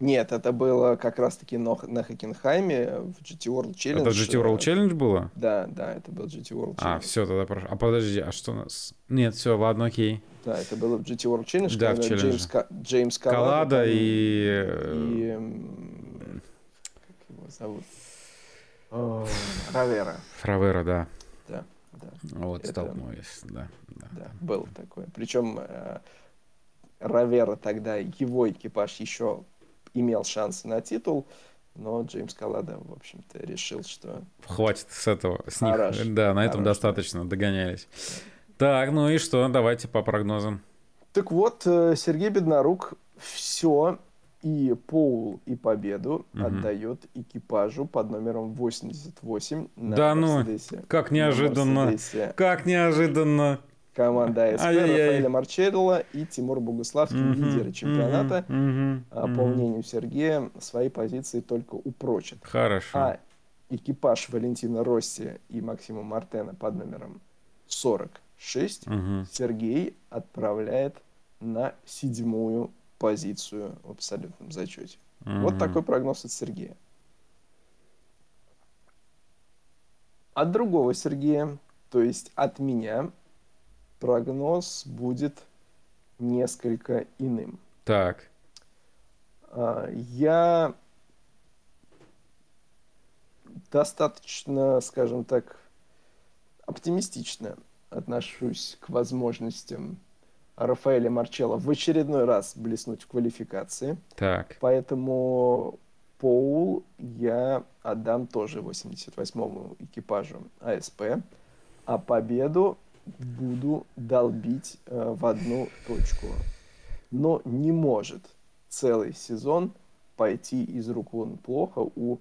Нет, это было как раз-таки на, на Хокенхайме в GT World Challenge. Это GT World Challenge было? Да, да, это был GT World а, Challenge. А, все, тогда прошу. А подожди, а что у нас? Нет, все, ладно, окей. Да, это было в GT World Challenge, да, когда Джеймс, Ка... Джеймс Калада, Калада и... и... Как его зовут? Равера. Равера, да. Да, да. Вот, это... столкнулись, да. Да, да был такой. Причем э, Равера тогда, его экипаж еще имел шансы на титул, но Джеймс Каллада, в общем-то, решил, что... Хватит с этого, с них. Хорош, да, на этом хорош, достаточно, догонялись. Так, ну и что, давайте по прогнозам. Так вот, э, Сергей Беднорук все и Поул, и победу угу. отдает экипажу под номером 88 на Да Мерседесе. ну, как неожиданно, как неожиданно команда АСП, Рафаэля Марчелло и Тимур Богуславский, mm-hmm. лидеры чемпионата. Mm-hmm. Mm-hmm. По мнению Сергея, свои позиции только упрочат. Хорошо. А экипаж Валентина Росси и Максима Мартена под номером 46 mm-hmm. Сергей отправляет на седьмую позицию в абсолютном зачете. Mm-hmm. Вот такой прогноз от Сергея. От другого Сергея, то есть от меня, прогноз будет несколько иным. Так. А, я достаточно, скажем так, оптимистично отношусь к возможностям Рафаэля Марчелла в очередной раз блеснуть в квалификации. Так. Поэтому Поул я отдам тоже 88-му экипажу АСП, а победу буду долбить э, в одну точку. Но не может целый сезон пойти из рук вон плохо у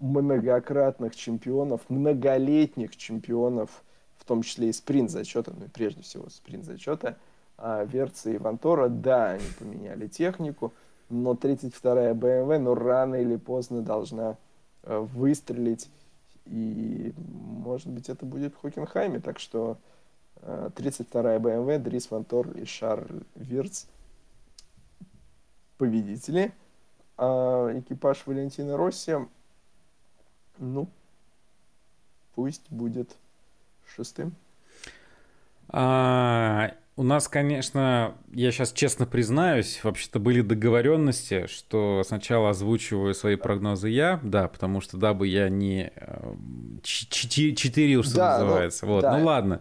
многократных чемпионов, многолетних чемпионов, в том числе и спринт зачета, ну и прежде всего спринт зачета, а Верца и Вантора, да, они поменяли технику, но 32-я BMW, ну, рано или поздно должна э, выстрелить И, может быть, это будет в Хокенхайме. Так что 32-я BMW, Дрис Вантор и Шарль Вирц победители. А экипаж Валентина Росси, ну, пусть будет шестым. А, у нас, конечно, я сейчас честно признаюсь, вообще-то были договоренности, что сначала озвучиваю свои прогнозы я, да, потому что дабы я не э, читырил, что да, называется. Ну, вот, да. ну ладно.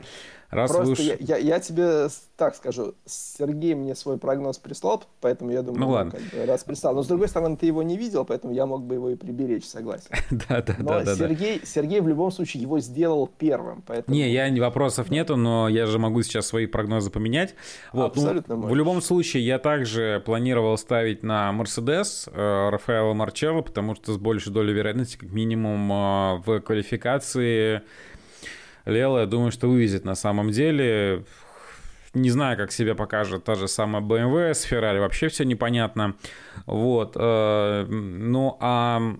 Раз Просто уж... я, я, я тебе так скажу, Сергей мне свой прогноз прислал, поэтому я думаю, ну, ладно. Как бы, раз прислал. Но с другой стороны, ты его не видел, поэтому я мог бы его и приберечь, согласен. да, да, но да, Сергей, да. Сергей в любом случае его сделал первым. Поэтому... Не, я вопросов нету, но я же могу сейчас свои прогнозы поменять. Вот, ну, Абсолютно ну, В любом случае, я также планировал ставить на Мерседес э, Рафаэла Марчелло, потому что с большей долей вероятности, как минимум, э, в квалификации Лела, я думаю, что вывезет на самом деле. Не знаю, как себя покажет та же самая BMW, с Ferrari вообще все непонятно. Вот. Э, ну, а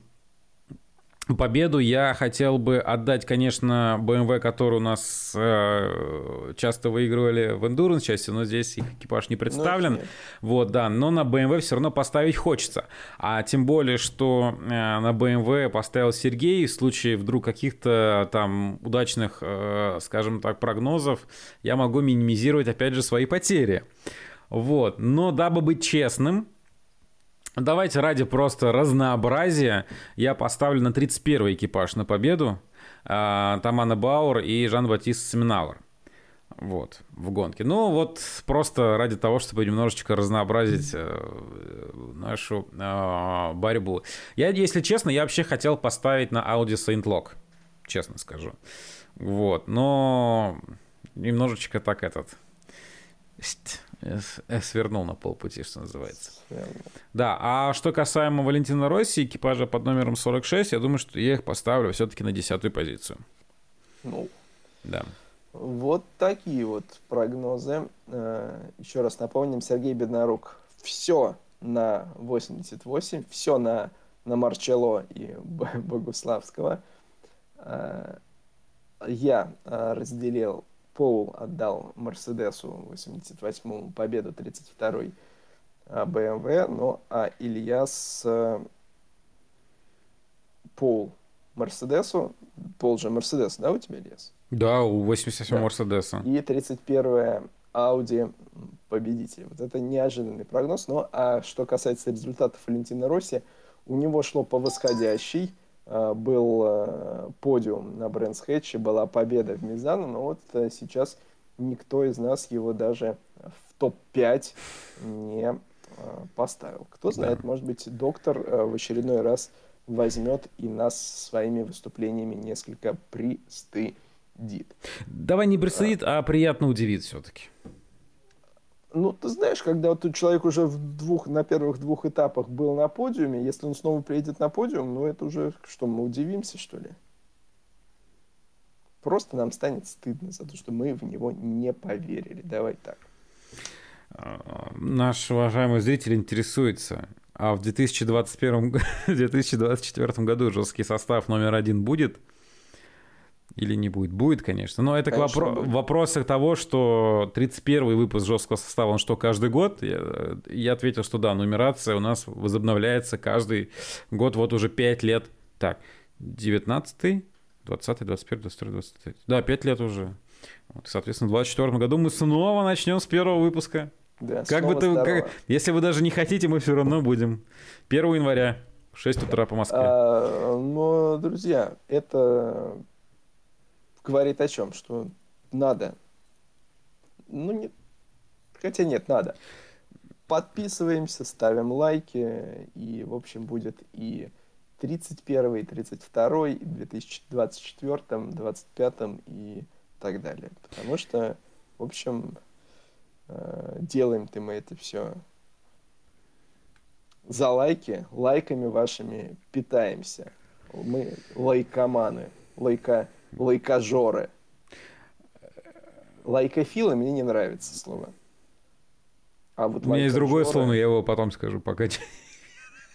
Победу я хотел бы отдать, конечно, BMW, который у нас э, часто выигрывали в Endurance части, но здесь их экипаж не представлен. Ну, вот, да, но на BMW все равно поставить хочется. А тем более, что э, на BMW поставил Сергей, в случае вдруг каких-то там удачных, э, скажем так, прогнозов, я могу минимизировать, опять же, свои потери. Вот, но дабы быть честным, Давайте ради просто разнообразия я поставлю на 31 экипаж на победу э, Тамана Бауэр и Жан-Батист Семенауэр. Вот, в гонке. Ну, вот просто ради того, чтобы немножечко разнообразить э, нашу э, борьбу. Я, если честно, я вообще хотел поставить на Audi Saint Lock, честно скажу. Вот, но немножечко так этот свернул на полпути, что называется. Свернул. Да, а что касаемо Валентина Росси, экипажа под номером 46, я думаю, что я их поставлю все-таки на десятую позицию. Ну, да. Вот такие вот прогнозы. Э, Еще раз напомним, Сергей Беднорук. Все на 88, все на, на Марчелло и Богуславского. Э, я э, разделил Пол отдал Мерседесу 88-му победу 32-й BMW, ну а Ильяс э, Пол Мерседесу, Пол же Мерседес, да, у тебя, Ильяс? Да, у 87 да. Мерседеса. И 31-я Audi победитель. Вот это неожиданный прогноз. Но а что касается результатов Валентина Росси, у него шло по восходящей. Э, был э, подиум на Брэнс Хэтче, была победа в Мизану, но вот э, сейчас никто из нас его даже в топ-5 не поставил. Кто знает, да. может быть, доктор в очередной раз возьмет и нас своими выступлениями несколько пристыдит. Давай не пристыдит, а, а приятно удивит все-таки. Ну, ты знаешь, когда вот человек уже в двух, на первых двух этапах был на подиуме, если он снова приедет на подиум, ну это уже что, мы удивимся, что ли? Просто нам станет стыдно за то, что мы в него не поверили. Давай так. Наш уважаемый зритель интересуется, а в 2021 2024 году жесткий состав номер один будет? Или не будет? Будет, конечно. Но это конечно, к вопро- вопросу того, что 31-й выпуск жесткого состава, он что, каждый год? Я, я ответил, что да, нумерация у нас возобновляется каждый год, вот уже 5 лет. Так, 19-й, 20 21 22 23 Да, 5 лет уже. Вот, соответственно, в 2024 году мы снова начнем с первого выпуска. Да, как бы ты, как, если вы даже не хотите, мы все равно будем. 1 января, 6 утра по Москве. А, но, друзья, это говорит о чем? Что надо. Ну, не... Хотя нет, надо. Подписываемся, ставим лайки, и, в общем, будет и 31, и 32, и 2024, 25 и так далее. Потому что, в общем, э, делаем-то мы это все за лайки, лайками вашими питаемся. Мы лайкоманы, лайка лайкожоры. Лайкофилы мне не нравится слово. А вот У меня есть другое слово, но я его потом скажу, пока...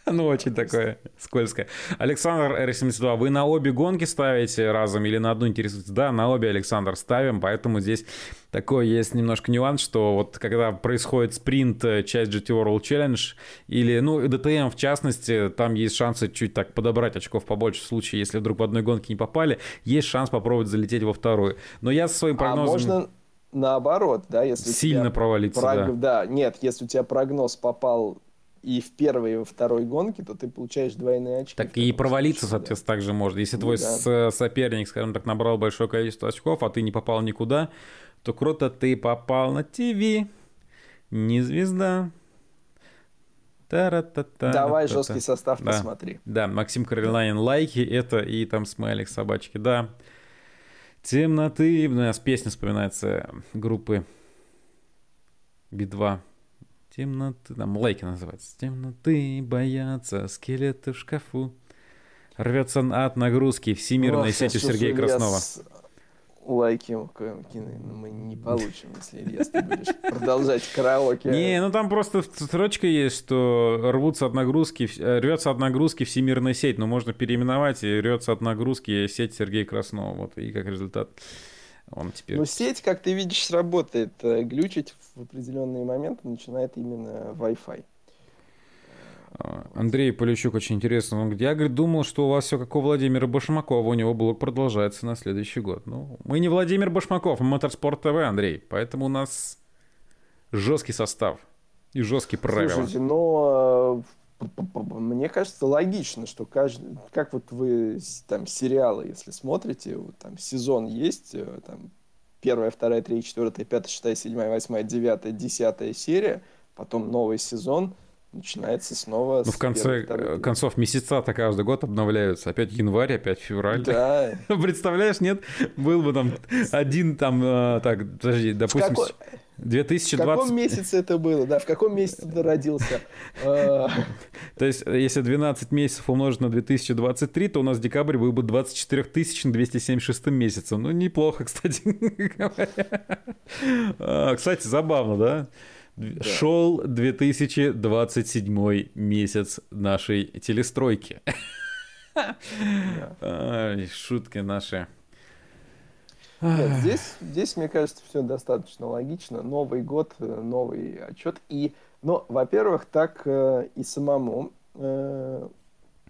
Ну, очень такое скользкое. Александр R72, вы на обе гонки ставите разом или на одну интересуетесь? Да, на обе, Александр, ставим, поэтому здесь такой есть немножко нюанс, что вот когда происходит спринт, э, часть GT World Challenge, или, ну, DTM в частности, там есть шансы чуть так подобрать очков побольше в случае, если вдруг в одной гонке не попали, есть шанс попробовать залететь во вторую. Но я со своим прогнозом... А можно наоборот, да, если сильно провалиться, прог... да. Да, нет, если у тебя прогноз попал и в первой, и во второй гонке, то ты получаешь двойные очки. Так и провалиться, случае, соответственно, да. также можно. Если твой да. соперник, скажем так, набрал большое количество очков, а ты не попал никуда, то круто, ты попал на ТВ, не звезда. Та-ра-та-та, Давай та-та. жесткий состав да. посмотри. Да, Максим Каролинин лайки, это и там смайлик собачки, да. Темноты, у нас песня вспоминается группы Би-2. Темноты, там лайки называется. Темноты боятся скелеты в шкафу. Рвется от нагрузки всемирной Ох, сетью Сергея Краснова. С... Лайки мы не получим, если Ильяс, ты будешь продолжать караоке. Не, ну там просто строчка есть, что рвутся от нагрузки, рвется от нагрузки всемирная сеть, но можно переименовать и рвется от нагрузки сеть Сергея Краснова. Вот, и как результат он теперь... Ну, сеть, как ты видишь, сработает. Э, глючить в определенные моменты начинает именно Wi-Fi. А, Андрей Полищук очень интересно. Он говорит, я говорит, думал, что у вас все как у Владимира Башмакова, у него блог продолжается на следующий год. Ну, мы не Владимир Башмаков, мы Моторспорт ТВ, Андрей. Поэтому у нас жесткий состав и жесткие правила. Слушайте, но мне кажется логично, что каждый, как вот вы там сериалы, если смотрите, вот, там сезон есть, э, там первая, вторая, третья, четвертая, пятая, шестая, седьмая, восьмая, девятая, десятая серия, потом новый сезон, начинается снова. Ну, в конце первой, концов месяца-то каждый год обновляются. Опять январь, опять февраль. Да. Представляешь, нет? Был бы там один там, э, так, подожди, допустим... 2020... В каком месяце это было? Да, в каком месяце ты родился? А. То есть, если 12 месяцев умножить на 2023, то у нас декабрь был бы 24 276 месяцем. Ну, неплохо, кстати а, Кстати, забавно, да? Да. Шел 2027 месяц нашей телестройки. Да. Шутки наши. Нет, здесь, здесь, мне кажется, все достаточно логично. Новый год, э, новый отчет. И, ну, во-первых, так э, и самому э,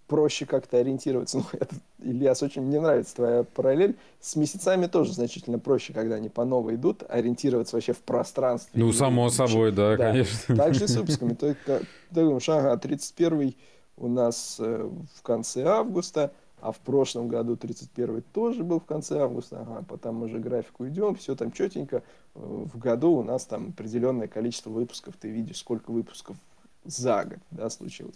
проще как-то ориентироваться. Ну, это, Ильяс, очень мне нравится твоя параллель. С месяцами тоже значительно проще, когда они по новой идут, ориентироваться вообще в пространстве. Ну, само и, собой, да, да, конечно. Так же с выпусками. Ты, ты думаешь, ага, 31 у нас э, в конце августа, а в прошлом году 31 тоже был в конце августа, ага, по тому же графику идем, все там четенько. Э, в году у нас там определенное количество выпусков, ты видишь, сколько выпусков за год, да, случилось.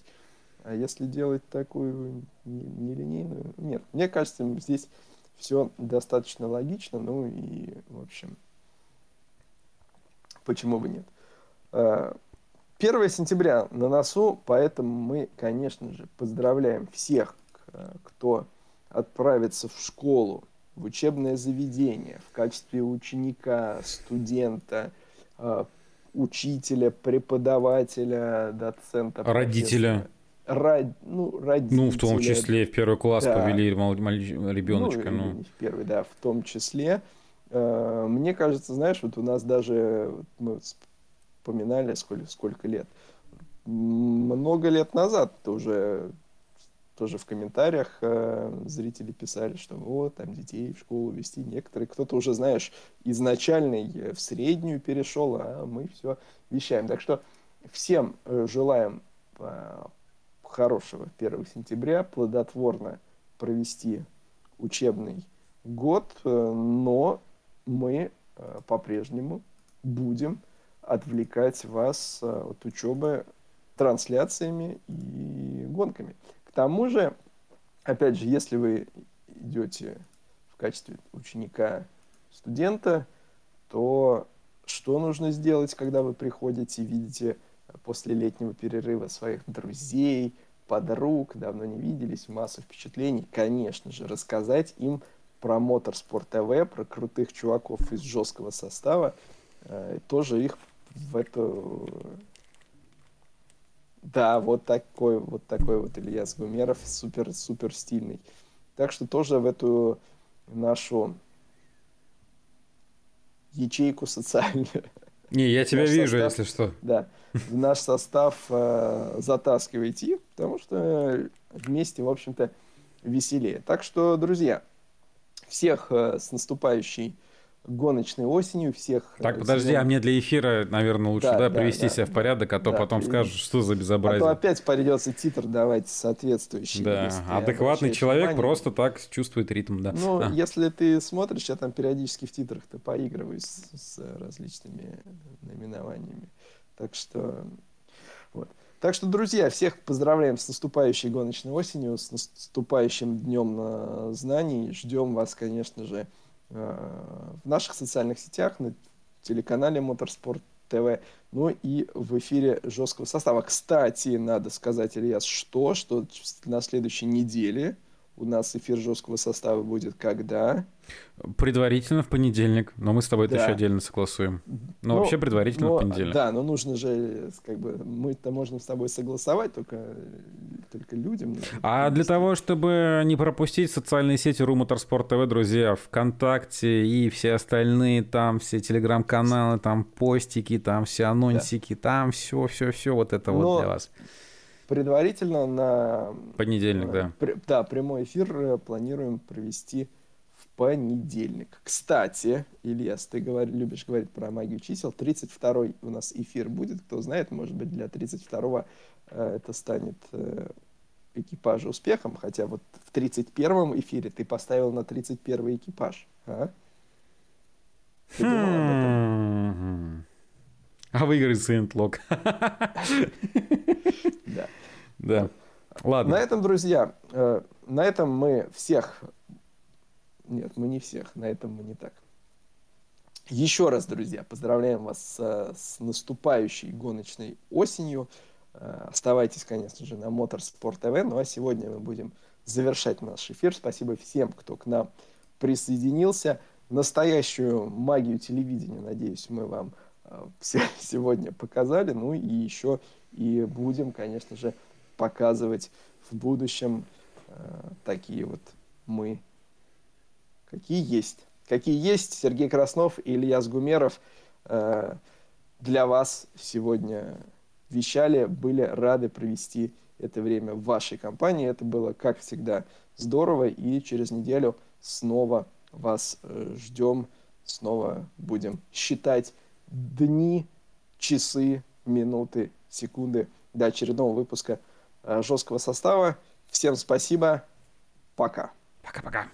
А если делать такую нелинейную... Нет, мне кажется, здесь все достаточно логично, ну и, в общем, почему бы нет. 1 э, сентября на носу, поэтому мы, конечно же, поздравляем всех, кто отправится в школу, в учебное заведение в качестве ученика, студента, э, учителя, преподавателя, доцента, родителя. Род, ну, родителя. Ну, в том числе в первый класс да. повели ребеночка. Ну, ну. в первый, да, в том числе. Э, мне кажется, знаешь, вот у нас даже, мы вспоминали, сколько, сколько лет, много лет назад -то уже тоже в комментариях э, зрители писали, что вот, там детей в школу вести. Некоторые, кто-то уже, знаешь, изначальный э, в среднюю перешел, а мы все вещаем. Так что всем э, желаем э, хорошего 1 сентября, плодотворно провести учебный год, э, но мы э, по-прежнему будем отвлекать вас э, от учебы трансляциями и гонками тому же, опять же, если вы идете в качестве ученика, студента, то что нужно сделать, когда вы приходите и видите после летнего перерыва своих друзей, подруг, давно не виделись, массу впечатлений, конечно же, рассказать им про Моторспорт ТВ, про крутых чуваков из жесткого состава, э, тоже их в эту Да, вот такой вот такой вот Ильяс Гумеров, супер-супер стильный. Так что тоже в эту нашу ячейку социальную. Не, я тебя вижу, состав, если что. Да, в наш состав э, затаскивайте потому что вместе, в общем-то, веселее. Так что, друзья, всех э, с наступающей гоночной осенью всех... Так, подожди, а мне для эфира, наверное, лучше да, да, привести да, себя да, в порядок, а то да, потом скажут, что за безобразие. А то опять придется титр давать соответствующий. Да, адекватный человек внимание. просто так чувствует ритм, да. Ну, а. если ты смотришь, я там периодически в титрах-то поигрываю с, с различными наименованиями. Так что... Вот. Так что, друзья, всех поздравляем с наступающей гоночной осенью, с наступающим днем знаний. Ждем вас, конечно же, Э, в наших социальных сетях, на телеканале Моторспорт ТВ, ну и в эфире жесткого состава. Кстати, надо сказать, Ильяс, что, что на следующей неделе у нас эфир жесткого состава будет когда? Предварительно в понедельник, но мы с тобой да. это еще отдельно согласуем. Но ну, вообще предварительно но, в понедельник. Да, но нужно же, как бы, мы-то можем с тобой согласовать, только, только людям. А для того, чтобы не пропустить социальные сети Ру Моторспорт ТВ, друзья, ВКонтакте и все остальные, там все телеграм-каналы, там постики, там все анонсики, да. там все, все, все вот это но... вот для вас предварительно на... Понедельник, да. При, да, прямой эфир э, планируем провести в понедельник. Кстати, Ильяс, ты говор, любишь говорить про магию чисел. 32-й у нас эфир будет. Кто знает, может быть, для 32-го э, это станет э, экипажа успехом. Хотя вот в 31-м эфире ты поставил на 31-й экипаж. А? Ты думал об этом? А выиграет Сейнтлок. Да. Да. Ладно. На этом, друзья, э, на этом мы всех... Нет, мы не всех, на этом мы не так. Еще раз, друзья, поздравляем вас с, с наступающей гоночной осенью. Э, оставайтесь, конечно же, на Моторспорт ТВ. Ну а сегодня мы будем завершать наш эфир. Спасибо всем, кто к нам присоединился. Настоящую магию телевидения, надеюсь, мы вам э, сегодня показали. Ну и еще и будем, конечно же, показывать в будущем э, такие вот мы, какие есть. Какие есть Сергей Краснов и Илья Сгумеров э, для вас сегодня вещали, были рады провести это время в вашей компании. Это было, как всегда, здорово. И через неделю снова вас э, ждем, снова будем считать дни, часы, минуты, секунды до очередного выпуска Э, жесткого состава. Всем спасибо. Пока. Пока-пока.